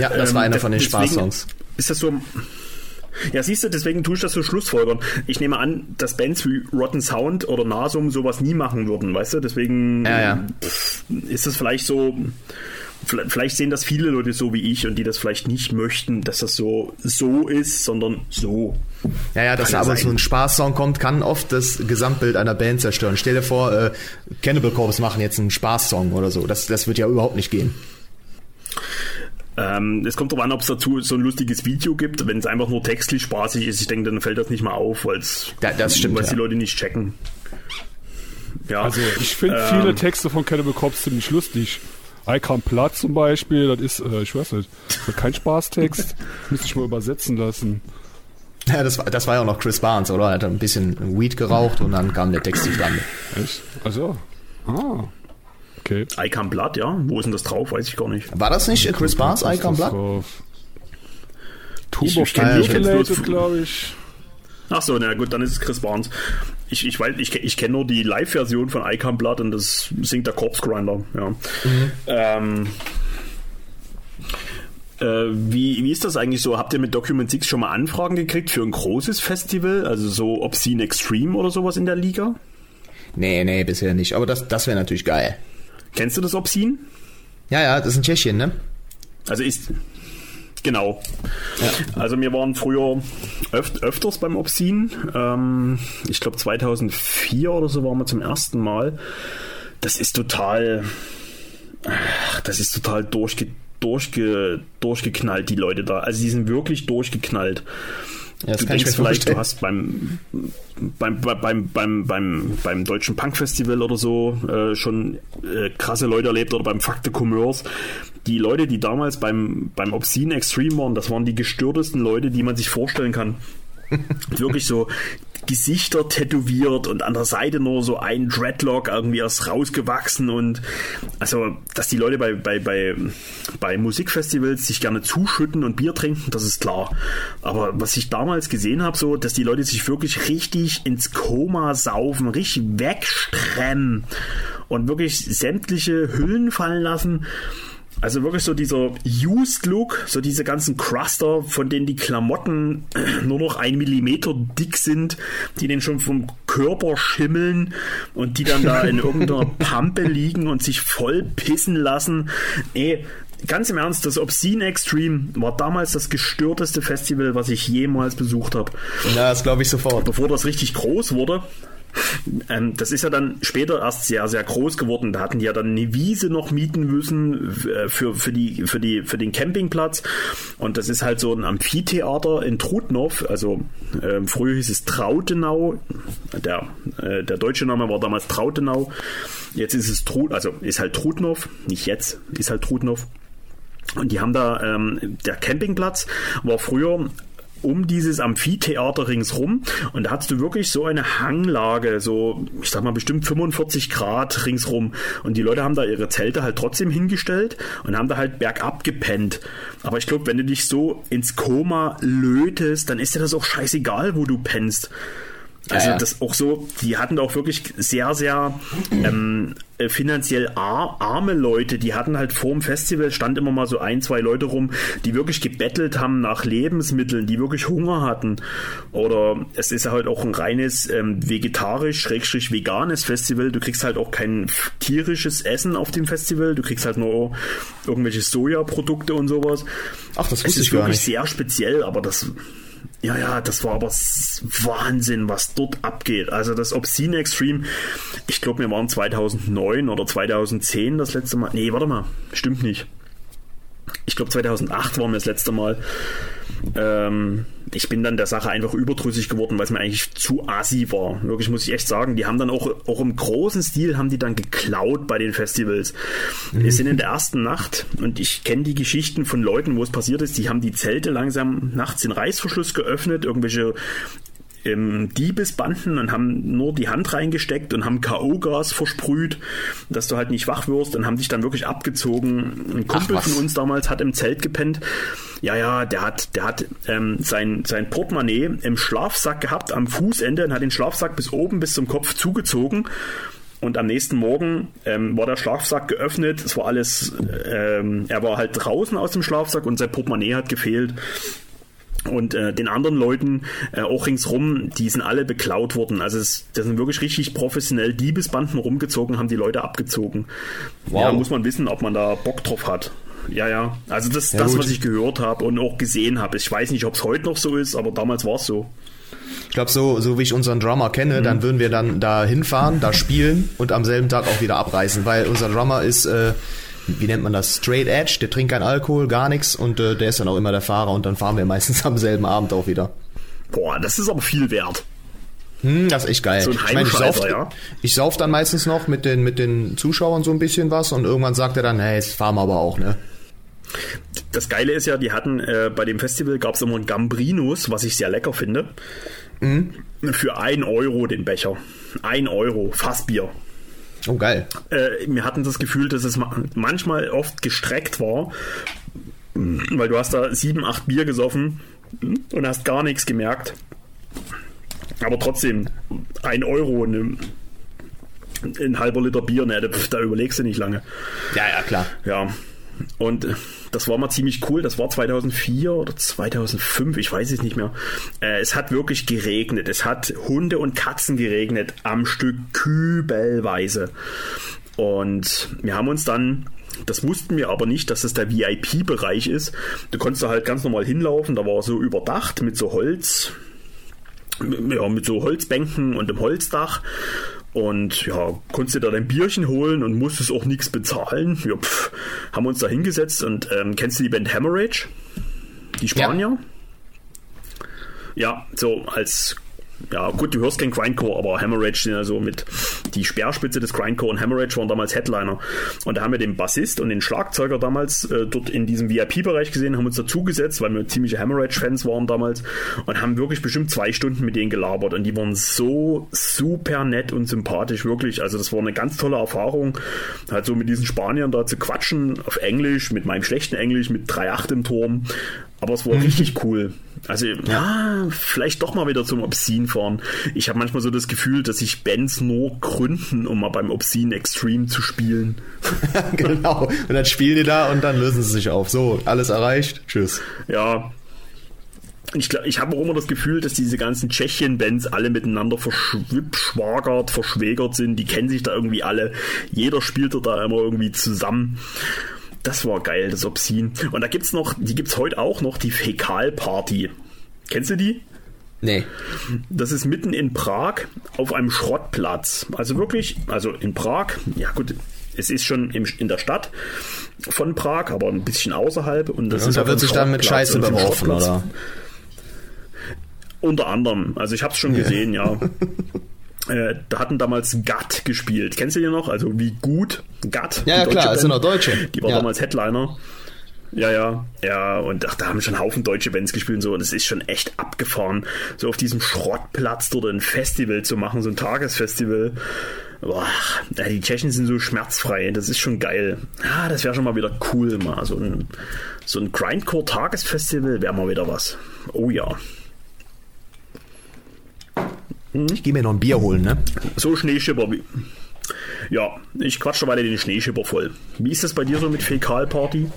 Ja, das war einer Ähm, von den Spaßsongs. Ist das so. Ja, siehst du, deswegen tue ich das so Schlussfolgern. Ich nehme an, dass Bands wie Rotten Sound oder Nasum sowas nie machen würden, weißt du? Deswegen Ja, ja. pff, ist es vielleicht so. Vielleicht sehen das viele Leute so wie ich und die das vielleicht nicht möchten, dass das so so ist, sondern so. Ja, ja, dass da aber so ein Spaßsong kommt, kann oft das Gesamtbild einer Band zerstören. Stell dir vor, äh, Cannibal Corpse machen jetzt einen Spaßsong oder so. Das, das wird ja überhaupt nicht gehen. Ähm, es kommt darauf an, ob es dazu so ein lustiges Video gibt. Wenn es einfach nur textlich spaßig ist, ich denke, dann fällt das nicht mal auf, weil's, Da- das stimmt, weil ja. die Leute nicht checken. Ja, Also ich finde ähm, viele Texte von Cannibal Corpse ziemlich lustig. Come Platt zum Beispiel, das ist, äh, ich weiß nicht, kein Spaßtext. Müsste ich mal übersetzen lassen. Ja, das war, das war ja auch noch Chris Barnes, oder? Er hat ein bisschen Weed geraucht und dann kam der Text zustande. Echt? Also. Ah. Okay. Icon Blood, ja. Wo ist denn das drauf? Weiß ich gar nicht. War das nicht äh, Chris Barnes, Icon Blood? drauf? Ich- Turbo ich ich Mutilated, glaube ich. Ach so, na gut, dann ist es Chris Barnes. Ich, ich weiß, ich, ich kenne nur die Live-Version von Icon Blood und das singt der Corpse Grinder. Ja. Ähm, äh, wie, wie ist das eigentlich so? Habt ihr mit Document 6 schon mal Anfragen gekriegt für ein großes Festival? Also so Obscene Extreme oder sowas in der Liga? Nee, nee, bisher nicht. Aber das, das wäre natürlich geil. Kennst du das Obscene? Ja, ja, das ist in Tschechien, ne? Also ist. Genau. Also wir waren früher öf öfters beim Obscene. Ähm, ich glaube 2004 oder so waren wir zum ersten Mal. Das ist total. ach, Das ist total durchge, durchge, durchgeknallt, die Leute da. Also die sind wirklich durchgeknallt. Ja, das du denkst vielleicht, du hast beim, beim, beim, beim, beim, beim deutschen Punk-Festival oder so äh, schon äh, krasse Leute erlebt oder beim Fakte Commerce. Die Leute, die damals beim, beim Obscene Extreme waren, das waren die gestörtesten Leute, die man sich vorstellen kann. Wirklich so Gesichter tätowiert und an der Seite nur so ein Dreadlock irgendwie erst rausgewachsen und also, dass die Leute bei, bei, bei, bei Musikfestivals sich gerne zuschütten und Bier trinken, das ist klar. Aber was ich damals gesehen habe, so, dass die Leute sich wirklich richtig ins Koma saufen, richtig wegstremmen und wirklich sämtliche Hüllen fallen lassen. Also wirklich so dieser Used Look, so diese ganzen Cruster, von denen die Klamotten nur noch ein Millimeter dick sind, die den schon vom Körper schimmeln und die dann da in irgendeiner Pampe liegen und sich voll pissen lassen. Nee, ganz im Ernst, das Obscene Extreme war damals das gestörteste Festival, was ich jemals besucht habe. Ja, das glaube ich sofort. Bevor das richtig groß wurde, Ähm, das ist ja dann später erst sehr, sehr groß geworden. Da hatten die ja dann eine Wiese noch mieten müssen äh, für, für, die, für, die, für den Campingplatz. Und das ist halt so ein Amphitheater in Trutnov. Also äh, früher hieß es Trautenau. Der, äh, der deutsche Name war damals Trautenau. Jetzt ist es Trut, also ist halt Trutnov. Nicht jetzt, ist halt Trutnov. Und die haben da, ähm, der Campingplatz war früher um dieses Amphitheater ringsrum und da hattest du wirklich so eine Hanglage, so ich sag mal bestimmt 45 Grad ringsrum und die Leute haben da ihre Zelte halt trotzdem hingestellt und haben da halt bergab gepennt. Aber ich glaube, wenn du dich so ins Koma lötest, dann ist dir das auch scheißegal, wo du pennst. Also ja. das auch so, die hatten auch wirklich sehr, sehr ähm, äh, finanziell ar arme Leute, die hatten halt vor dem Festival, stand immer mal so ein, zwei Leute rum, die wirklich gebettelt haben nach Lebensmitteln, die wirklich Hunger hatten. Oder es ist halt auch ein reines ähm, vegetarisch, schrägstrich veganes Festival. Du kriegst halt auch kein tierisches Essen auf dem Festival, du kriegst halt nur irgendwelche Sojaprodukte und sowas. Ach, das Es wusste ist ich gar wirklich nicht. sehr speziell, aber das ja, ja, das war aber Wahnsinn, was dort abgeht. Also das Obscene Extreme, ich glaube, wir waren 2009 oder 2010 das letzte Mal. Nee, warte mal, stimmt nicht. Ich glaube, 2008 waren wir das letzte Mal. Ähm, ich bin dann der Sache einfach überdrüssig geworden, weil es mir eigentlich zu assi war. Wirklich muss ich echt sagen, die haben dann auch, auch im großen Stil haben die dann geklaut bei den Festivals. Wir sind in der ersten Nacht und ich kenne die Geschichten von Leuten, wo es passiert ist, die haben die Zelte langsam nachts den Reißverschluss geöffnet, irgendwelche ähm, Diebesbanden und haben nur die Hand reingesteckt und haben K.O.-Gas versprüht, dass du halt nicht wach wirst und haben dich dann wirklich abgezogen. Ein Kumpel von uns damals hat im Zelt gepennt. Ja, ja, der hat, der hat ähm, sein, sein Portemonnaie im Schlafsack gehabt am Fußende und hat den Schlafsack bis oben bis zum Kopf zugezogen. Und am nächsten Morgen ähm, war der Schlafsack geöffnet. Es war alles, ähm, er war halt draußen aus dem Schlafsack und sein Portemonnaie hat gefehlt. Und äh, den anderen Leuten äh, auch ringsrum, die sind alle beklaut worden. Also es, das sind wirklich richtig professionell Diebesbanden rumgezogen, haben die Leute abgezogen. Wow. Ja, muss man wissen, ob man da Bock drauf hat. Ja, ja. Also das ist Ja, das, gut. was ich gehört habe und auch gesehen habe. Ich weiß nicht, ob es heute noch so ist, aber damals war es so. Ich glaube, so, so wie ich unseren Drummer kenne, Mhm. dann würden wir dann da hinfahren, da spielen und am selben Tag auch wieder abreisen, weil unser Drummer ist, äh, wie nennt man das, straight edge, der trinkt kein Alkohol, gar nichts und äh, der ist dann auch immer der Fahrer und dann fahren wir meistens am selben Abend auch wieder. Boah, das ist aber viel wert. Hm, das ist echt geil. So ein ich meine, ich sauf, ja. ich sauf dann meistens noch mit den, mit den Zuschauern so ein bisschen was und irgendwann sagt er dann, hey, jetzt fahren wir aber auch, ne? Das Geile ist ja, die hatten äh, bei dem Festival gab es immer einen Gambrinus, was ich sehr lecker finde. Für ein Euro den Becher. Ein Euro, Fassbier. Oh, geil. äh, wir hatten das Gefühl, dass es ma- manchmal oft gestreckt war, weil du hast da sieben, acht Bier gesoffen und hast gar nichts gemerkt. Aber trotzdem, ein Euro, ne, ein halber Liter Bier, ne, da, überlegst du nicht lange. Ja, ja, klar. Ja, und das war mal ziemlich cool. Das war 2004 oder 2005, ich weiß es nicht mehr. Äh, es hat wirklich geregnet. Es hat Hunde und Katzen geregnet am Stück kübelweise. Und wir haben uns dann, das wussten wir aber nicht, dass es der VIP-Bereich ist. Du konntest da halt ganz normal hinlaufen. Da war so überdacht mit so Holz, ja, mit so Holzbänken und einem Holzdach. Und ja, konntest dir da dein Bierchen holen und musstest auch nichts bezahlen. Ja, pff, haben uns da hingesetzt und ähm, kennst du die Band Hemorrhage? Die Spanier? Ja, so als ja, gut, du hörst kein Grindcore, aber Hemorrhage sind ja so mit die Speerspitze des Grindcore und Hemorrhage waren damals Headliner. Und da haben wir den Bassist und den Schlagzeuger damals äh, dort in diesem VIP-Bereich gesehen, haben uns dazugesetzt, weil wir ziemliche Hemorrhage-Fans waren damals und haben wirklich bestimmt zwei Stunden mit denen gelabert und die waren so super nett und sympathisch, wirklich. Also das war eine ganz tolle Erfahrung, halt so mit diesen Spaniern da zu quatschen auf Englisch, mit meinem schlechten Englisch, mit 3.8 im Turm. Aber es war richtig cool. Also, ja, vielleicht doch mal wieder zum Obscene fahren. Ich habe manchmal so das Gefühl, dass sich Bands nur gründen, um mal beim Obscene Extreme zu spielen. genau. Und dann spielen die da und dann lösen sie sich auf. So, alles erreicht. Tschüss. Ja. Ich, glaub- ich habe auch immer das Gefühl, dass diese ganzen Tschechien-Bands alle miteinander verschwagert, verschwägert sind. Die kennen sich da irgendwie alle. Jeder spielt da immer irgendwie zusammen. Das war geil, das Obscene. Und da gibt's noch, die gibt's heute auch noch, die Fäkalparty. Kennst du die? Nee. Das ist mitten in Prag auf einem Schrottplatz. Also wirklich, also in Prag, ja gut, es ist schon im, in der Stadt von Prag, aber ein bisschen außerhalb. Und, das Und ist da auf wird sich dann mit. Scheiße Und beworfen, oder? Unter anderem. Also ich habe es schon gesehen, ja. Äh, da hatten damals Gatt gespielt. Kennst du die noch? Also wie gut Gatt? Ja, ja, klar, Band. noch Deutsche. Die war Ja. damals Headliner. Ja, ja, ja, und ach, da haben schon Haufen deutsche Bands gespielt und so, und es ist schon echt abgefahren, so auf diesem Schrottplatz dort ein Festival zu machen, so ein Tagesfestival. Boah, die Tschechen sind so schmerzfrei, das ist schon geil. Ja, das wäre schon mal wieder cool, mal so ein, so ein Grindcore-Tagesfestival wäre mal wieder was. Oh ja. Ich gehe mir noch ein Bier holen, ne? So Schneeschipper wie. Ja, ich quatsch dabei den Schneeschipper voll. Wie ist das bei dir so mit Fäkalparty?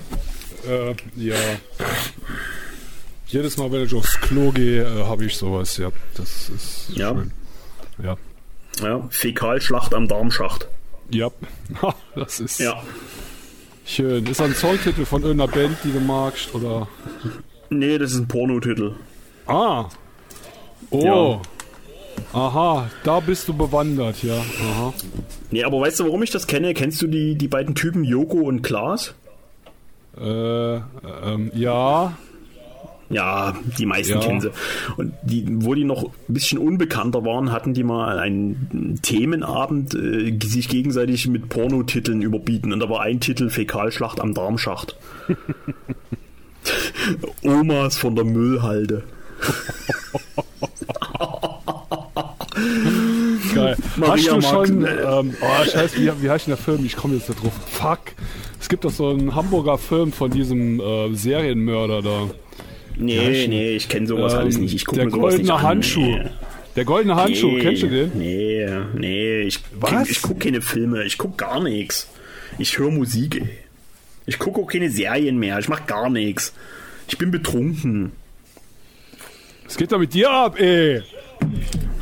Äh, ja. Jedes Mal, wenn ich aufs Klo gehe, äh, habe ich sowas, ja. Das ist Ja. schön. Ja. Ja, Fäkalschlacht am Darmschacht. Ja. Das ist Ja. schön. Ist das ein Songtitel von irgendeiner Band, die du magst? Oder? Nee, das ist ein Pornotitel. Ah. Oh. Ja. Aha, da bist du bewandert, ja. Aha. Nee, aber weißt du, warum ich das kenne? Kennst du die, die beiden Typen Joko und Klaas? Äh, ähm, ja. Ja, die meisten Ja. kennen sie. Und die, wo die noch ein bisschen unbekannter waren, hatten die mal einen Themenabend, äh, sich gegenseitig mit Pornotiteln überbieten. Und da war ein Titel Fäkalschlacht am Darmschacht. Omas von der Müllhalde. Geil. Maria hast du schon, äh, ähm, oh, scheiße, wie, wie heißt denn der Film? Ich komme jetzt nicht drauf. Fuck. Es gibt doch so einen Hamburger Film von diesem äh, Serienmörder da. Nee, nee, ich kenne sowas Ähm, alles nicht. Ich gucke der mir sowas nicht goldene an. Handschuh. Nee. Der goldene Handschuh, Nee, kennst du den? Nee, nee, ich, ich gucke keine Filme, ich gucke gar nichts. Ich höre Musik, ey. Ich gucke auch keine Serien mehr, ich mache gar nichts. Ich bin betrunken. Was geht da mit dir ab, ey?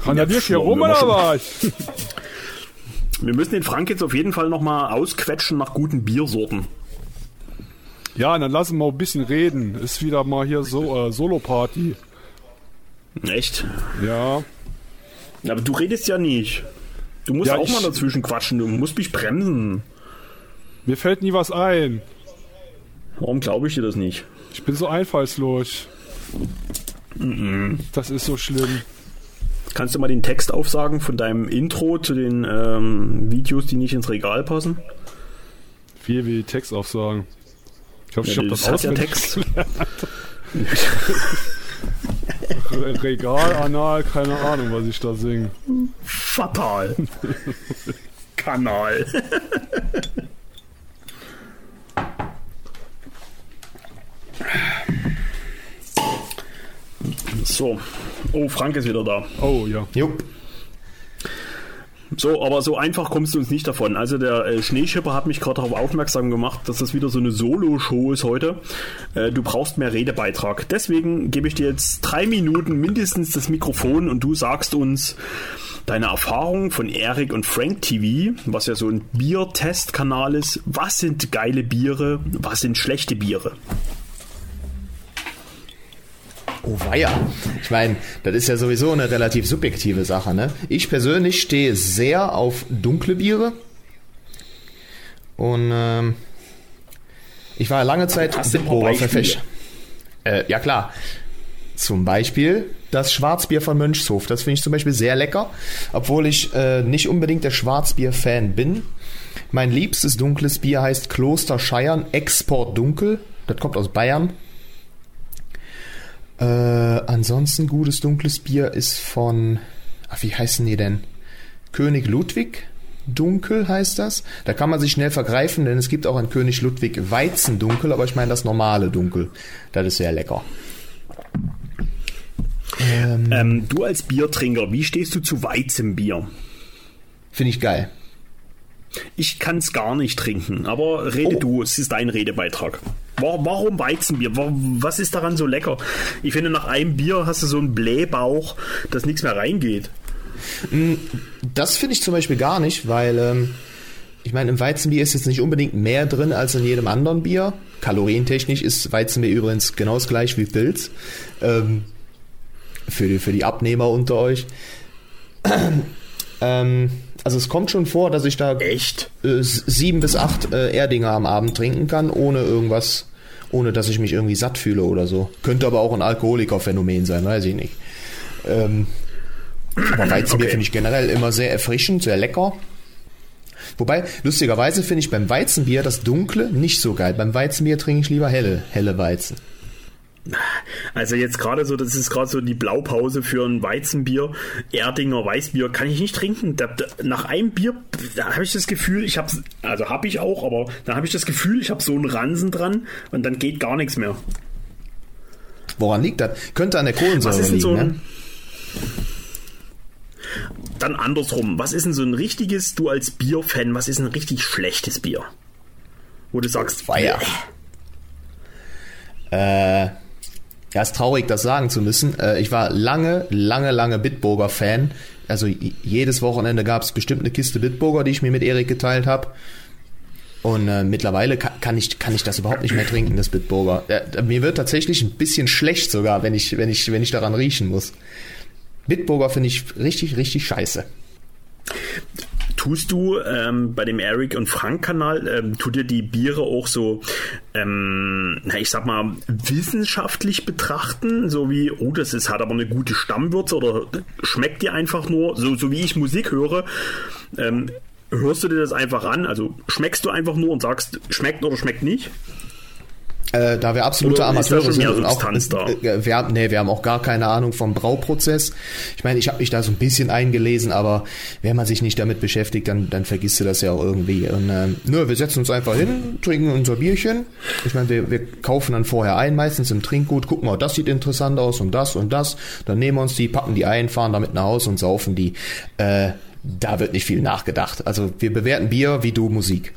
Randalierst hier rum wir oder was? Wir müssen den Frank jetzt auf jeden Fall nochmal ausquetschen nach guten Biersorten. Ja, dann lass uns mal ein bisschen reden. Ist wieder mal hier so äh, Solo-Party. Echt? Ja. Aber du redest ja nicht. Du musst Ja, auch mal dazwischen quatschen, du musst mich bremsen. Mir fällt nie was ein. Warum glaube ich dir das nicht? Ich bin so einfallslos. Das ist so schlimm. Kannst du mal den Text aufsagen von deinem Intro zu den ähm, Videos, die nicht ins Regal passen? Viel wie Text aufsagen. Ich ich Ja, habe das das hat ja Text. Regal, Anal, keine Ahnung, was ich da singe. Fatal. Kanal. So. Oh, Frank ist wieder da. Oh ja. Jupp. So, aber so einfach kommst du uns nicht davon. Also der äh, Schneeschipper hat mich gerade darauf aufmerksam gemacht, dass das wieder so eine Solo-Show ist heute. Äh, du brauchst mehr Redebeitrag. Deswegen gebe ich dir jetzt drei Minuten mindestens das Mikrofon und du sagst uns deine Erfahrung von Eric und Frank TV, was ja so ein Biertestkanal ist. Was sind geile Biere? Was sind schlechte Biere? Oh weia. Ich meine, das ist ja sowieso eine relativ subjektive Sache, ne? Ich persönlich stehe sehr auf dunkle Biere. Und ähm, ich war lange Zeit Bitburger? Verfechter. Äh, ja klar. Zum Beispiel das Schwarzbier von Mönchshof. Das finde ich zum Beispiel sehr lecker, obwohl ich äh, nicht unbedingt der Schwarzbier-Fan bin. Mein liebstes dunkles Bier heißt Kloster Scheiern Export Dunkel. Das kommt aus Bayern. Äh, ansonsten gutes dunkles Bier ist von, ach, wie heißen die denn? König Ludwig Dunkel heißt das. Da kann man sich schnell vergreifen, denn es gibt auch ein König Ludwig Weizen Dunkel, aber ich meine das normale Dunkel. Das ist sehr lecker. Ähm, du als Biertrinker, wie stehst du zu Weizenbier? Finde ich geil. Ich kann es gar nicht trinken, aber rede Oh. du, es ist dein Redebeitrag. Wa- Warum Weizenbier? Wa- Was ist daran so lecker? Ich finde, nach einem Bier hast du so einen Blähbauch, dass nichts mehr reingeht. Das finde ich zum Beispiel gar nicht, weil ähm, ich meine, im Weizenbier ist jetzt nicht unbedingt mehr drin als in jedem anderen Bier. Kalorientechnisch ist Weizenbier übrigens genau das gleich wie Pilz. Ähm, für die, für die Abnehmer unter euch. ähm, also es kommt schon vor, dass ich da Echt? äh, sieben bis acht äh, Erdinger am Abend trinken kann, ohne irgendwas, ohne dass ich mich irgendwie satt fühle oder so. Könnte aber auch ein Alkoholikerphänomen sein, weiß ich nicht. Ähm, aber Weizenbier Okay. finde ich generell immer sehr erfrischend, sehr lecker. Wobei, lustigerweise finde ich beim Weizenbier das Dunkle nicht so geil. Beim Weizenbier trinke ich lieber helle, helle Weizen. Also jetzt gerade so, das ist gerade so die Blaupause für ein Weizenbier, Erdinger Weißbier, kann ich nicht trinken. Da, da, nach einem Bier, habe ich das Gefühl, ich habe, also habe ich auch, aber dann habe ich das Gefühl, ich habe so einen Ransen dran und dann geht gar nichts mehr. Woran liegt das? Könnte an der Was Kohlensäure ist denn liegen, so ne? ein, Dann andersrum, was ist denn so ein richtiges, du als Bierfan, was ist ein richtig schlechtes Bier? Wo du sagst, Feier. Äh, ja, ist traurig, das sagen zu müssen. Äh, ich war lange, lange, lange Bitburger-Fan. Also jedes Wochenende gab es bestimmt eine Kiste Bitburger, die ich mir mit Erik geteilt habe. Und äh, mittlerweile kann, kann, ich, kann ich das überhaupt nicht mehr trinken, das Bitburger. Äh, mir wird tatsächlich ein bisschen schlecht sogar, wenn ich, wenn ich, wenn ich daran riechen muss. Bitburger finde ich richtig, richtig scheiße. Tust du ähm, bei dem Eric und Frank Kanal, ähm, tut ihr die Biere auch so, ähm, na, ich sag mal, wissenschaftlich betrachten? So wie, oh, das ist, hat aber eine gute Stammwürze oder schmeckt dir einfach nur, so, so wie ich Musik höre, ähm, hörst du dir das einfach an? Also schmeckst du einfach nur und sagst, schmeckt oder schmeckt nicht? Äh, da wir absolute Oder Amateure sind und auch da? äh, wir haben, nee, wir haben auch gar keine Ahnung vom Brauprozess. Ich meine, ich habe mich da so ein bisschen eingelesen, aber wenn man sich nicht damit beschäftigt, dann, dann vergisst du das ja auch irgendwie. Und ähm, nö, wir setzen uns einfach hin, trinken unser Bierchen. Ich meine, wir, wir kaufen dann vorher ein, meistens im Trinkgut, gucken mal, das sieht interessant aus und das und das. Dann nehmen wir uns die, packen die ein, fahren damit nach Hause und saufen die. Äh, da wird nicht viel nachgedacht. Also wir bewerten Bier wie du Musik.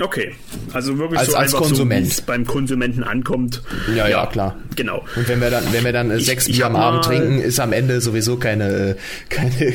Okay, also wirklich Als- so als einfach Konsument. so, wie es beim Konsumenten ankommt. Ja, ja, klar. Genau. Und wenn wir dann, wenn wir dann äh, Ich- sechs Bier am Abend trinken, ist am Ende sowieso keine, äh, keine,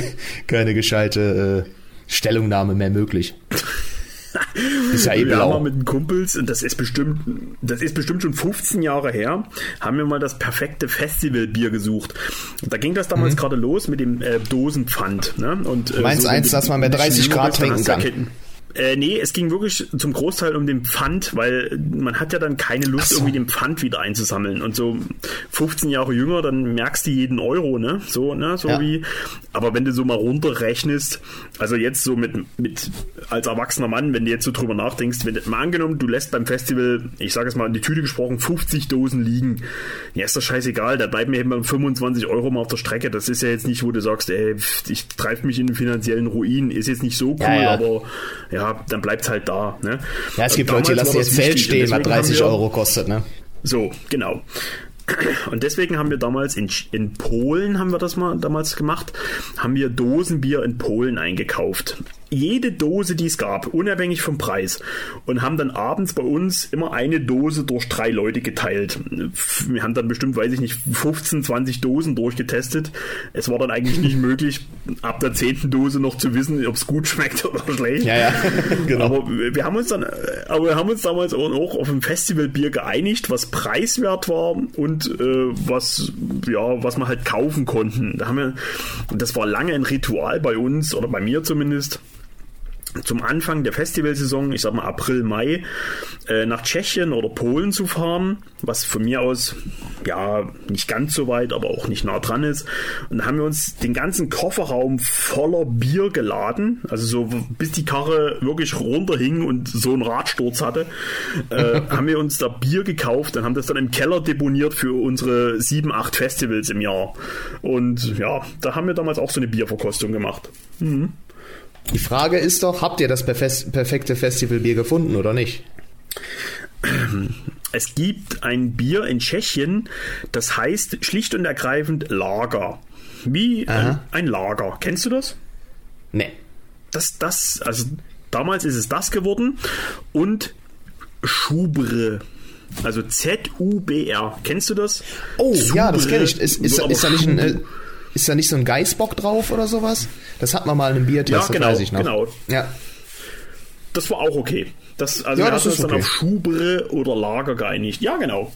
keine gescheite äh, Stellungnahme mehr möglich. ist ja eh wir haben mal blau. mit den Kumpels, und das ist bestimmt, das ist bestimmt schon 15 Jahre her, haben wir mal das perfekte Festivalbier gesucht. Und da ging das damals gerade los mit dem äh, Dosenpfand. Ne? Und, äh, Meinst wenn eins, dass man bei ein bisschen 30 jünger Grad trinken ja kann? Äh, nee, es ging wirklich zum Großteil um den Pfand, weil man hat ja dann keine Lust, so. irgendwie den Pfand wieder einzusammeln. Und so 15 Jahre jünger, dann merkst du jeden Euro, ne? So, ne? So Ja. wie. Aber wenn du so mal runterrechnest, also jetzt so mit, mit als erwachsener Mann, wenn du jetzt so drüber nachdenkst, wenn mal angenommen, du lässt beim Festival, ich sage es mal in die Tüte gesprochen, 50 Dosen liegen, ja, ist das scheißegal, da bleiben mir immer 25 Euro mal auf der Strecke. Das ist ja jetzt nicht, wo du sagst, ey, ich treibe mich in den finanziellen Ruin, ist jetzt nicht so cool, Ja, ja. aber ja, dann bleibt's halt da. Ne? Ja, es gibt Leute, die lassen das Zelt stehen, was deswegen haben 30 wir- Euro kostet, ne? so, genau. Und deswegen haben wir damals in, in Polen haben wir das mal damals gemacht, haben wir Dosenbier in Polen eingekauft. Jede Dose, die es gab, unabhängig vom Preis. Und haben dann abends bei uns immer eine Dose durch drei Leute geteilt. Wir haben dann bestimmt, weiß ich nicht, 15, 20 Dosen durchgetestet. Es war dann eigentlich nicht möglich, ab der zehnten Dose noch zu wissen, ob es gut schmeckt oder schlecht. Ja, ja, genau. Aber wir haben uns dann, aber wir haben uns damals auch auf ein Festivalbier geeinigt, was preiswert war und äh, was, ja, was wir halt kaufen konnten. Da haben wir, das war lange ein Ritual bei uns oder bei mir zumindest. Zum Anfang der Festivalsaison, ich sag mal April, Mai, äh, nach Tschechien oder Polen zu fahren, was von mir aus ja nicht ganz so weit, aber auch nicht nah dran ist. Und da haben wir uns den ganzen Kofferraum voller Bier geladen, also so bis die Karre wirklich runterhing und so einen Radsturz hatte, äh, haben wir uns da Bier gekauft und haben das dann im Keller deponiert für unsere sieben, acht Festivals im Jahr. Und ja, da haben wir damals auch so eine Bierverkostung gemacht. Die Frage ist doch, habt ihr das perfekte Festivalbier gefunden oder nicht? Es gibt ein Bier in Tschechien, das heißt schlicht und ergreifend Lager. Wie ein, ein Lager. Kennst du das? Nee. Das, das, also damals ist es das geworden. Und Schubre. Also Z-U-B-R. Kennst du das? Oh, ja, das Zubre kenne ich. Ist, ist, ist, da nicht ein, äh. Ist da nicht so ein Geißbock drauf oder sowas? Das hat man mal in einem Biertest, Ja, das genau, weiß ich noch. genau. Ja. Das war auch okay. Das, also Ja, wir das hatten ist uns dann okay. auf Schubre oder Lager geeinigt. Ja, genau.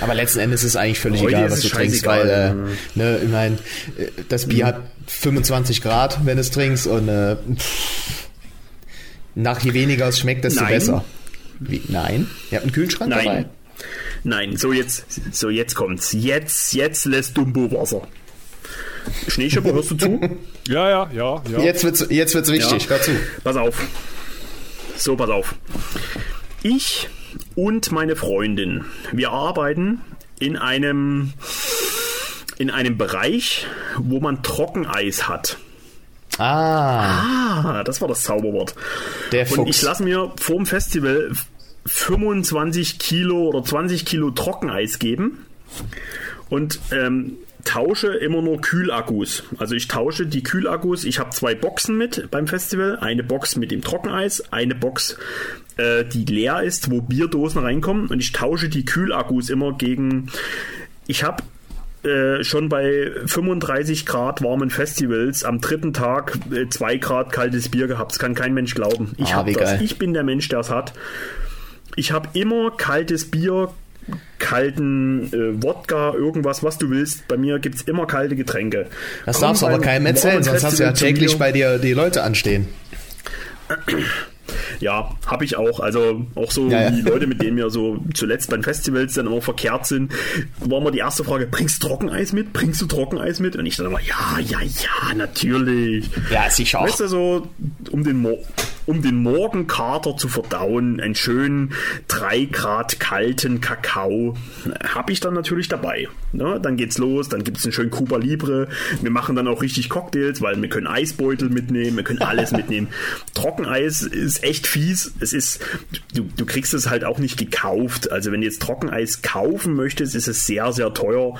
Aber letzten Endes ist es eigentlich völlig Heute egal, was du trinkst, weil, äh, ja. ne, ich mein, äh, das Bier hat 25 Grad, wenn du es trinkst und äh, nach je weniger es schmeckt, desto Nein. besser. Wie? Nein? Ihr habt einen Kühlschrank dabei? Nein. Nein, so jetzt, so jetzt kommt's. Jetzt, jetzt lässt Dumbo Wasser. Schneeschipper, hörst du zu? Ja, ja, ja, ja. Jetzt wird's, jetzt wird's wichtig, Ja. hör zu. Pass auf. So, pass auf. Ich und meine Freundin, wir arbeiten in einem in einem Bereich, wo man Trockeneis hat. Ah, Ah, das war das Zauberwort. der Und ich Fuchs. lasse mir vorm Festival 25 Kilo oder 20 Kilo Trockeneis geben und ähm, tausche immer nur Kühlakkus. Also ich tausche die Kühlakkus. Ich habe zwei Boxen mit beim Festival. Eine Box mit dem Trockeneis, eine Box, äh, die leer ist, wo Bierdosen reinkommen. Und ich tausche die Kühlakkus immer gegen. Ich habe äh, schon bei 35 Grad warmen Festivals am dritten Tag 2 Grad kaltes Bier gehabt. Das kann kein Mensch glauben. Ich Ah, habe das. geil. Ich bin der Mensch, der es hat. Ich habe immer kaltes Bier, kalten äh, Wodka, irgendwas, was du willst. Bei mir gibt es immer kalte Getränke. Das Komm darfst du aber keinem erzählen, sonst hast du ja täglich bei dir die Leute anstehen. Ja, habe ich auch. Also auch so Ja, ja. die Leute, mit denen wir so zuletzt beim Festivals dann immer verkehrt sind, war immer die erste Frage, bringst du Trockeneis mit? Bringst du Trockeneis mit? Und ich dann immer, ja, ja, ja, natürlich. Ja, sicher Weißt du, so, um den, Mo um den Morgenkater zu verdauen, einen schönen 3 Grad kalten Kakao, habe ich dann natürlich dabei. Ne? Dann geht's los, dann gibt's einen schönen Cuba Libre. Wir machen dann auch richtig Cocktails, weil wir können Eisbeutel mitnehmen, wir können alles mitnehmen. Trockeneis ist echt fies. Es ist, du, du kriegst es halt auch nicht gekauft. Also wenn du jetzt Trockeneis kaufen möchtest, ist es sehr, sehr teuer.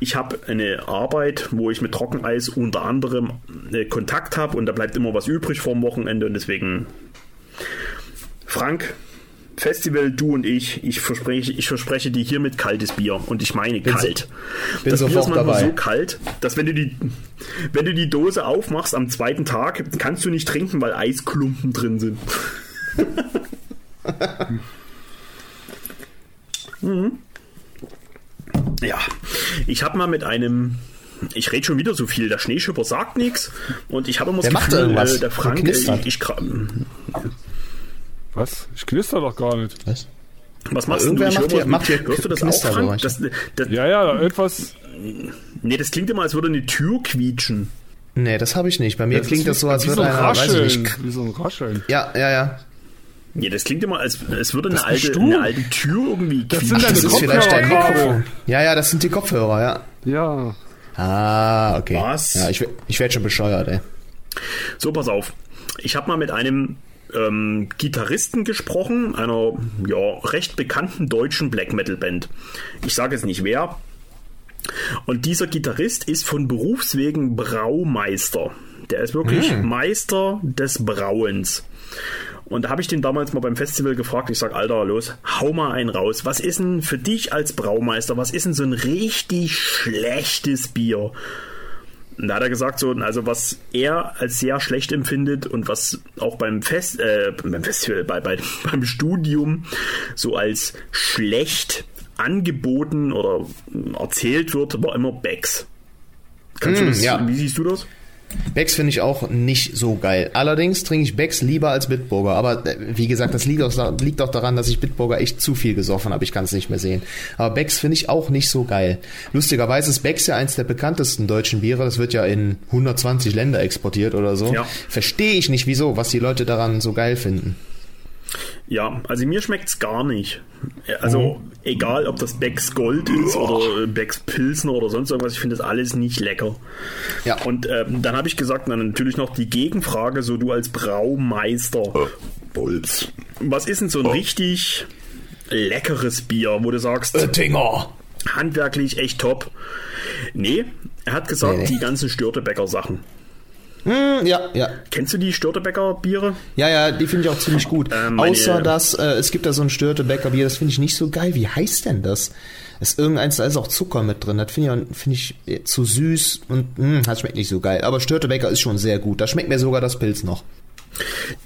Ich habe eine Arbeit, wo ich mit Trockeneis unter anderem äh, Kontakt habe und da bleibt immer was übrig vom Wochenende und deswegen Frank, Festival, du und ich, ich verspreche, ich verspreche dir hiermit kaltes Bier und ich meine so- kalt. bin das Bier ist manchmal dabei. so kalt, dass wenn du die wenn du die Dose aufmachst am zweiten Tag, kannst du nicht trinken, weil Eisklumpen drin sind. mhm. Ja, ich habe mal mit einem ich rede schon wieder so viel. Der Schneeschipper sagt nichts und ich habe immer das macht Gefühl, irgendwas. äh, der Frank, äh, ich, gra- Was? Ich knister doch gar nicht. Was? was machst du? Ich macht hier- macht hier hörst du das auch. Frank? Das, das, Ja, ja, etwas. Nee, das klingt immer, als würde eine Tür quietschen. Nee, das habe ich nicht. Bei mir klingt ist das so, als würde so ein einer, weiß ich Rascheln. nicht. Wie so ein Rascheln. Ja, ja, ja. Nee, das klingt immer, als, als würde eine alte, eine alte Tür irgendwie Das sind deine Das ist vielleicht dein. Mikrofon. Ja, ja, das sind die Kopfhörer, ja. Ja. Ah, okay. Was? Ja, ich, ich werde schon bescheuert, ey. So, pass auf. Ich habe mal mit einem ähm, Gitarristen gesprochen, einer ja, recht bekannten deutschen Black Metal Band. Ich sage jetzt nicht wer. Und dieser Gitarrist ist von Berufswegen Braumeister. Der ist wirklich Meister des Brauens. Und da habe ich den damals mal beim Festival gefragt. Ich sag, Alter, los, hau mal einen raus. Was ist denn für dich als Braumeister, was ist denn so ein richtig schlechtes Bier? Und da hat er gesagt, so, also was er als sehr schlecht empfindet und was auch beim Fest, äh, beim Festival, bei, bei, beim Studium so als schlecht angeboten oder erzählt wird, war immer Becks. Kannst Mm, du das, ja. wie siehst du das? Becks finde ich auch nicht so geil. Allerdings trinke ich Becks lieber als Bitburger. Aber äh, wie gesagt, das liegt auch, liegt auch daran, dass ich Bitburger echt zu viel gesoffen habe. Ich kann es nicht mehr sehen. Aber Becks finde ich auch nicht so geil. Lustigerweise ist Becks ja eins der bekanntesten deutschen Biere. Das wird ja in 120 Länder exportiert oder so. Ja. Verstehe ich nicht, wieso, was die Leute daran so geil finden. Ja, also mir schmeckt's gar nicht. Also egal, ob das Becks Gold ist oder Becks Pilsner oder sonst irgendwas, ich finde das alles nicht lecker. Ja. Und ähm, dann habe ich gesagt, dann natürlich noch die Gegenfrage, so du als Braumeister, Bulls. was ist denn so ein richtig leckeres Bier, wo du sagst, Oettinger. handwerklich echt top? Nee, er hat gesagt, Nee, nee. die ganzen Störtebecker Hm, ja, ja. Kennst du die Störtebecker Biere? Ja, ja, die finde ich auch ziemlich gut. Äh, meine- Außer dass äh, es gibt da so ein Störtebecker Bier, das finde ich nicht so geil. Wie heißt denn das? Ist irgendeins, da ist auch Zucker mit drin. Das finde ich, finde ich äh, zu süß und mh, das schmeckt nicht so geil. Aber Störtebecker ist schon sehr gut. Da schmeckt mir sogar das Pilz noch.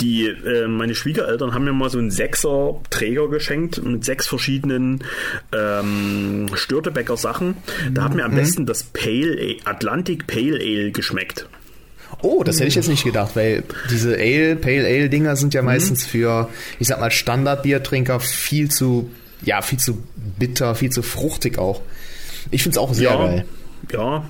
Die, äh, meine Schwiegereltern haben mir mal so einen Sechser-Träger geschenkt mit sechs verschiedenen ähm, Störtebecker Sachen. Da hat mir am besten das Pale Ale, Atlantic Pale Ale geschmeckt. Oh, das hätte ich jetzt nicht gedacht, weil diese Ale, Pale Ale Dinger sind ja meistens für, ich sag mal, Standardbiertrinker viel zu, ja, viel zu bitter, viel zu fruchtig auch. Ich find's auch sehr ja, geil. Ja.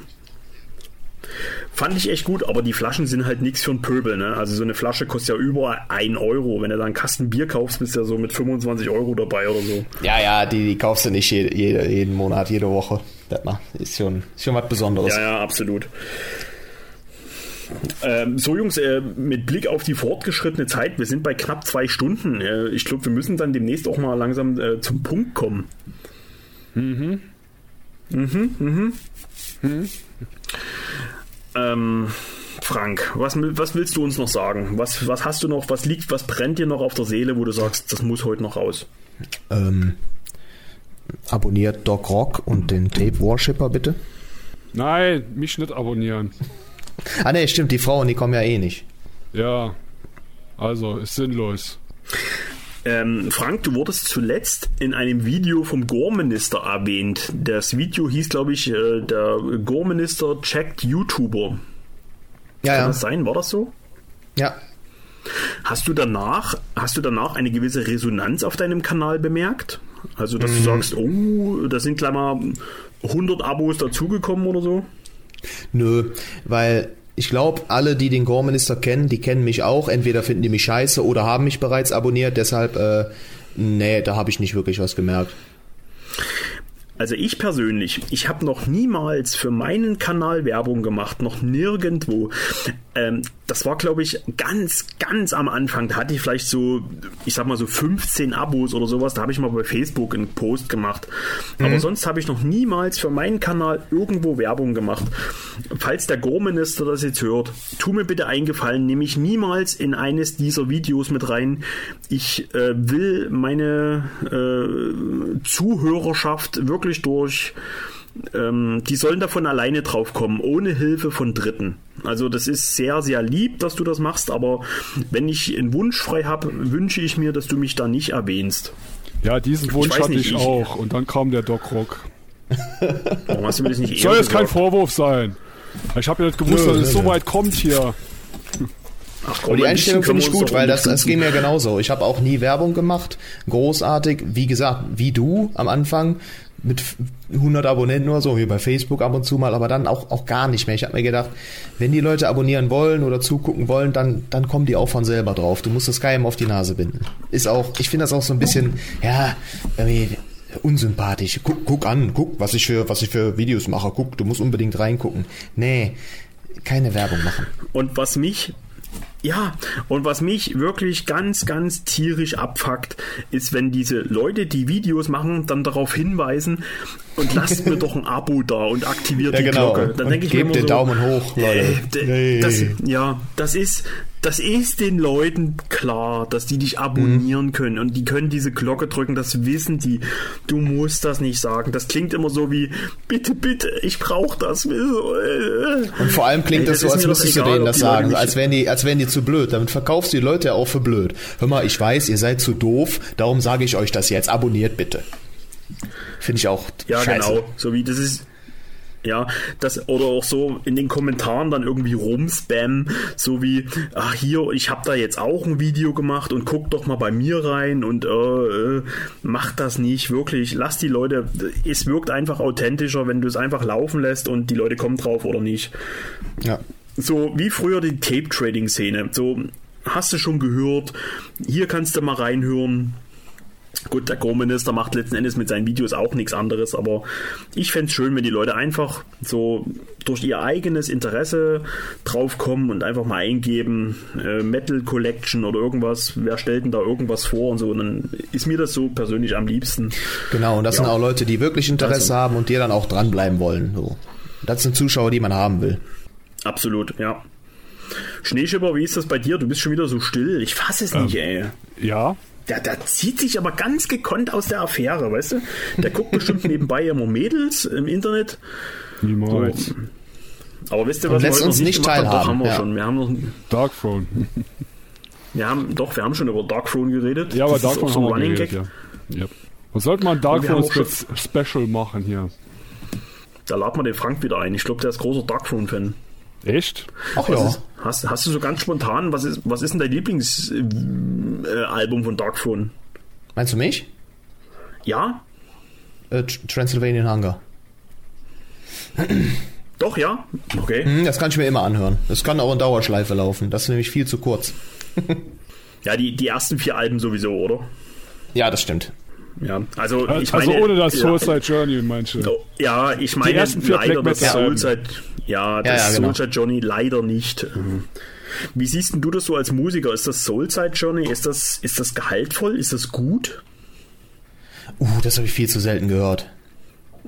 Fand ich echt gut, aber die Flaschen sind halt nichts für einen Pöbel. Ne? Also so eine Flasche kostet ja über 1 Euro. Wenn du da einen Kasten Bier kaufst, bist du ja so mit 25 Euro dabei oder so. Ja, ja, die, die kaufst du nicht jede, jede, jeden Monat, jede Woche. Das ist schon, ist schon was Besonderes. Ja, ja, absolut. Ähm, so, Jungs, äh, mit Blick auf die fortgeschrittene Zeit, wir sind bei knapp zwei Stunden. Äh, ich glaube, wir müssen dann demnächst auch mal langsam äh, zum Punkt kommen. Mhm. Mhm, mhm. Ähm, Frank, was, was willst du uns noch sagen? Was, was hast du noch, was liegt, was brennt dir noch auf der Seele, wo du sagst, das muss heute noch raus? Ähm, abonniert Doc Rock und den Tape Worshipper bitte. Nein, mich nicht abonnieren. Ah ne, stimmt, die Frauen, die kommen ja eh nicht. Ja, also ist sinnlos. Ähm, Frank, du wurdest zuletzt in einem Video vom Gore-Minister erwähnt. Das Video hieß, glaube ich, äh, der Gore-Minister checkt YouTuber. Ja, Kann ja. das sein? War das so? Ja. Hast du danach, hast du danach eine gewisse Resonanz auf deinem Kanal bemerkt? Also, dass Mhm. du sagst, oh, da sind gleich mal 100 Abos dazugekommen oder so? Nö, weil ich glaube, alle, die den Gore-Minister kennen, die kennen mich auch. Entweder finden die mich scheiße oder haben mich bereits abonniert. Deshalb, äh, nee, da habe ich nicht wirklich was gemerkt. Also ich persönlich, ich habe noch niemals für meinen Kanal Werbung gemacht, noch nirgendwo. Ähm, das war, glaube ich, ganz, ganz am Anfang. Da hatte ich vielleicht so, ich sag mal so 15 Abos oder sowas. Da habe ich mal bei Facebook einen Post gemacht. Aber sonst habe ich noch niemals für meinen Kanal irgendwo Werbung gemacht. Falls der Go-Minister das jetzt hört, tu mir bitte eingefallen, nehme ich niemals in eines dieser Videos mit rein. Ich äh, will meine äh, Zuhörerschaft wirklich durch ähm, die sollen davon alleine drauf kommen, ohne Hilfe von Dritten. Also das ist sehr, sehr lieb, dass du das machst, aber wenn ich einen Wunsch frei habe, wünsche ich mir, dass du mich da nicht erwähnst. Ja, diesen Wunsch weiß hatte nicht, ich ich- auch. Und dann kam der Doc Rock. Warum hast du mir das nicht Soll jetzt kein? Vorwurf sein. Ich habe ja nicht gewusst, Nö, dass es so nö. weit kommt hier. Ach, komm, Aber die ein Einstellung finde ich gut, weil das, das ging mir genauso. Ich habe auch nie Werbung gemacht. Großartig, wie gesagt, wie du am Anfang mit 100 Abonnenten oder so, hier bei Facebook ab und zu mal, aber dann auch, auch gar nicht mehr. Ich habe mir gedacht, wenn die Leute abonnieren wollen oder zugucken wollen, dann, dann kommen die auch von selber drauf. Du musst das keinem auf die Nase binden. Ist auch, ich finde das auch so ein bisschen, ja, irgendwie unsympathisch. Guck, guck an, guck, was ich für, was ich für Videos mache. Guck, du musst unbedingt reingucken. Nee, keine Werbung machen. Und was mich ja, und was mich wirklich ganz, ganz tierisch abfuckt, ist, wenn diese Leute, die Videos machen, dann darauf hinweisen und lasst mir doch ein Abo da und aktiviert Ja, die genau. Glocke. Dann denke ich mir immer den so, Daumen hoch, Leute. äh, Nee. das, ja, das ist, das ist den Leuten klar, dass die dich abonnieren Mhm. können und die können diese Glocke drücken, das wissen die. Du musst das nicht sagen. Das klingt immer so wie, bitte, bitte, ich brauche das. Und vor allem klingt Ey, das, das so, als müsstest du denen das sagen, als wären, die, als wären die zu blöd. Damit verkaufst du die Leute ja auch für blöd. Hör mal, ich weiß, ihr seid zu doof, darum sage ich euch das jetzt. Abonniert bitte. Finde ich auch Ja, scheiße. genau. So wie das ist. Ja, das oder auch so in den Kommentaren dann irgendwie rumspammen, so wie, ach hier, ich habe da jetzt auch ein Video gemacht und guck doch mal bei mir rein und äh, äh, mach das nicht, wirklich, lass die Leute, es wirkt einfach authentischer, wenn du es einfach laufen lässt und die Leute kommen drauf oder nicht. Ja. So wie früher die Tape-Trading-Szene. So, hast du schon gehört, hier kannst du mal reinhören. Gut, der Co-Minister macht letzten Endes mit seinen Videos auch nichts anderes, aber ich fände es schön, wenn die Leute einfach so durch ihr eigenes Interesse draufkommen und einfach mal eingeben, äh, Metal Collection oder irgendwas, wer stellt denn da irgendwas vor und so, und dann ist mir das so persönlich am liebsten. Genau, und das Ja. sind auch Leute, die wirklich Interesse Also- haben und die dann auch dranbleiben wollen. So. Das sind Zuschauer, die man haben will. Absolut, ja. Schneeschipper, wie ist das bei dir? Du bist schon wieder so still. Ich fasse es nicht, ey. Ja, Der, der zieht sich aber ganz gekonnt aus der Affäre, weißt du? Der guckt bestimmt nebenbei immer Mädels im Internet. niemals. Aber wisst ihr, was wir lässt heute uns noch nicht gemacht haben? Doch, teilhaben, haben wir ja. schon. Wir haben noch, Darkthrone. Wir haben, doch, wir haben schon über Dark Throne geredet. Ja, aber Das ist Dark auch Throne so ein haben wir Running geredet, Gag. ja. ja. Und sollte man Dark Und wir haben Throne auch schon- Spe Special machen hier. Da laden wir den Frank wieder ein. Ich glaube, der ist großer Dark Throne-Fan. Echt? Ach Was ja. ist- Hast, hast du so ganz spontan, was ist, was ist denn dein Lieblingsalbum äh, Album von Dark Throne? Meinst du mich? Ja? Äh, Tr- Transylvanian Hunger. Doch, ja? Okay. Hm, das kann ich mir immer anhören. Das kann auch in Dauerschleife laufen. Das ist nämlich viel zu kurz. Ja, die, die ersten vier Alben sowieso, oder? Ja, das stimmt. Ja, also ich also meine, ohne das ja, Suicide Journey, manche. Oh, Ja, ich meine ersten vier leider Black das Metal Alben. Soulside, ja, Ja, das ja, genau. Soulside Journey leider nicht. Ähm, Wie siehst denn du das so als Musiker? Ist das Soulside Journey? Ist das, ist das gehaltvoll? Ist das gut? Uh, das habe ich viel zu selten gehört.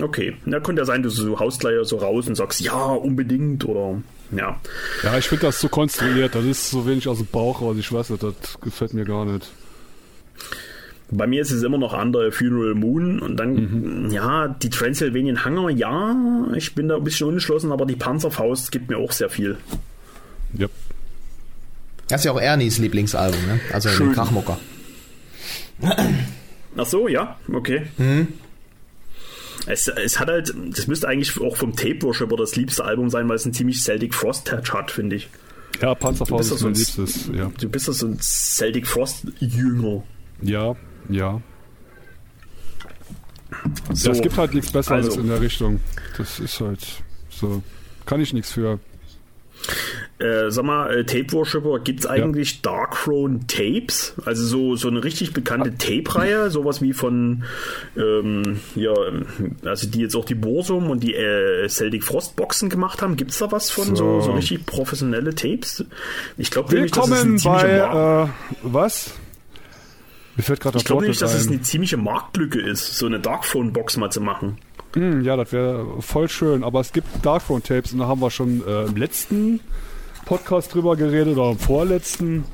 Okay, da könnte ja sein, du so haust gleich so raus und sagst, ja, unbedingt oder ja. Ja, ich finde das so konstruiert. Das ist so wenig aus dem Bauch raus. Ich weiß nicht, das gefällt mir gar nicht. Bei mir ist es immer noch andere Funeral Moon und dann, ja, die Transylvanian Hunger, ja, ich bin da ein bisschen unentschlossen, aber die Panzerfaust gibt mir auch sehr viel. Ja. Das ist ja auch Ernies Lieblingsalbum, ne? Also Schön. den Krachmucker. Ach so, ja, okay. Es, es hat halt, das müsste eigentlich auch vom Tape Worshipper das liebste Album sein, weil es einen ziemlich Celtic Frost Touch hat, finde ich. Ja, Panzerfaust ist mein Liebstes. Ja. Du bist doch so ein Celtic Frost Jünger. ja, ja. So, Ja, es gibt halt nichts Besseres also. in der Richtung. Das ist halt so. Kann ich nichts für. äh, sag mal, äh, Tape Worshipper, gibt es eigentlich Dark Throne Tapes? Also so, so eine richtig bekannte Tape-Reihe, sowas wie von, ähm, ja, also die jetzt auch die Bursum und die äh, Celtic Frost Boxen gemacht haben. Gibt es da was von so, So. so richtig professionelle Tapes? Ich glaube nämlich, ziemliche Mar- bei. Äh, was? Mir fällt gerade Ich glaube nicht dass es ein. eine ziemliche Marktlücke ist, so eine Darkthrone-Box mal zu machen. Hm, ja, das wäre voll schön. Aber es gibt Darkthrone Tapes und da haben wir schon äh, im letzten Podcast drüber geredet oder im vorletzten.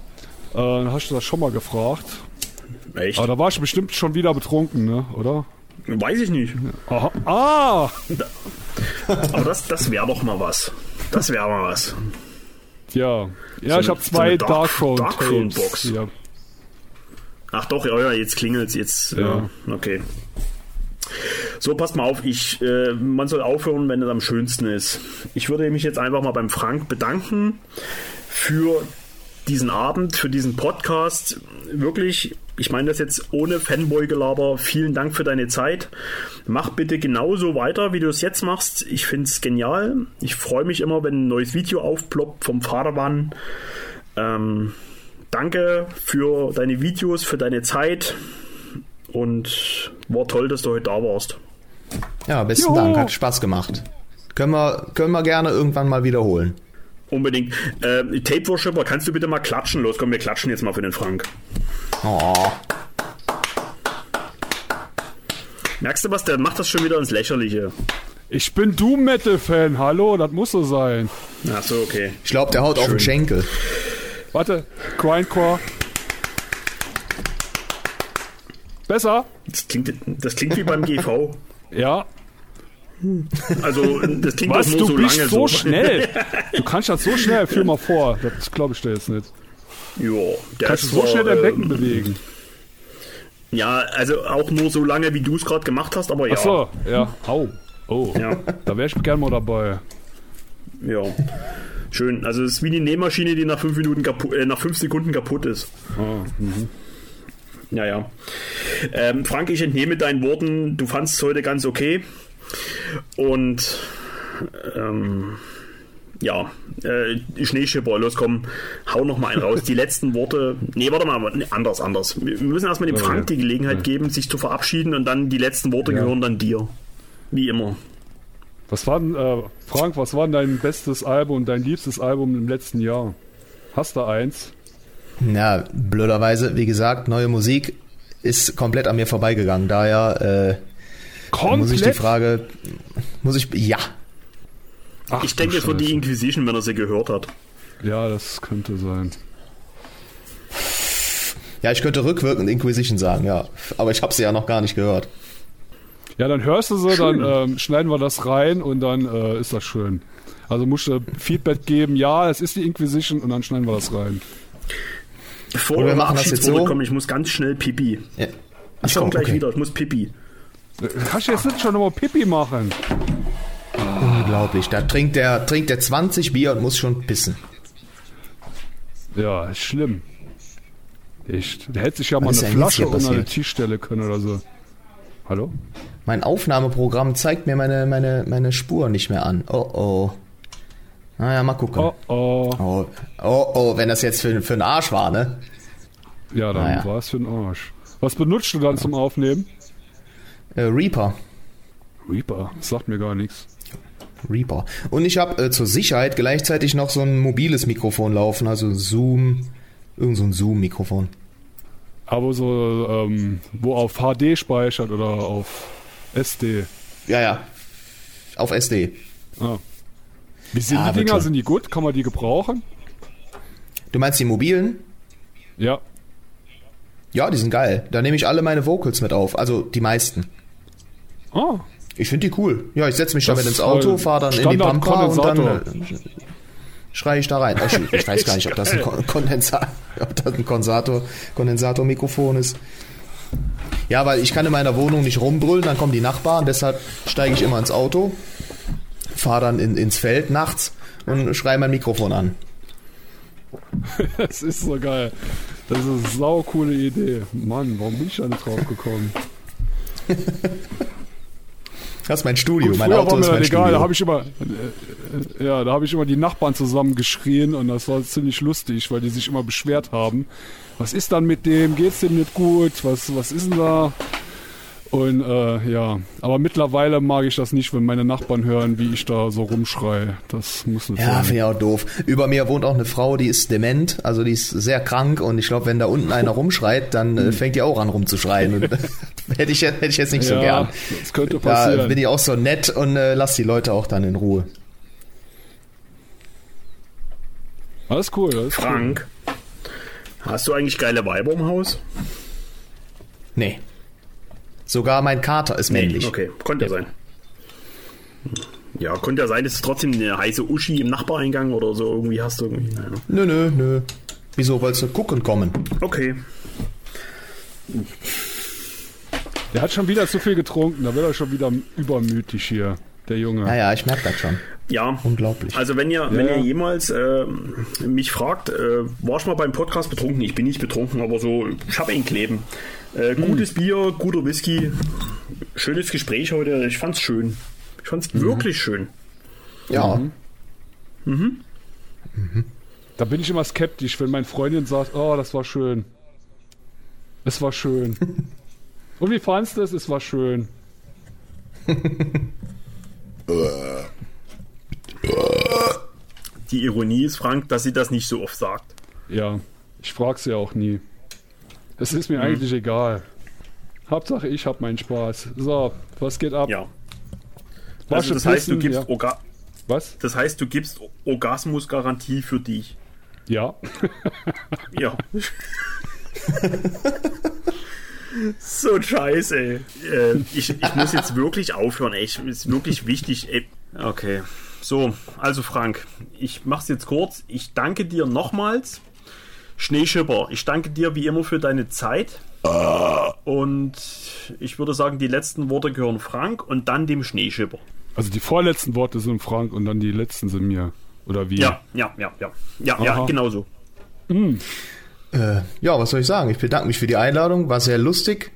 Äh, hast du das schon mal gefragt. Echt? Aber da war ich bestimmt schon wieder betrunken, ne? Oder? Weiß ich nicht. Aha. Ah! Aber das, das wäre doch mal was. Das wäre mal was. Ja. Ja, So ich habe zwei Dark- Darkthrone Darkthrone Tapes. Box. Ja. Ach doch, ja, ja jetzt klingelt's jetzt. Ja. Ja. okay. So, passt mal auf, ich, äh, man soll aufhören, wenn es am schönsten ist. Ich würde mich jetzt einfach mal beim Frank bedanken für diesen Abend, für diesen Podcast. Wirklich, ich meine das jetzt ohne Fanboy-Gelaber. Vielen Dank für deine Zeit. Mach bitte genauso weiter, wie du es jetzt machst. Ich finde es genial. Ich freue mich immer, wenn ein neues Video aufploppt vom Vatermann. Ähm, danke für deine Videos, für deine Zeit. Und war toll, dass du heute da warst. Ja, besten Juhu. Dank. Hat Spaß gemacht. Können wir, können wir gerne irgendwann mal wiederholen. Unbedingt. Äh, Tape Worshipper, kannst du bitte mal klatschen? Los, komm, wir klatschen jetzt mal für den Frank. Oh. Merkst du was? Der macht das schon wieder ins Lächerliche. Ich bin Doom Metal Fan. Hallo, das muss so sein. Ach so, okay. Ich glaube, der haut auf den Schenkel. Warte, Grindcore. Besser? Das klingt, das klingt wie beim GV. Ja. Also, das klingt Was, nur du so bist lange so schnell. Du kannst das so schnell. Führ mal vor. Das glaube ich dir jetzt nicht. Ja, der Kannst du so zwar, schnell dein ähm, Becken bewegen. Ja, also auch nur so lange, wie du es gerade gemacht hast, aber ja. Ach so, ja. Au. Oh. Ja, Da wäre ich gerne mal dabei. ja. Schön. Also es ist wie eine Nähmaschine, die nach fünf Minuten kaputt, äh, nach fünf Sekunden kaputt ist. Ah, Ja, ja. Ähm, Frank, ich entnehme deinen Worten, du fandest es heute ganz okay. Und ähm, ja, äh, Schneeschipper, los komm, hau noch mal einen raus. Die letzten Worte. Nee, warte mal, nee, anders, anders. Wir müssen erstmal dem Frank ja. die Gelegenheit geben, sich zu verabschieden und dann die letzten Worte Ja. gehören dann dir. Wie immer. Was war denn, äh, Frank, was war denn dein bestes Album, dein liebstes Album im letzten Jahr? Hast du eins? Na, blöderweise, wie gesagt, neue Musik ist komplett an mir vorbeigegangen. Daher äh, Komplett? muss ich die Frage, muss ich, ja, Ach, Ich denke, es wird die. Inquisition, wenn er sie gehört hat. Ja, das könnte sein. ja, ich könnte rückwirkend Inquisition sagen, ja, aber ich habe sie ja noch gar nicht gehört. Ja, dann hörst du sie, dann ähm, schneiden wir das rein und dann äh, ist das schön. Also musst du Feedback geben, ja, es ist die Inquisition und dann schneiden wir das rein. Bevor Oder wir machen das jetzt so. kommen, ich muss ganz schnell pipi. Ja. Ich Achso, komme gleich okay. wieder, ich muss pipi. Kannst du jetzt nicht schon nochmal Pipi machen? Unglaublich. Da trinkt der, trinkt der 20 Bier und muss schon pissen. Ja, ist schlimm. Echt. Der hätte sich ja mal eine Flasche unter den passiert? Tisch stellen können oder so. Hallo? Mein Aufnahmeprogramm zeigt mir meine, meine, meine Spur nicht mehr an. Oh oh. Naja, mal gucken. Oh, oh. Oh, oh, oh, wenn das jetzt für, für einen Arsch war, ne? Ja, dann Naja. war es für ein Arsch. Was benutzt du dann zum Aufnehmen? Äh, Reaper. Reaper. Sagt mir gar nichts. Reaper. Und ich habe äh, zur Sicherheit gleichzeitig noch so ein mobiles Mikrofon laufen, also Zoom, irgend so ein Zoom-Mikrofon. Aber so, ähm, wo auf HD speichert oder auf SD. Ja, ja. Auf SD. Ah. Wie sind Ja, die wird Dinger? Sind die gut? Kann man die gebrauchen? Du meinst die mobilen? Ja. Ja, die sind geil. Da nehme ich alle meine Vocals mit auf, also die meisten. Ah. Ich finde die cool. Ja, ich setze mich damit ins Auto, fahre dann in die Standard Pampa und dann schreie ich da rein. Ich, ich weiß gar nicht, ob das ein Kon- Kondensator, ob das ein Kondensator, Kondensatormikrofon ist. Ja, weil ich kann in meiner Wohnung nicht rumbrüllen, dann kommen die Nachbarn, deshalb steige ich immer ins Auto, fahre dann in, ins Feld nachts und schreie mein Mikrofon an. Das ist so geil. Das ist eine sau coole Idee. Mann, warum bin ich da nicht drauf gekommen? Das ist mein Studio, Gut, mein Auto war mir ist mein egal, da Studio. habe ich immer, äh, ja, da habe ich immer die Nachbarn zusammen geschrien und das war ziemlich lustig, weil die sich immer beschwert haben. Was ist dann mit dem? Geht's dem nicht gut? Was, was ist denn da? Und äh, ja, aber mittlerweile mag ich das nicht, wenn meine Nachbarn hören, wie ich da so rumschreie. Das muss nicht Ja, sein. finde ich auch doof. Über mir wohnt auch eine Frau, die ist dement, also die ist sehr krank und ich glaube, wenn da unten einer rumschreit, dann äh, fängt die auch an rumzuschreien. Und, hätte, ich, hätte ich jetzt nicht so ja, gern. das könnte Da passieren. bin ich auch so nett und äh, lass die Leute auch dann in Ruhe. Alles cool. Alles Frank, hast du eigentlich geile Weiber im Haus? Nee. Sogar mein Kater ist männlich. Okay, konnte ja sein. Ja, konnte ja sein, es ist trotzdem eine heiße Uschi im Nachbareingang oder so. Irgendwie hast du irgendwie. Naja. Nö, nö, nö. Wieso wolltest du gucken kommen? Okay. Der hat schon wieder zu viel getrunken, da wird er schon wieder übermütig hier, der Junge. Ja, ja, ich merke das schon. Ja. Unglaublich. Also wenn ihr, wenn Ja. ihr jemals äh, mich fragt, äh, warst du mal beim Podcast betrunken? Ich bin nicht betrunken, aber so, ich habe ein Kleben. Äh, Hm. gutes Bier, guter Whisky, schönes Gespräch heute. Ich fand's schön. Ich fand's Mhm. wirklich schön. Ja. Da bin ich immer skeptisch, wenn meine Freundin sagt, oh, das war schön. Es war schön. Und wie fandest du es? Es war schön. Die Ironie ist, Frank, dass sie das nicht so oft sagt. Ja, ich frage sie auch nie. Es ist mir Mhm. eigentlich egal. Hauptsache, ich hab meinen Spaß. So, was geht ab? Ja. Also das heißt, du gibst, ja. Orga Was? das heißt, du gibst Orgasmusgarantie für dich. Ja. Ja. so ein Scheiß, ey. Äh, ich, ich muss jetzt wirklich aufhören, ey. Ich, ist wirklich wichtig, ey. Okay. So, also Frank, ich mach's jetzt kurz. Ich danke dir nochmals. Schneeschipper, ich danke dir wie immer für deine Zeit. Und ich würde sagen, die letzten Worte gehören Frank und dann dem Schneeschipper. Also die vorletzten Worte sind Frank und dann die letzten sind mir. Oder wie? Ja, ja, ja, ja. Ja, ja, genau so. Äh, ja, was soll ich sagen? Ich bedanke mich für die Einladung, war sehr lustig.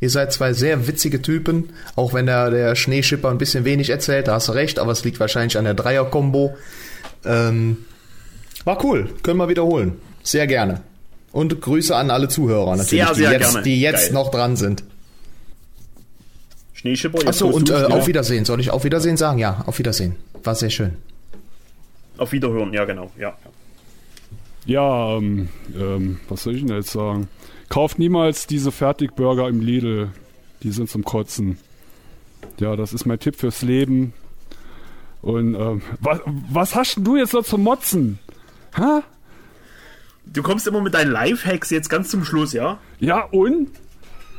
Ihr seid zwei sehr witzige Typen, auch wenn der, der Schneeschipper ein bisschen wenig erzählt, da hast du recht, aber es liegt wahrscheinlich an der Dreier-Kombo. Ähm, war cool, können wir wiederholen. Sehr gerne. Und Grüße an alle Zuhörer natürlich, Sehr, sehr die jetzt, gerne. die jetzt Geil. noch dran sind. Schneeschipper, jetzt Achso, und äh, auf Wiedersehen. Soll ich auf Wiedersehen sagen? Ja, auf Wiedersehen. War sehr schön. auf Wiederhören, ja, genau. Ja. Ja, ähm, ähm, was soll ich denn jetzt sagen? Kauft niemals diese Fertigburger im Lidl. Die sind zum Kotzen. Ja, das ist mein Tipp fürs Leben. Und ähm, was, was hast denn du jetzt noch zum Motzen? Hä? Du kommst immer mit deinen Lifehacks jetzt ganz zum Schluss, ja? Ja, und?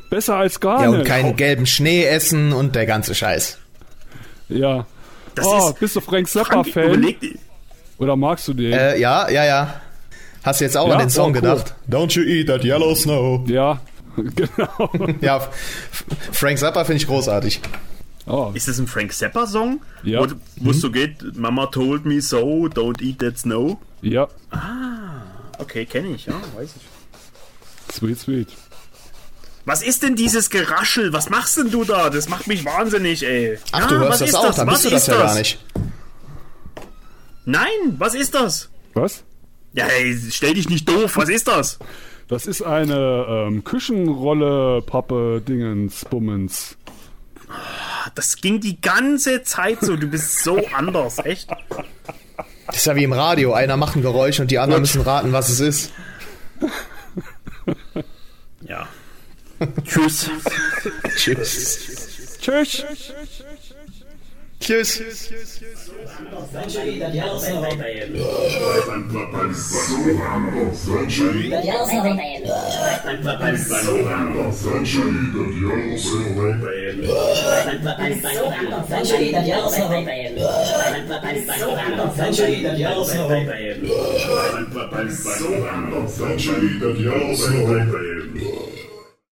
Besser als gar Ja, und nicht. keinen gelben Schnee essen und der ganze Scheiß. Ja. Das oh, ist. bist du Frank Zappa-Fan? Oder magst du den? Äh, ja, ja, ja. Hast du jetzt auch Ja, an den Song oh, cool. gedacht? Don't you eat that yellow snow. Ja, genau. Ja, Frank Zappa finde ich großartig. Oh, Ist das ein Frank Zappa-Song? Ja. Wo wo es so geht, Mama told me so, don't eat that snow. ja, Okay, kenne ich, ja, weiß ich. sweet, sweet. Was ist denn dieses Geraschel? Was machst denn du da? Das macht mich wahnsinnig, ey. Ach, Ja, du hörst was das ist auch, dann Was bist du das ist ja gar nicht. Nein, was ist das? Was? Ja, ey, stell dich nicht doof, was ist das? Das ist eine ähm, Küchenrolle, Pappe, Dingens, Bummens. Das ging die ganze Zeit so. Du bist so anders, echt. Das ist ja wie im Radio. Einer macht ein Geräusch und die anderen müssen raten, was es ist. Ja. Tschüss. Tschüss. Tschüss. Tschüss. Chius.